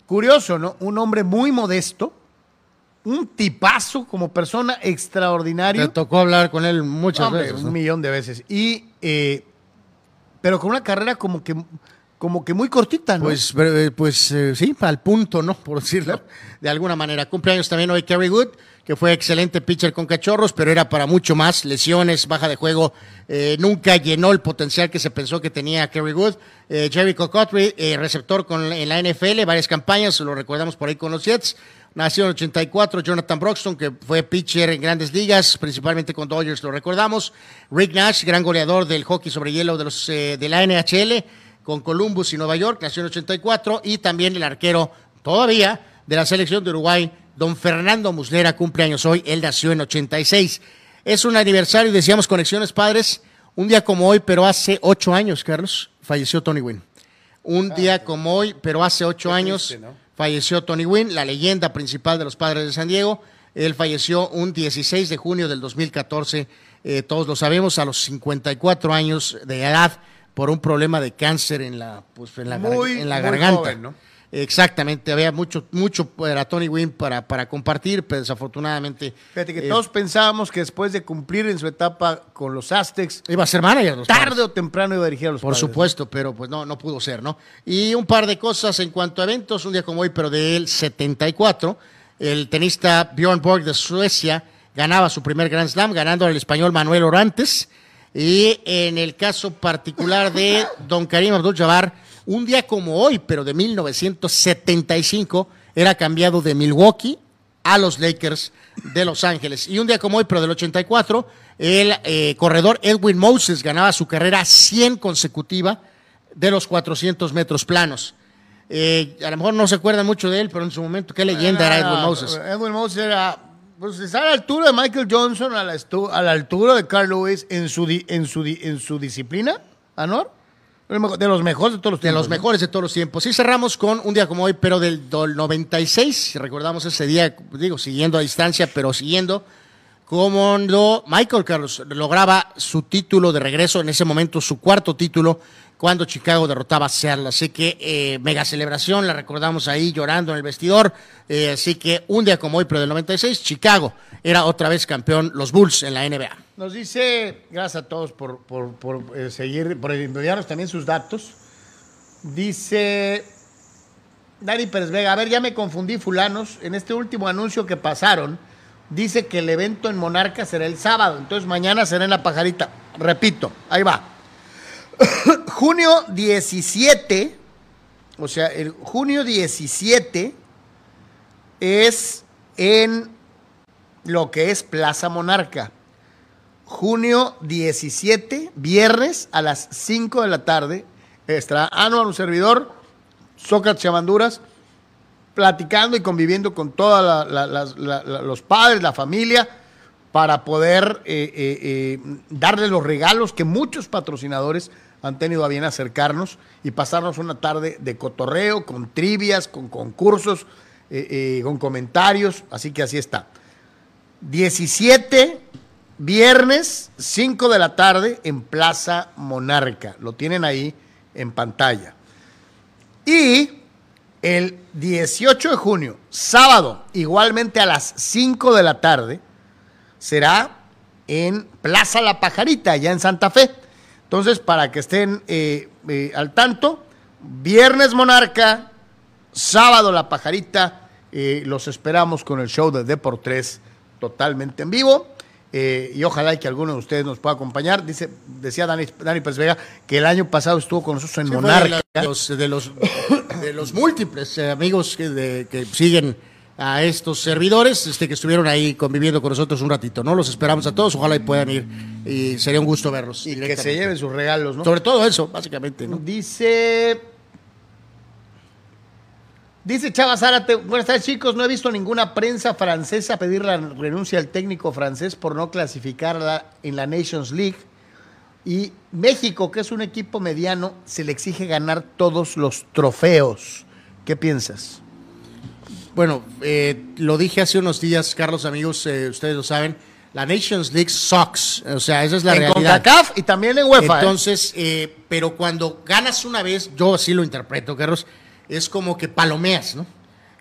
Curioso, ¿no? Un hombre muy modesto, un tipazo como persona Me extraordinario. tocó hablar con él muchas Hombre, veces. un millón de veces. Y, eh, pero con una carrera como que, como que muy cortita, ¿no? Pues, eh, pues eh, sí, al punto, ¿no? Por decirlo de alguna manera. Cumpleaños también hoy Kerry Wood, que fue excelente pitcher con cachorros, pero era para mucho más. Lesiones, baja de juego, eh, nunca llenó el potencial que se pensó que tenía Kerry Wood. Eh, Jerry Cocotry, eh, receptor con, en la NFL, varias campañas, lo recordamos por ahí con los Jets. Nació en el 84, Jonathan Broxton, que fue pitcher en grandes ligas, principalmente con Dodgers, lo recordamos. Rick Nash, gran goleador del hockey sobre hielo de, los, de la NHL, con Columbus y Nueva York, nació en el 84. Y también el arquero, todavía, de la selección de Uruguay, don Fernando Muslera, cumpleaños hoy, él nació en 86. Es un aniversario, decíamos, Conexiones Padres, un día como hoy, pero hace ocho años, Carlos, falleció Tony Wynn. Un día como hoy, pero hace ocho años, triste, ¿no? falleció Tony Wynn, la leyenda principal de los padres de San Diego. Él falleció un 16 de junio del 2014, eh, todos lo sabemos, a los 54 años de edad por un problema de cáncer en la, pues, en la, gar- Muy, en la muy garganta. joven, ¿no? Exactamente, había mucho, mucho para Tony Wynn para, para compartir, pero desafortunadamente Fíjate que eh, todos pensábamos que después de cumplir en su etapa con los Aztecs, iba a ser manager. los Padres. tarde o temprano iba a dirigir a los Por Padres. supuesto, pero pues no, no pudo ser, ¿no? Y un par de cosas en cuanto a eventos, un día como hoy, pero del 74, el tenista Bjorn Borg de Suecia ganaba su primer Grand Slam, ganando al español Manuel Orantes. Y en el caso particular de don Karim Abdul-Jabbar, un día como hoy, pero de 1975, era cambiado de Milwaukee a los Lakers de Los Ángeles. Y un día como hoy, pero del 84, el eh, corredor Edwin Moses ganaba su carrera 100 consecutiva de los 400 metros planos. Eh, a lo mejor no se acuerdan mucho de él, pero en su momento, qué leyenda era Edwin Moses. Edwin Moses era, pues está a la altura de Michael Johnson, a la, a la altura de Carl Lewis en su, di- en su, di- en su disciplina, Anor. De los mejores de todos los De los tiempos, mejores de todos los tiempos. Y cerramos con un día como hoy, pero del, del 96, si recordamos ese día, digo, siguiendo a distancia, pero siguiendo, cuando Michael Carlos lograba su título de regreso, en ese momento su cuarto título, cuando Chicago derrotaba a Seattle. Así que eh, mega celebración, la recordamos ahí llorando en el vestidor. Eh, así que un día como hoy, pero del 96, Chicago era otra vez campeón, los Bulls en la NBA. Nos dice, gracias a todos por, por, por, eh, seguir, por enviarnos también sus datos. Dice Dani Pérez Vega, a ver, ya me confundí, fulanos. En este último anuncio que pasaron, dice que el evento en Monarca será el sábado, entonces mañana será en La Pajarita. Repito, ahí va. junio 17, o sea, el junio 17 es en lo que es Plaza Monarca. Junio 17, viernes a las 5 de la tarde, estará Anual, un servidor, Sócrates Chamanduras, platicando y conviviendo con todos los padres, la familia, para poder eh, eh, eh, darles los regalos que muchos patrocinadores han tenido a bien acercarnos y pasarnos una tarde de cotorreo, con trivias, con concursos, eh, eh, con comentarios, así que así está. 17, viernes, 5 de la tarde, en Plaza Monarca. Lo tienen ahí en pantalla. Y el 18 de junio, sábado, igualmente a las 5 de la tarde, será en Plaza La Pajarita, allá en Santa Fe. Entonces, para que estén eh, eh, al tanto, viernes Monarca, sábado La Pajarita, eh, los esperamos con el show de Deportes totalmente en vivo. eh, y ojalá que alguno de ustedes nos pueda acompañar. Dice, decía Dani, Dani Pérez Vega que el año pasado estuvo con nosotros en Sí, Monarca. De los, de los, de los múltiples eh, amigos que, de- que siguen a estos servidores este, que estuvieron ahí conviviendo con nosotros un ratito, ¿no? Los esperamos a todos, ojalá y puedan ir y sería un gusto verlos. Y que se lleven sus regalos, ¿no? Sobre todo eso, básicamente, ¿no? Dice. Dice Chava Zárate, buenas tardes chicos, no he visto ninguna prensa francesa pedir la renuncia al técnico francés por no clasificar en la Nations League. Y México, que es un equipo mediano, se le exige ganar todos los trofeos. ¿Qué piensas? Bueno, eh, lo dije hace unos días, Carlos, amigos, eh, ustedes lo saben, la Nations League sucks, o sea, esa es la en realidad. CONCACAF y también en UEFA. ¿eh? Entonces, eh, pero cuando ganas una vez, yo así lo interpreto, Carlos, es como que palomeas, ¿no?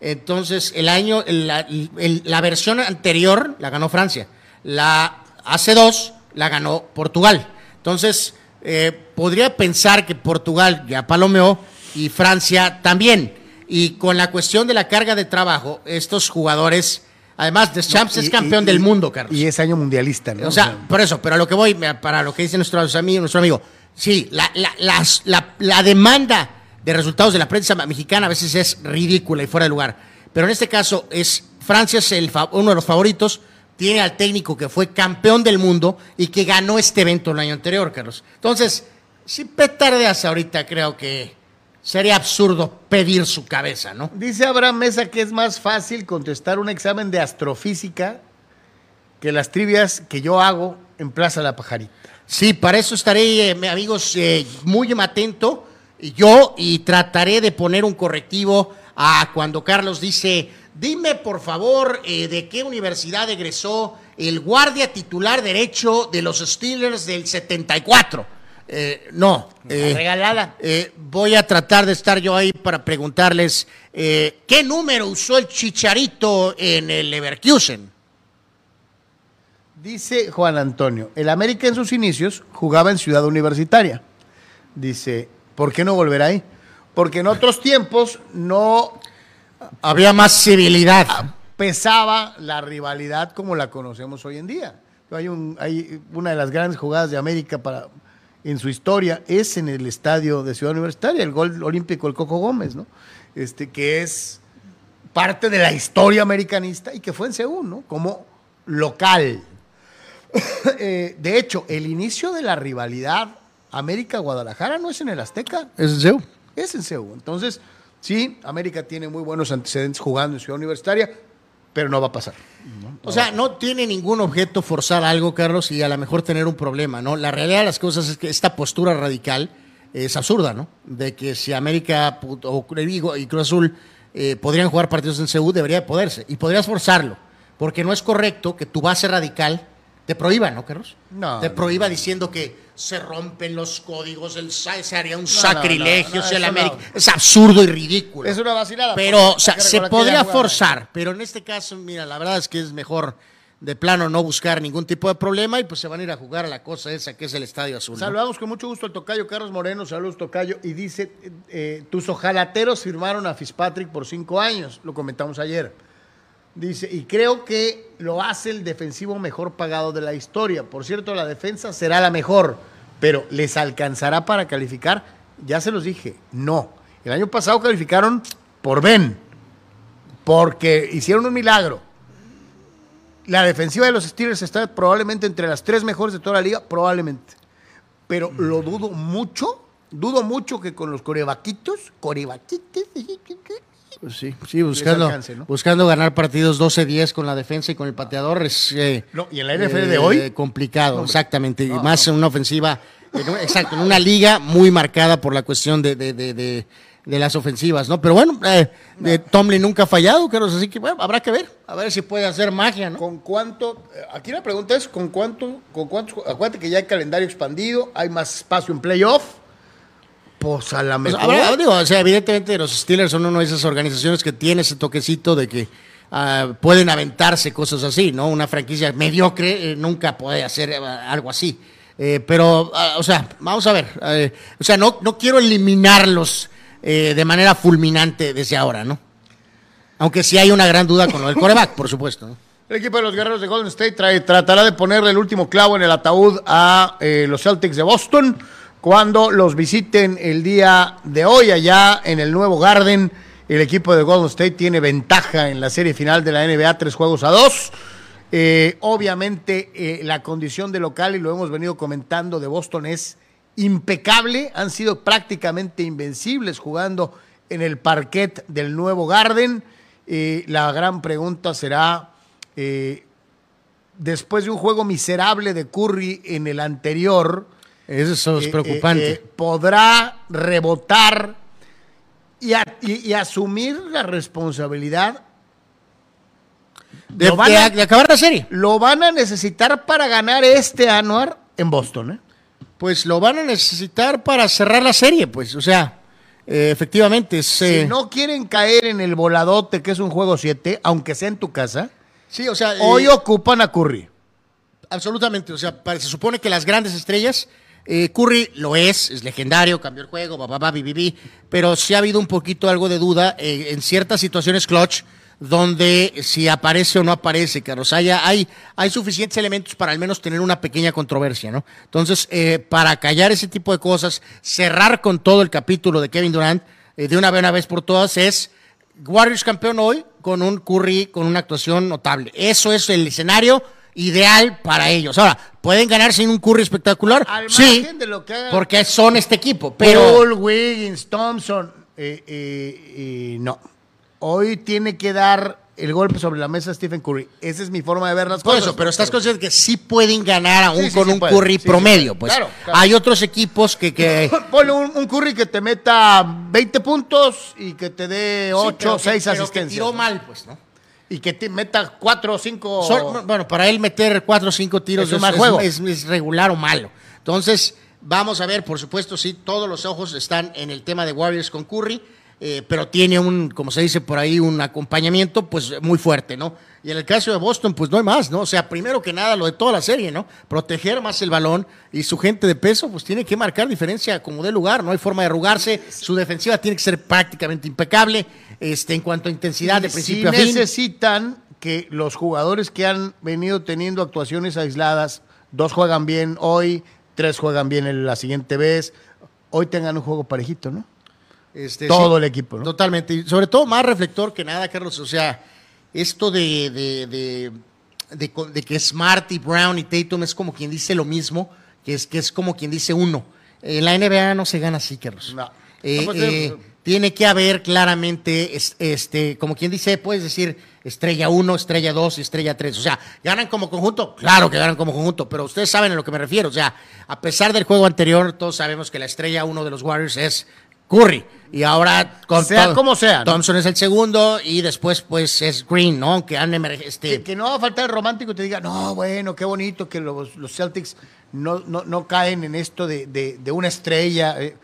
Entonces, el año, el- la, el- la versión anterior la ganó Francia, la hace dos la ganó Portugal. Entonces, eh, podría pensar que Portugal ya palomeó y Francia también. Y con la cuestión de la carga de trabajo, estos jugadores, además, Deschamps es Y- campeón y- del y- mundo, Carlos. Y es año mundialista, ¿no? O sea, por eso, pero a lo que voy, para lo que dice nuestro amigo, nuestro amigo, sí, la, la, las- la- la demanda de resultados de la prensa mexicana a veces es ridícula y fuera de lugar. Pero en este caso es Francia es el, uno de los favoritos, tiene al técnico que fue campeón del mundo y que ganó este evento el año anterior, Carlos. Entonces, si petardeas ahorita, creo que sería absurdo pedir su cabeza, ¿no? Dice Abraham Mesa que es más fácil contestar un examen de astrofísica que las trivias que yo hago en Plaza La Pajarita. Sí, para eso estaré, eh, amigos, eh, muy atento y yo y trataré de poner un correctivo a cuando Carlos dice, dime por favor eh, de qué universidad egresó el guardia titular derecho de los Steelers del 74. Eh, no, eh, regalada. eh, voy a tratar de estar yo ahí para preguntarles eh, qué número usó el Chicharito en el Leverkusen. Dice Juan Antonio, el América en sus inicios jugaba en Ciudad Universitaria. Dice, ¿por qué no volver ahí? Porque en otros tiempos no Había más civilidad. pesaba la rivalidad como la conocemos hoy en día. Hay, un, hay una de las grandes jugadas de América para, en su historia es en el estadio de Ciudad Universitaria, el gol olímpico del Coco Gómez, ¿no? Este, que es parte de la historia americanista y que fue en Seúl, ¿no? Como local. Eh, de hecho, el inicio de la rivalidad América-Guadalajara no es en el Azteca, ¿Es en Seúl? es en Seúl. Entonces, sí, América tiene muy buenos antecedentes jugando en Ciudad Universitaria, pero no va a pasar. O sea, no tiene ningún objeto forzar algo, Carlos, y a lo mejor tener un problema, ¿no? La realidad de las cosas es que esta postura radical es absurda, ¿no? De que si América o y Cruz Azul eh, podrían jugar partidos en Seúl, debería de poderse. Y podrías forzarlo, porque no es correcto que tu base radical te prohíba, ¿no, Carlos? No, Te no. prohíba diciendo que se rompen los códigos, el, se haría un no, sacrilegio no, no, si el América... Es absurdo y ridículo. Es una vacilada. Pero, porque o sea, se podría forzar, pero en este caso, mira, la verdad es que es mejor de plano no buscar ningún tipo de problema y pues se van a ir a jugar a la cosa esa que es el Estadio Azul. Saludamos con mucho gusto al tocayo Carlos Moreno, saludos tocayo, y dice, eh, eh, tus ojalateros firmaron a Fitzpatrick por cinco años, lo comentamos ayer. Dice, y creo que lo hace el defensivo mejor pagado de la historia. Por cierto, la defensa será la mejor, pero ¿les alcanzará para calificar? Ya se los dije, no. El año pasado calificaron por Ben, porque hicieron un milagro. La defensiva de los Steelers está probablemente entre las tres mejores de toda la liga, probablemente. Pero lo dudo mucho, dudo mucho que con los corebaquitos, corebaquitos, Pues sí, sí, buscando, alcance, ¿no? buscando ganar partidos 12-10 con la defensa y con el pateador es eh, No, y en la NFL de hoy, complicado, no, exactamente. y más en una ofensiva, en un- exacto, en una liga muy marcada por la cuestión de, de, de, de- de las ofensivas, ¿no? Pero bueno, eh, eh, Tomlin nunca ha fallado, Carlos, así que bueno, habrá que ver, a ver si puede hacer magia, ¿no? ¿con cuánto? eh, Aquí la pregunta es, ¿con cuánto? ¿Con cuántos? Acuérdate que ya hay calendario expandido, hay más espacio en playoff. Pues a la habrá- digo, o sea, evidentemente los Steelers son una de esas organizaciones que tiene ese toquecito de que ah, pueden aventarse cosas así, ¿no? Una franquicia mediocre eh, nunca puede hacer eh, algo así. Eh, pero, ah, o sea, vamos a ver. o sea, no, no quiero eliminarlos eh, de manera fulminante desde ahora, ¿no? Aunque sí hay una gran duda con lo del coreback, por supuesto. ¿no? El equipo de los guerreros de Golden State trae- tratará de ponerle el último clavo en el ataúd a eh, los Celtics de Boston cuando los visiten el día de hoy allá en el nuevo Garden El equipo de Golden State tiene ventaja en la serie final de la NBA, tres juegos a dos. Eh, obviamente eh, la condición de local, y lo hemos venido comentando, de Boston es impecable. Han sido prácticamente invencibles jugando en el parquet del nuevo Garden. Eh, la gran pregunta será, después de un juego miserable de Curry en el anterior, eso es preocupante. ¿Podrá rebotar y asumir la responsabilidad de, acabar la serie. Lo van a necesitar para ganar este Anuar en Boston, ¿eh? Pues lo van a necesitar para cerrar la serie, pues, o sea, eh, efectivamente. si eh, no quieren caer en el voladote, que es un juego 7, aunque sea en tu casa, sí, o sea, hoy ocupan a Curry. Absolutamente, o sea, se supone que las grandes estrellas, Curry lo es, es legendario, cambió el juego, babá, pero sí ha habido un poquito algo de duda en ciertas situaciones clutch donde si aparece o no aparece, Carlos, haya, hay, hay suficientes elementos para al menos tener una pequeña controversia, ¿no? Entonces, eh, para callar ese tipo de cosas, cerrar con todo el capítulo de Kevin Durant eh, de una vez por todas es Warriors campeón hoy con un Curry con una actuación notable. Eso es el escenario ideal para ellos. Ahora, ¿pueden ganar sin un Curry espectacular? sí, porque son este equipo, pero... Paul, Wiggins, Thompson, eh, no hoy tiene que dar el golpe sobre la mesa a Stephen Curry. Esa es mi forma de ver las cosas. eso, pero estás consciente que sí pueden ganar aún con un Curry promedio. pues hay otros equipos que. que... Ponle un, Curry que te meta 20 puntos y que te dé 8 o 6 asistencias. Que tiró mal, pues, ¿no? Y que te meta 4 o 5. bueno, para él meter 4 o 5 tiros es, es, juego. es regular o malo. Entonces, vamos a ver, por supuesto, sí, todos los ojos están en el tema de Warriors con Curry eh, pero tiene un, como se dice por ahí, un acompañamiento pues muy fuerte, ¿no? Y en el caso de Boston, pues no hay más, ¿no? O sea, primero que nada, lo de toda la serie, ¿no? Proteger más el balón y su gente de peso, pues tiene que marcar diferencia como de lugar, no hay forma de arrugarse, su defensiva tiene que ser prácticamente impecable, este, en cuanto a intensidad de principio a fin. necesitan que los jugadores que han venido teniendo actuaciones aisladas, dos juegan bien hoy, tres juegan bien en la siguiente vez, hoy tengan un juego parejito, ¿no? Este, todo el equipo, ¿no? Totalmente. Y sobre todo más reflector que nada, Carlos. O sea, esto de, de, de, que Smart y Brown y Tatum es como quien dice lo mismo, que es, que es como quien dice uno. En la NBA no se gana así, Carlos. No. Eh, pues, eh, eh, tiene que haber claramente, este, como quien dice, puedes decir estrella 1, estrella 2 y estrella 3. O sea, ¿ganan como conjunto? Claro que ganan como conjunto, pero ustedes saben a lo que me refiero. O sea, a pesar del juego anterior, todos sabemos que la estrella 1 de los Warriors es Curry. Y ahora, con sea como sea. Thompson es el segundo y después, pues, es Green, ¿no? Que han este... que, no va a faltar el romántico y te diga, no, bueno, qué bonito que los, Celtics no, no, caen en esto de, una estrella. Eh,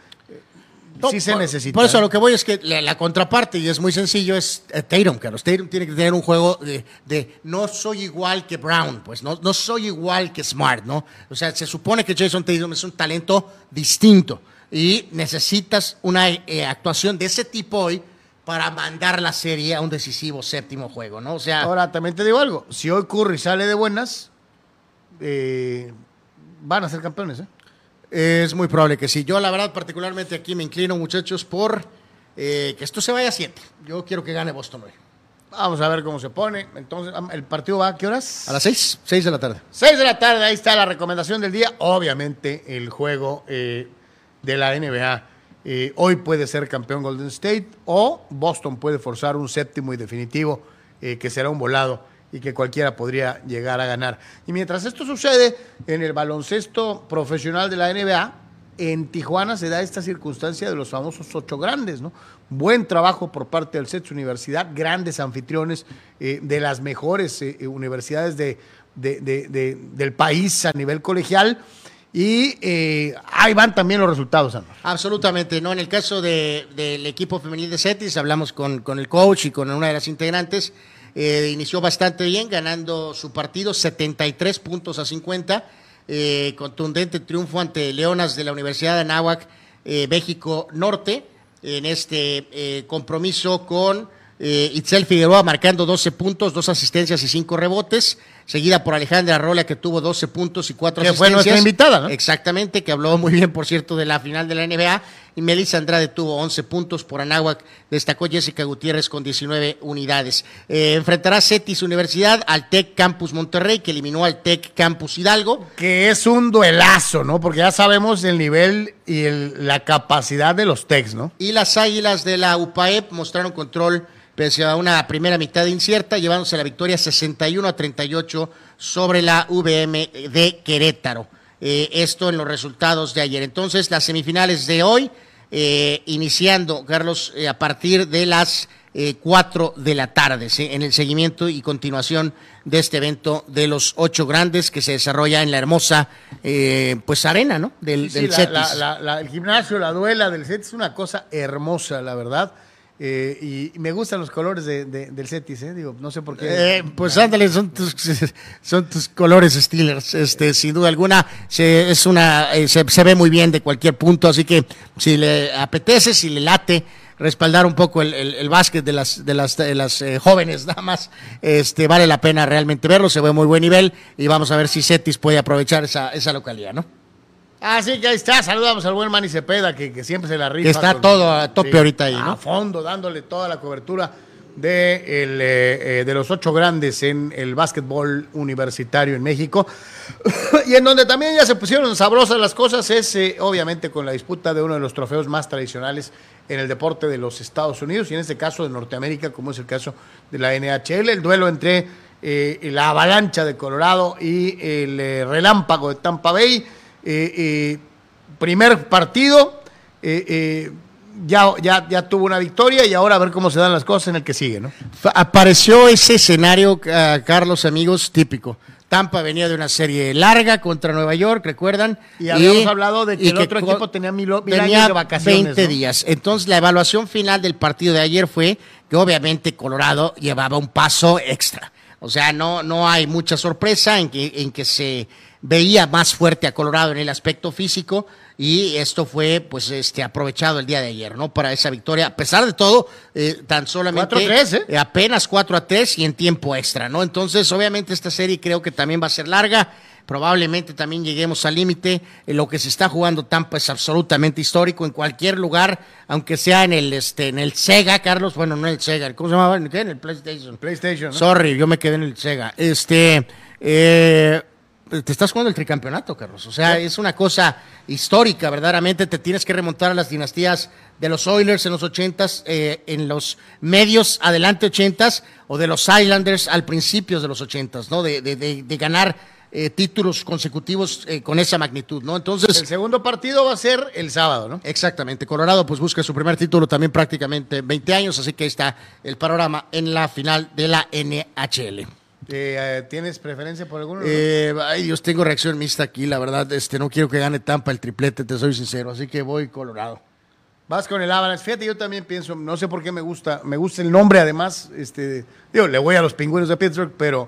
sí se necesita. Por eso ¿eh? lo que voy es que la, contraparte, y es muy sencillo, es eh, Tatum, Carlos. Tatum tiene que tener un juego de, no soy igual que Brown, pues, no, no soy igual que Smart, ¿no? O sea, se supone que Jason Tatum es un talento distinto y necesitas una eh, actuación de ese tipo hoy para mandar la serie a un decisivo séptimo juego, ¿no? O sea, ahora también te digo algo, si hoy Curry sale de buenas, eh, van a ser campeones, ¿eh? Es muy probable que sí. Yo la verdad particularmente aquí me inclino, muchachos, por que esto se vaya a siete. Yo quiero que gane Boston hoy. Vamos a ver cómo se pone. Entonces, ¿el partido va a qué horas? A las seis, seis de la tarde. Seis de la tarde, ahí está la recomendación del día. Obviamente, el juego de la NBA. Eh, hoy puede ser campeón Golden State o Boston puede forzar un séptimo y definitivo eh, que será un volado y que cualquiera podría llegar a ganar. Y mientras esto sucede en el baloncesto profesional de la NBA, en Tijuana se da esta circunstancia de los famosos ocho grandes, ¿no? Buen trabajo por parte del CETS Universidad, grandes anfitriones eh, de las mejores universidades de, del país a nivel colegial y eh, ahí van también los resultados, Absolutamente, ¿no? En el caso del equipo femenil de Cetis, hablamos con, el coach y con una de las integrantes. Eh, inició bastante bien, ganando su partido 73 puntos a 50. Eh, contundente triunfo ante Leonas de la Universidad de Anáhuac, México Norte, en este compromiso con Itzel Figueroa marcando 12 puntos, dos asistencias y cinco rebotes. Seguida por Alejandra Rola, que tuvo 12 puntos y 4 Que asistencias. fue nuestra invitada, ¿no? Exactamente, que habló muy bien, por cierto, de la final de la NBA. Y Melissa Andrade tuvo 11 puntos por Anáhuac. Destacó Jessica Gutiérrez con 19 unidades. Eh, enfrentará Cetis Universidad al TEC Campus Monterrey, que eliminó al TEC Campus Hidalgo. Que es un duelazo, ¿no? Porque ya sabemos el nivel y el- la capacidad de los Tex, ¿no? Y las Águilas de la UPAEP mostraron control pese a una primera mitad incierta, llevándose la victoria 61 a 38 sobre la VM de Querétaro. Eh, esto en los resultados de ayer. Entonces, las semifinales de hoy, eh, iniciando, Carlos, eh, a partir de las eh, 4 de la tarde, ¿sí? en el seguimiento y continuación de este evento de los ocho grandes que se desarrolla en la hermosa pues arena ¿no? del, Sí, del la- Cetis. la- la- la- el gimnasio, la duela del set es una cosa hermosa, la verdad. Eh, y, me gustan los colores de- de- del Cetis, ¿eh? Digo, no sé por qué. Eh, pues ándale, son tus, son tus colores Steelers, este, sin duda alguna, se, es una, eh, se, se ve muy bien de cualquier punto, así que si le apetece, si le late respaldar un poco el, el- el básquet de las, de las, de las eh, jóvenes damas, este, vale la pena realmente verlo, se ve muy buen nivel y vamos a ver si Cetis puede aprovechar esa, esa localidad, ¿no? Así que ahí está, saludamos al buen Manny Cepeda, que, que siempre se la rifa. Que está todo a tope ahorita ahí, ¿no? A fondo, dándole toda la cobertura de, el, eh, eh, de los ocho grandes en el básquetbol universitario en México. y en donde también ya se pusieron sabrosas las cosas es, eh, obviamente, con la disputa de uno de los trofeos más tradicionales en el deporte de los Estados Unidos, y en este caso de Norteamérica, como es el caso de la NHL, el duelo entre eh, la avalancha de Colorado y el relámpago de Tampa Bay. Eh, eh, primer partido, eh, eh, ya, ya, ya tuvo una victoria y ahora a ver cómo se dan las cosas en el que sigue, ¿no? Apareció ese escenario, Carlos, amigos, típico. Tampa venía de una serie larga contra Nueva York, ¿recuerdan? Y habíamos hablado de que el otro equipo tenía mil, mil tenía años de vacaciones. 20 ¿no? días. Entonces, la evaluación final del partido de ayer fue que obviamente Colorado llevaba un paso extra. O sea, no, no hay mucha sorpresa en que, en que se veía más fuerte a Colorado en el aspecto físico y esto fue pues este aprovechado el día de ayer, ¿no? Para esa victoria. A pesar de todo, eh, tan solamente 4-3, ¿eh? eh, apenas 4 a 3 y en tiempo extra, ¿no? Entonces, obviamente esta serie creo que también va a ser larga. Probablemente también lleguemos al límite. Eh, Lo que se está jugando Tampa es absolutamente histórico en cualquier lugar, aunque sea en el este en el Sega, Carlos, bueno, no en el Sega, ¿cómo se llamaba? ¿En qué? En el PlayStation. PlayStation, ¿no? Sorry, yo me quedé en el Sega. Este, eh, te estás jugando el tricampeonato, Carlos. O sea, es una cosa histórica, verdaderamente. Te tienes que remontar a las dinastías de los Oilers en los ochentas, eh, en los medios adelante ochentas, o de los Islanders al principios de los ochentas, ¿no? De, de- de- de ganar eh, títulos consecutivos eh, con esa magnitud, ¿no? Entonces, El segundo partido va a ser el sábado, ¿no? Exactamente, Colorado pues busca su primer título también prácticamente 20 años, así que ahí está el panorama en la final de la NHL. Eh, eh, ¿Tienes preferencia por alguno? Eh, ay Dios, tengo reacción mixta aquí, la verdad, este no quiero que gane Tampa el triplete, te soy sincero, así que voy Colorado. Vas con el Avalanche. Fíjate, yo también pienso, no sé por qué me gusta, me gusta el nombre además, este, digo, le voy a los pingüinos de Pittsburgh, pero,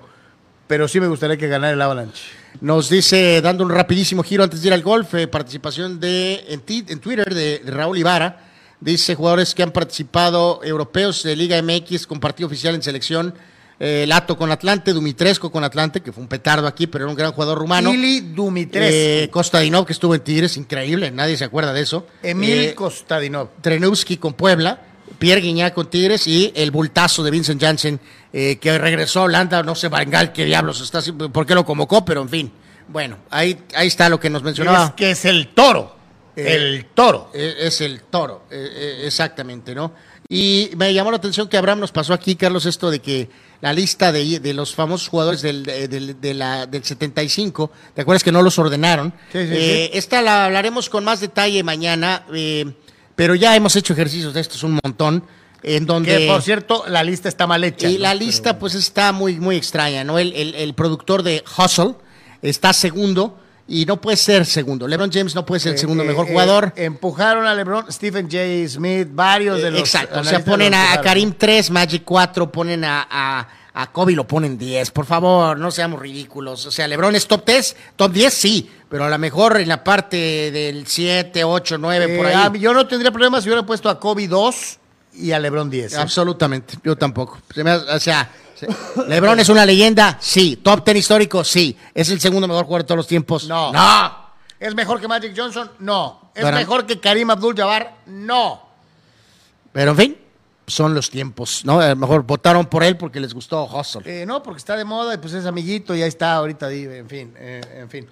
pero sí me gustaría que ganara el Avalanche. Nos dice, dando un rapidísimo giro antes de ir al golf, eh, participación de en, ti- en Twitter de, de Raúl Ibarra. Dice jugadores que han participado europeos de Liga MX con partido oficial en selección. Eh, Lato con Atlante, Dumitresco con Atlante, que fue un petardo aquí, pero era un gran jugador rumano. Ili Dumitrescu, Eh, Kostadinov, que estuvo en Tigres, increíble, nadie se acuerda de eso. Emil Eh, Kostadinov. Trenowski con Puebla, Pierre Guiñac con Tigres y el bultazo de Vincent Janssen, eh, que regresó a Holanda, no sé, Bangal, qué diablos está por qué lo convocó, pero en fin. Bueno, ahí, ahí está lo que nos mencionaba. Es que es el toro. Eh, el toro. Es el toro, exactamente, ¿no? Y me llamó la atención que Abraham nos pasó aquí, Carlos, esto de que la lista de, de los famosos jugadores del, de- del- de la- del 75, ¿te acuerdas que no los ordenaron? Sí, sí, Eh, Esta la hablaremos con más detalle mañana, eh, pero ya hemos hecho ejercicios de estos un montón, en donde... Que por cierto, la lista está mal hecha. Y ¿no? la lista, pues, está muy, muy extraña, ¿no? El, el- el productor de Hustle está segundo y no puede ser segundo. LeBron James no puede ser el segundo Eh, mejor eh, jugador. eh, empujaron a LeBron, Stephen J. Smith, varios de los. Exacto, o sea, ponen a, a. Karim 3, Magic 4, ponen a, a, a Kobe lo ponen 10. Por favor, no seamos ridículos. O sea, LeBron es top 10, top 10 sí, pero a lo mejor en la parte del 7, 8, 9, por Eh, ahí. ah, yo no tendría problema si hubiera puesto a Kobe 2 y a LeBron 10. ¿eh? Absolutamente, yo tampoco. Se me hace- o sea, se- LeBron es una leyenda, sí. Top ten histórico, sí. Es el segundo mejor jugador de todos los tiempos. No. No. ¿Es mejor que Magic Johnson? No. ¿Es mejor que Karim Abdul-Jabbar? No. Pero en fin, son los tiempos, ¿no? A lo mejor votaron por él porque les gustó Hustle. Eh, no, porque está de moda y pues es amiguito y ahí está ahorita, en fin, eh, en fin.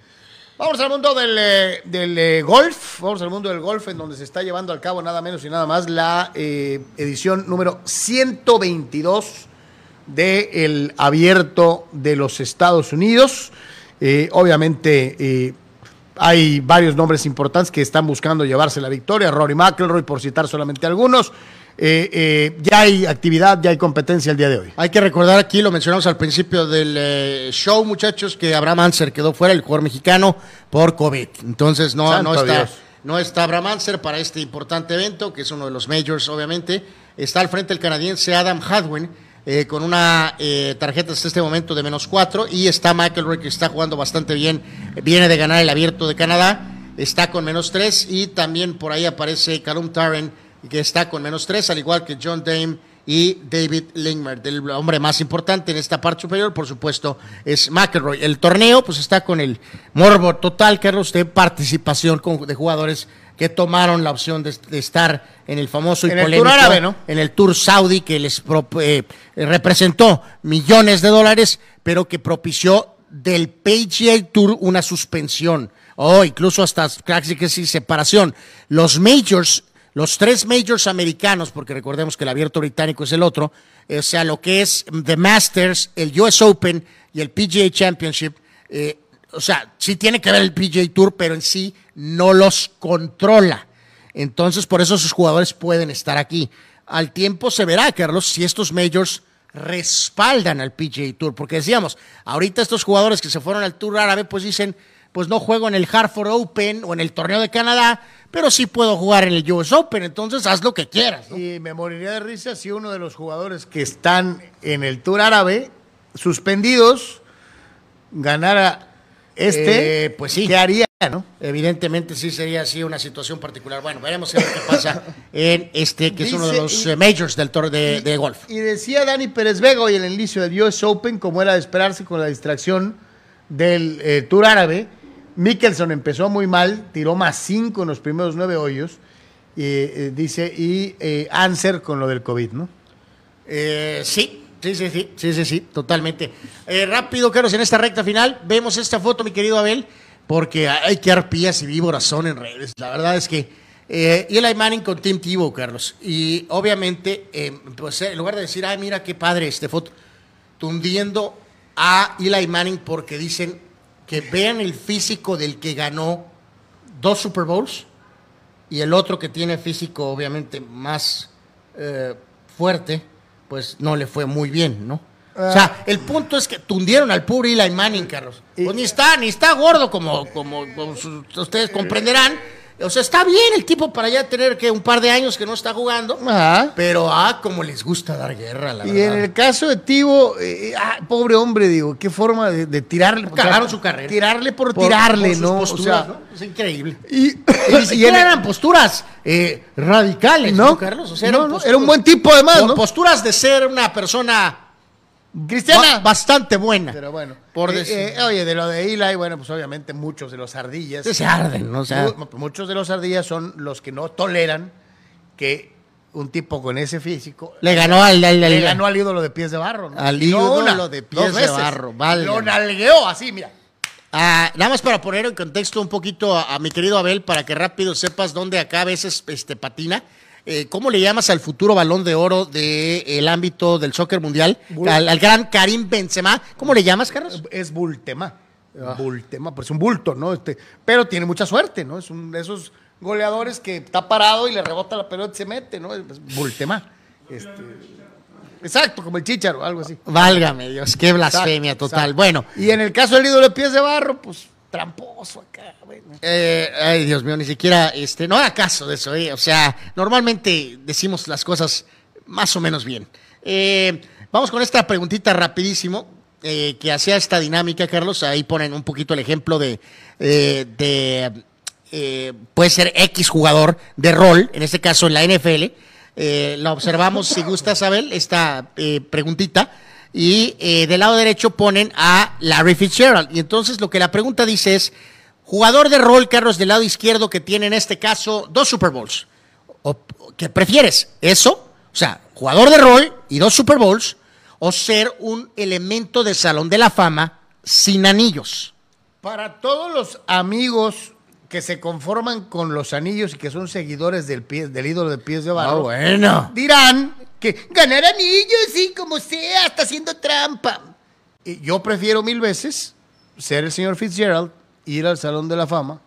Vamos al mundo del, eh, del, eh, golf, vamos al mundo del golf en donde se está llevando a cabo nada menos y nada más la eh, edición número 122 del abierto de los Estados Unidos. Obviamente hay varios nombres importantes que están buscando llevarse la victoria. Rory McIlroy, por citar solamente algunos. Eh, eh, ya hay actividad, ya hay competencia el día de hoy. Hay que recordar aquí, lo mencionamos al principio del eh, show, muchachos, que Abraham Anser quedó fuera, el jugador mexicano, por COVID. Entonces no, Santo no está. Dios. No está Abraham Anser para este importante evento, que es uno de los majors, obviamente. Está al frente el canadiense Adam Hadwin, eh, con una eh, tarjeta hasta este momento de menos cuatro. Y está McElroy, que está jugando bastante bien. Viene de ganar el abierto de Canadá. Está con menos tres. Y también por ahí aparece Calum Tarren, que está con menos tres, al igual que John Dame y David Lingmer. El hombre más importante en esta parte superior, por supuesto, es McElroy. El torneo, pues está con el morbo total, Carlos, de participación con- de jugadores que tomaron la opción de, de estar en el famoso y En el Tour árabe, ¿no? en el Tour Saudi, que les pro- eh, representó millones de dólares, pero que propició del PGA Tour una suspensión, o incluso hasta casi que sí, separación. Los majors, los tres majors americanos, porque recordemos que el abierto británico es el otro, eh, o sea, lo que es The Masters, el US Open y el PGA Championship, eh, o sea, sí tiene que ver el PGA Tour, pero en sí no los controla. Entonces, por eso sus jugadores pueden estar aquí. Al tiempo se verá, Carlos, si estos majors respaldan al PGA Tour, porque decíamos, ahorita estos jugadores que se fueron al Tour árabe, pues dicen, pues no juego en el Hartford Open o en el torneo de Canadá, pero sí puedo jugar en el US Open, entonces haz lo que quieras. ¿no? Y me moriría de risa si uno de los jugadores que están en el Tour árabe, suspendidos, ganara este, Eh, pues sí. ¿qué haría, no? Evidentemente sí sería así una situación particular. Bueno, veremos a ver qué pasa en este, que es uno de Dice- los y- eh, majors del Tour de, de golf. Y decía Dani Pérez Vega hoy en el inicio del US Open, como era de esperarse con la distracción del eh, Tour árabe, Mickelson empezó muy mal, tiró más 5 en los primeros nueve hoyos, y, eh, dice, y eh, Anser con lo del COVID, ¿no? Eh, sí, sí, sí, sí, sí, sí, sí, totalmente. Eh, rápido, Carlos, en esta recta final, vemos esta foto, mi querido Abel, porque hay que arpías y víboras son en redes. La verdad es que eh, Eli Manning con Tim Tebow, Carlos, y obviamente, eh, pues eh, en lugar de decir, ay, mira qué padre esta foto, tundiendo a Eli Manning porque dicen que vean el físico del que ganó dos Super Bowls y el otro que tiene físico obviamente más eh, fuerte, pues no le fue muy bien, ¿no? o sea, el punto es que tundieron al pobre Eli Manning, Carlos. Pues ni está, ni está gordo como, como, ustedes comprenderán. O sea, está bien el tipo para ya tener que un par de años que no está jugando. Ajá. Pero, ah, como les gusta dar guerra, la Y verdad. en el caso de Tibo, eh, ah, pobre hombre, digo, qué forma de, de tirarle. o sea, Cagaron su carrera. Tirarle por, Por- tirarle, por sus ¿no? posturas, o sea, ¿no? Es increíble. Y, Y ni siquiera eran posturas eh, radicales, ¿no, Carlos? O sea, no, no, era un buen tipo además, ¿no? Posturas de ser una persona Cristiana. ba- bastante buena. Pero bueno, Por eh, decir- eh, oye, de lo de Eli, bueno, pues obviamente muchos de los ardillas, se arden, ¿no? O sea, muchos de los ardillas son los que no toleran que un tipo con ese físico le ganó al, al- le ganó al ídolo de pies de barro, ¿no? Al no ídolo de pies de barro, válgame. Lo nalgueó así, mira. Ah, nada más para poner en contexto un poquito a, a mi querido Abel, para que rápido sepas dónde acá a veces este, patina. Eh, ¿Cómo le llamas al futuro balón de oro del ámbito del soccer mundial? Al, al gran Karim Benzema. ¿Cómo le llamas, Carlos? Es Bultema. Ah. Bultema, pues es un bulto, ¿no? Este, pero tiene mucha suerte, ¿no? Es un de esos goleadores que está parado y le rebota la pelota y se mete, ¿no? Es Bultema. Este, exacto, como el chicharo, algo así. Válgame Dios, qué blasfemia Exacto, total. exacto. Bueno, Y en el caso del ídolo de pies de barro, pues tramposo acá, bueno. Eh, ay, Dios mío, ni siquiera, este, no haga caso de eso, eh. O sea, normalmente decimos las cosas más o menos bien. Eh, vamos con esta preguntita rapidísimo, eh, que hacía esta dinámica, Carlos. Ahí ponen un poquito el ejemplo de, eh, de puede ser X jugador de rol, en este caso en la NFL. Eh, la observamos, si gusta, Abel, esta eh, preguntita. Y eh, del lado derecho ponen a Larry Fitzgerald. Y entonces lo que la pregunta dice es, jugador de rol, Carlos, del lado izquierdo, que tiene en este caso dos Super Bowls. O, ¿Qué prefieres? ¿Eso? O sea, jugador de rol y dos Super Bowls. O ser un elemento de Salón de la Fama sin anillos. Para todos los amigos que se conforman con los anillos y que son seguidores del, pie, del ídolo de pies de barro, Ah, bueno. dirán que ganar anillos, sí, como sea, está haciendo trampa. Y yo prefiero mil veces ser el señor Fitzgerald, ir al Salón de la Fama,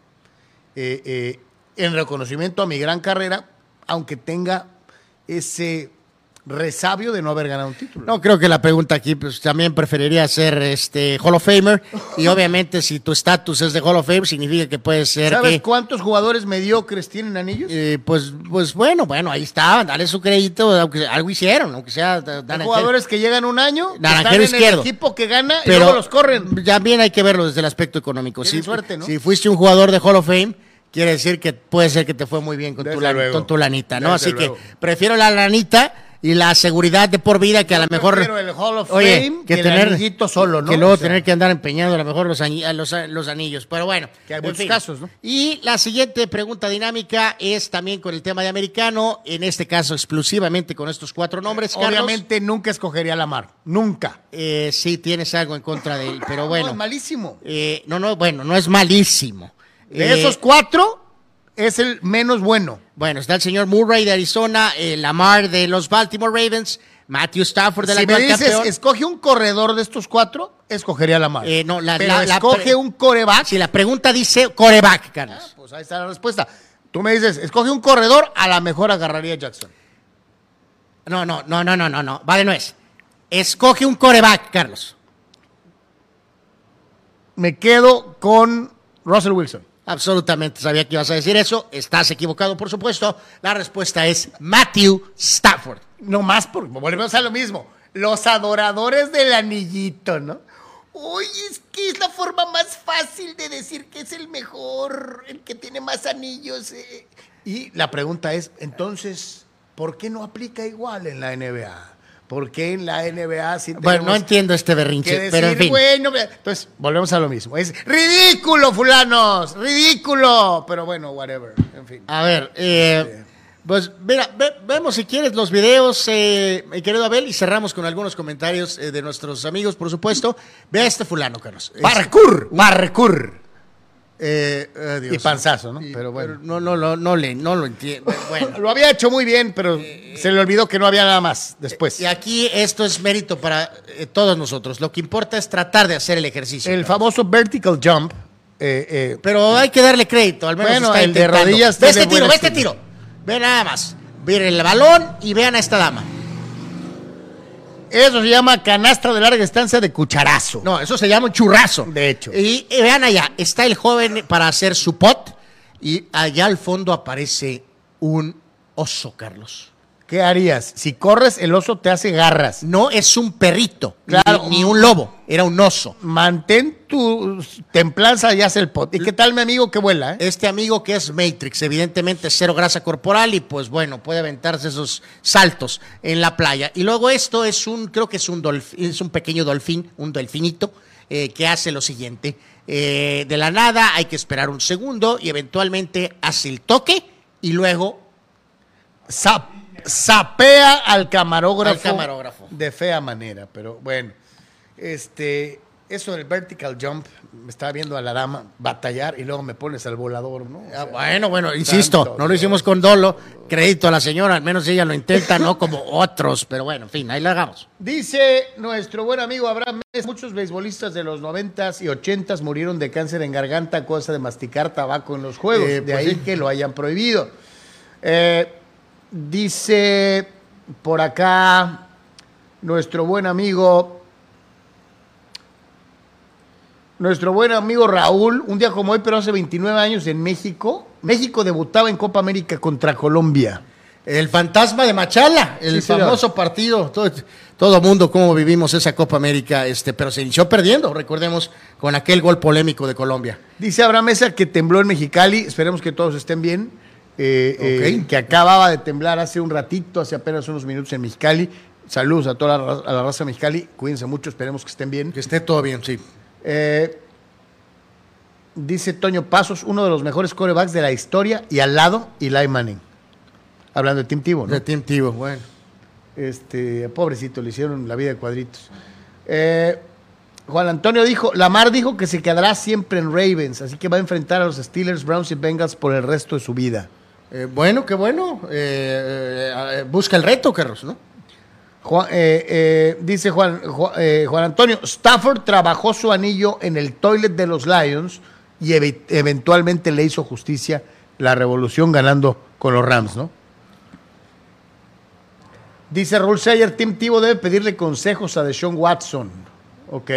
eh, eh, en reconocimiento a mi gran carrera, aunque tenga ese resabio de no haber ganado un título. No, creo que la pregunta aquí, pues también preferiría ser este Hall of Famer. Y obviamente, si tu estatus es de Hall of Fame, significa que puedes ser ¿Sabes que. cuántos jugadores mediocres tienen anillos? eh, pues, pues bueno, bueno, ahí está, dale su crédito, aunque algo hicieron, aunque sea dan- jugadores que llegan un año, están en izquierdo. el equipo que gana y pero luego los corren. También hay que verlo desde el aspecto económico. Si, suerte, ¿no? si fuiste un jugador de Hall of Fame, quiere decir que puede ser que te fue muy bien con, tu, Desde lan- luego. con tu lanita, ¿no? Desde Así luego. que prefiero la lanita y la seguridad de por vida que a lo mejor el Hall of Oye, Fame que que el tener anillito solo, ¿no? que luego O sea, tener que andar empeñando a lo mejor los, añi- a los, a los anillos pero bueno Que hay muchos casos, ¿no? y la siguiente pregunta dinámica es también con el tema de americano en este caso exclusivamente con estos cuatro nombres Carlos. Obviamente nunca escogería a Lamar. Nunca. Eh, sí tienes algo en contra de él pero No, bueno es malísimo. eh, no no bueno no es malísimo De Eh, esos cuatro, es el menos bueno. bueno está el señor Murray de Arizona eh, Lamar de los Baltimore Ravens Matthew Stafford del Si me dices, campeón escoge un corredor de estos cuatro, escogería Lamar. Eh, no, la- Pero la- la escoge un coreback. si la pregunta dice coreback Carlos Pues ahí está la respuesta. Tú me dices, escoge un corredor, a la mejor agarraría Jackson. No, no, no, no, no, no, no. Va de nuez. Escoge un coreback, Carlos. Me quedo con Russell Wilson. Absolutamente sabía que ibas a decir eso. Estás equivocado, por supuesto. La respuesta es Matthew Stafford. No más, porque volvemos a lo mismo. Los adoradores del anillito, ¿no? Uy, es que es la forma más fácil de decir que es el mejor, el que tiene más anillos. eh. Y la pregunta es, entonces, ¿por qué no aplica igual en la NBA? ¿Por qué en la NBA sí Bueno, no entiendo este que berrinche, decir, pero en fin. bueno, entonces volvemos a lo mismo. Es ridículo, fulanos, ridículo. Pero bueno, whatever, en fin. A ver, eh, pues mira, ve- vemos si quieres los videos, eh, mi querido Abel, y cerramos con algunos comentarios eh, de nuestros amigos, por supuesto. Ve a este fulano, Carlos. Parkour, parkour. Eh, eh. Y panzazo, ¿no? Y- Pero bueno. no, no, no, no, le, no lo entiendo. Bueno. Lo había hecho muy bien, pero se le olvidó que no había nada más después. Y aquí esto es mérito para eh, todos nosotros. Lo que importa es tratar de hacer el ejercicio. El famoso vertical jump. eh, eh, Pero hay que darle crédito, al menos Bueno, está el de rodillas Ve este tiro, ve este tiro. Ve nada más. Miren el balón y vean a esta dama. Eso se llama canasta de larga distancia de cucharazo. No, eso se llama churrazo. De hecho. Y, y vean allá, está el joven para hacer su pot y allá al fondo aparece un oso, Carlos. ¿Qué harías? Si corres, el oso te hace garras. No es un perrito, Claro. ni, ni un lobo, era un oso. Mantén tu templanza y haz el pot. ¿Y qué tal mi amigo que vuela? eh? Este amigo que es Matrix, evidentemente cero grasa corporal y pues bueno, puede aventarse esos saltos en la playa. Y luego esto es un, creo que es un, es un pequeño delfín, un delfinito, eh, que hace lo siguiente. Eh, de la nada hay que esperar un segundo y eventualmente hace el toque y luego Zap- Zapea al camarógrafo. Al camarógrafo. De fea manera, pero bueno. Este, eso del vertical jump, me estaba viendo a la dama batallar y luego me pones al volador, ¿no? O Ah, bueno, bueno, insisto, no lo hicimos con dolo, crédito a la señora, al menos ella lo intenta, no como otros, pero bueno, en fin, ahí la hagamos. Dice nuestro buen amigo Abraham muchos beisbolistas de los 90s y 80s murieron de cáncer en garganta a causa de masticar tabaco en los juegos. Eh, de pues ahí sí. que lo hayan prohibido. Eh, dice por acá nuestro buen amigo, nuestro buen amigo Raúl, un día como hoy, pero hace 29 años en México, México debutaba en Copa América contra Colombia. El fantasma de Machala, el Sí, famoso partido, todo, todo mundo cómo vivimos esa Copa América, este, pero se inició perdiendo, recordemos, con aquel gol polémico de Colombia. Dice Abraham Mesa que tembló en Mexicali, esperemos que todos estén bien. Eh, eh, Ok. que acababa de temblar hace un ratito, hace apenas unos minutos en Mexicali. Saludos a toda la, ra- a la raza Mexicali. Cuídense mucho, esperemos que estén bien. Que esté todo bien, sí. Eh, dice Toño Pasos, uno de los mejores corebacks de la historia y al lado Eli Manning. Hablando de Tim Tebow, ¿no? De Tivo, bueno. Este, pobrecito, le hicieron la vida de cuadritos. Eh, Juan Antonio dijo, Lamar dijo que se quedará siempre en Ravens, así que va a enfrentar a los Steelers, Browns y Bengals por el resto de su vida. Eh, bueno, qué bueno. Eh, eh, busca el reto, Carlos, ¿no? Dice Juan, Ju- Juan Antonio, Stafford trabajó su anillo en el toilet de los Lions y eventualmente le hizo justicia la revolución ganando con los Rams, ¿no? Dice Rule Sayer, Tim Tebow debe pedirle consejos a Deshaun Watson. Ok.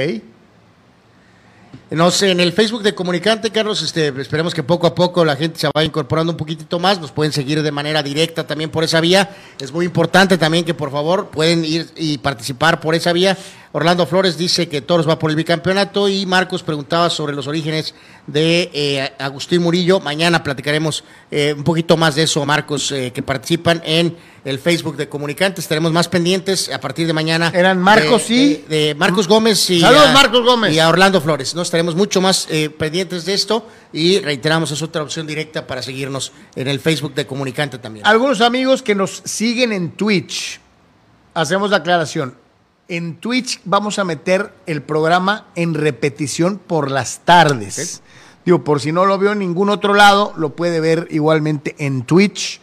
No sé, en el Facebook de Comunicante, Carlos, este, esperemos que poco a poco la gente se vaya incorporando un poquitito más. Nos pueden seguir de manera directa también por esa vía. Es muy importante también que por favor pueden ir y participar por esa vía. Orlando Flores dice que Toros va por el bicampeonato y Marcos preguntaba sobre los orígenes de eh, Agustín Murillo. Mañana platicaremos eh, un poquito más de eso, Marcos, eh, que participan en el Facebook de Comunicante. Estaremos más pendientes a partir de mañana. Eran Marcos de- y- de- de Marcos Gómez y Saludos, a- Marcos Gómez. y a Orlando Flores. No estaremos mucho más pendientes de esto y reiteramos es otra opción directa para seguirnos en el Facebook de Comunicante también. Algunos amigos que nos siguen en Twitch, hacemos la aclaración. En Twitch vamos a meter el programa en repetición por las tardes. Digo, por si no lo veo en ningún otro lado, lo puede ver igualmente en Twitch.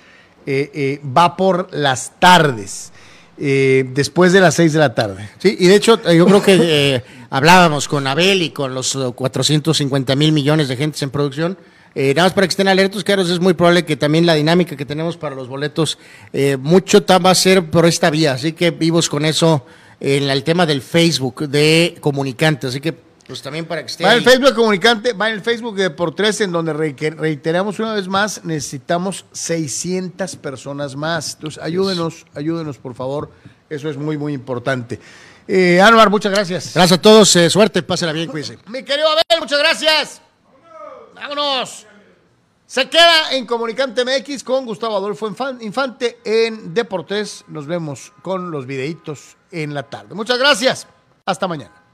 Eh, eh, va por las tardes, eh, después de las 6 de la tarde. Sí, y de hecho yo creo que hablábamos con Abel y con los eh, 450 mil millones de gentes en producción. Eh, nada más para que estén alertos, Carlos, es muy probable que también la dinámica que tenemos para los boletos, eh, mucho va a ser por esta vía. Así que vivos con eso en el tema del Facebook de comunicante. Así que, pues también para que estén. Va en el. Facebook de Comunicante, va en el Facebook de Por Tres, en donde reiter- reiteramos una vez más, necesitamos 600 personas más. Entonces, ayúdenos, ayúdenos, por favor. Eso es muy, muy importante. Eh, Anwar, muchas gracias. Gracias a todos, eh, suerte, pásenla bien, cuídense. Mi querido Abel, muchas gracias. Vámonos. Se queda en Comunicante MX con Gustavo Adolfo Infan- Infante en Deportes. Nos vemos con los videitos en la tarde. Muchas gracias. Hasta mañana.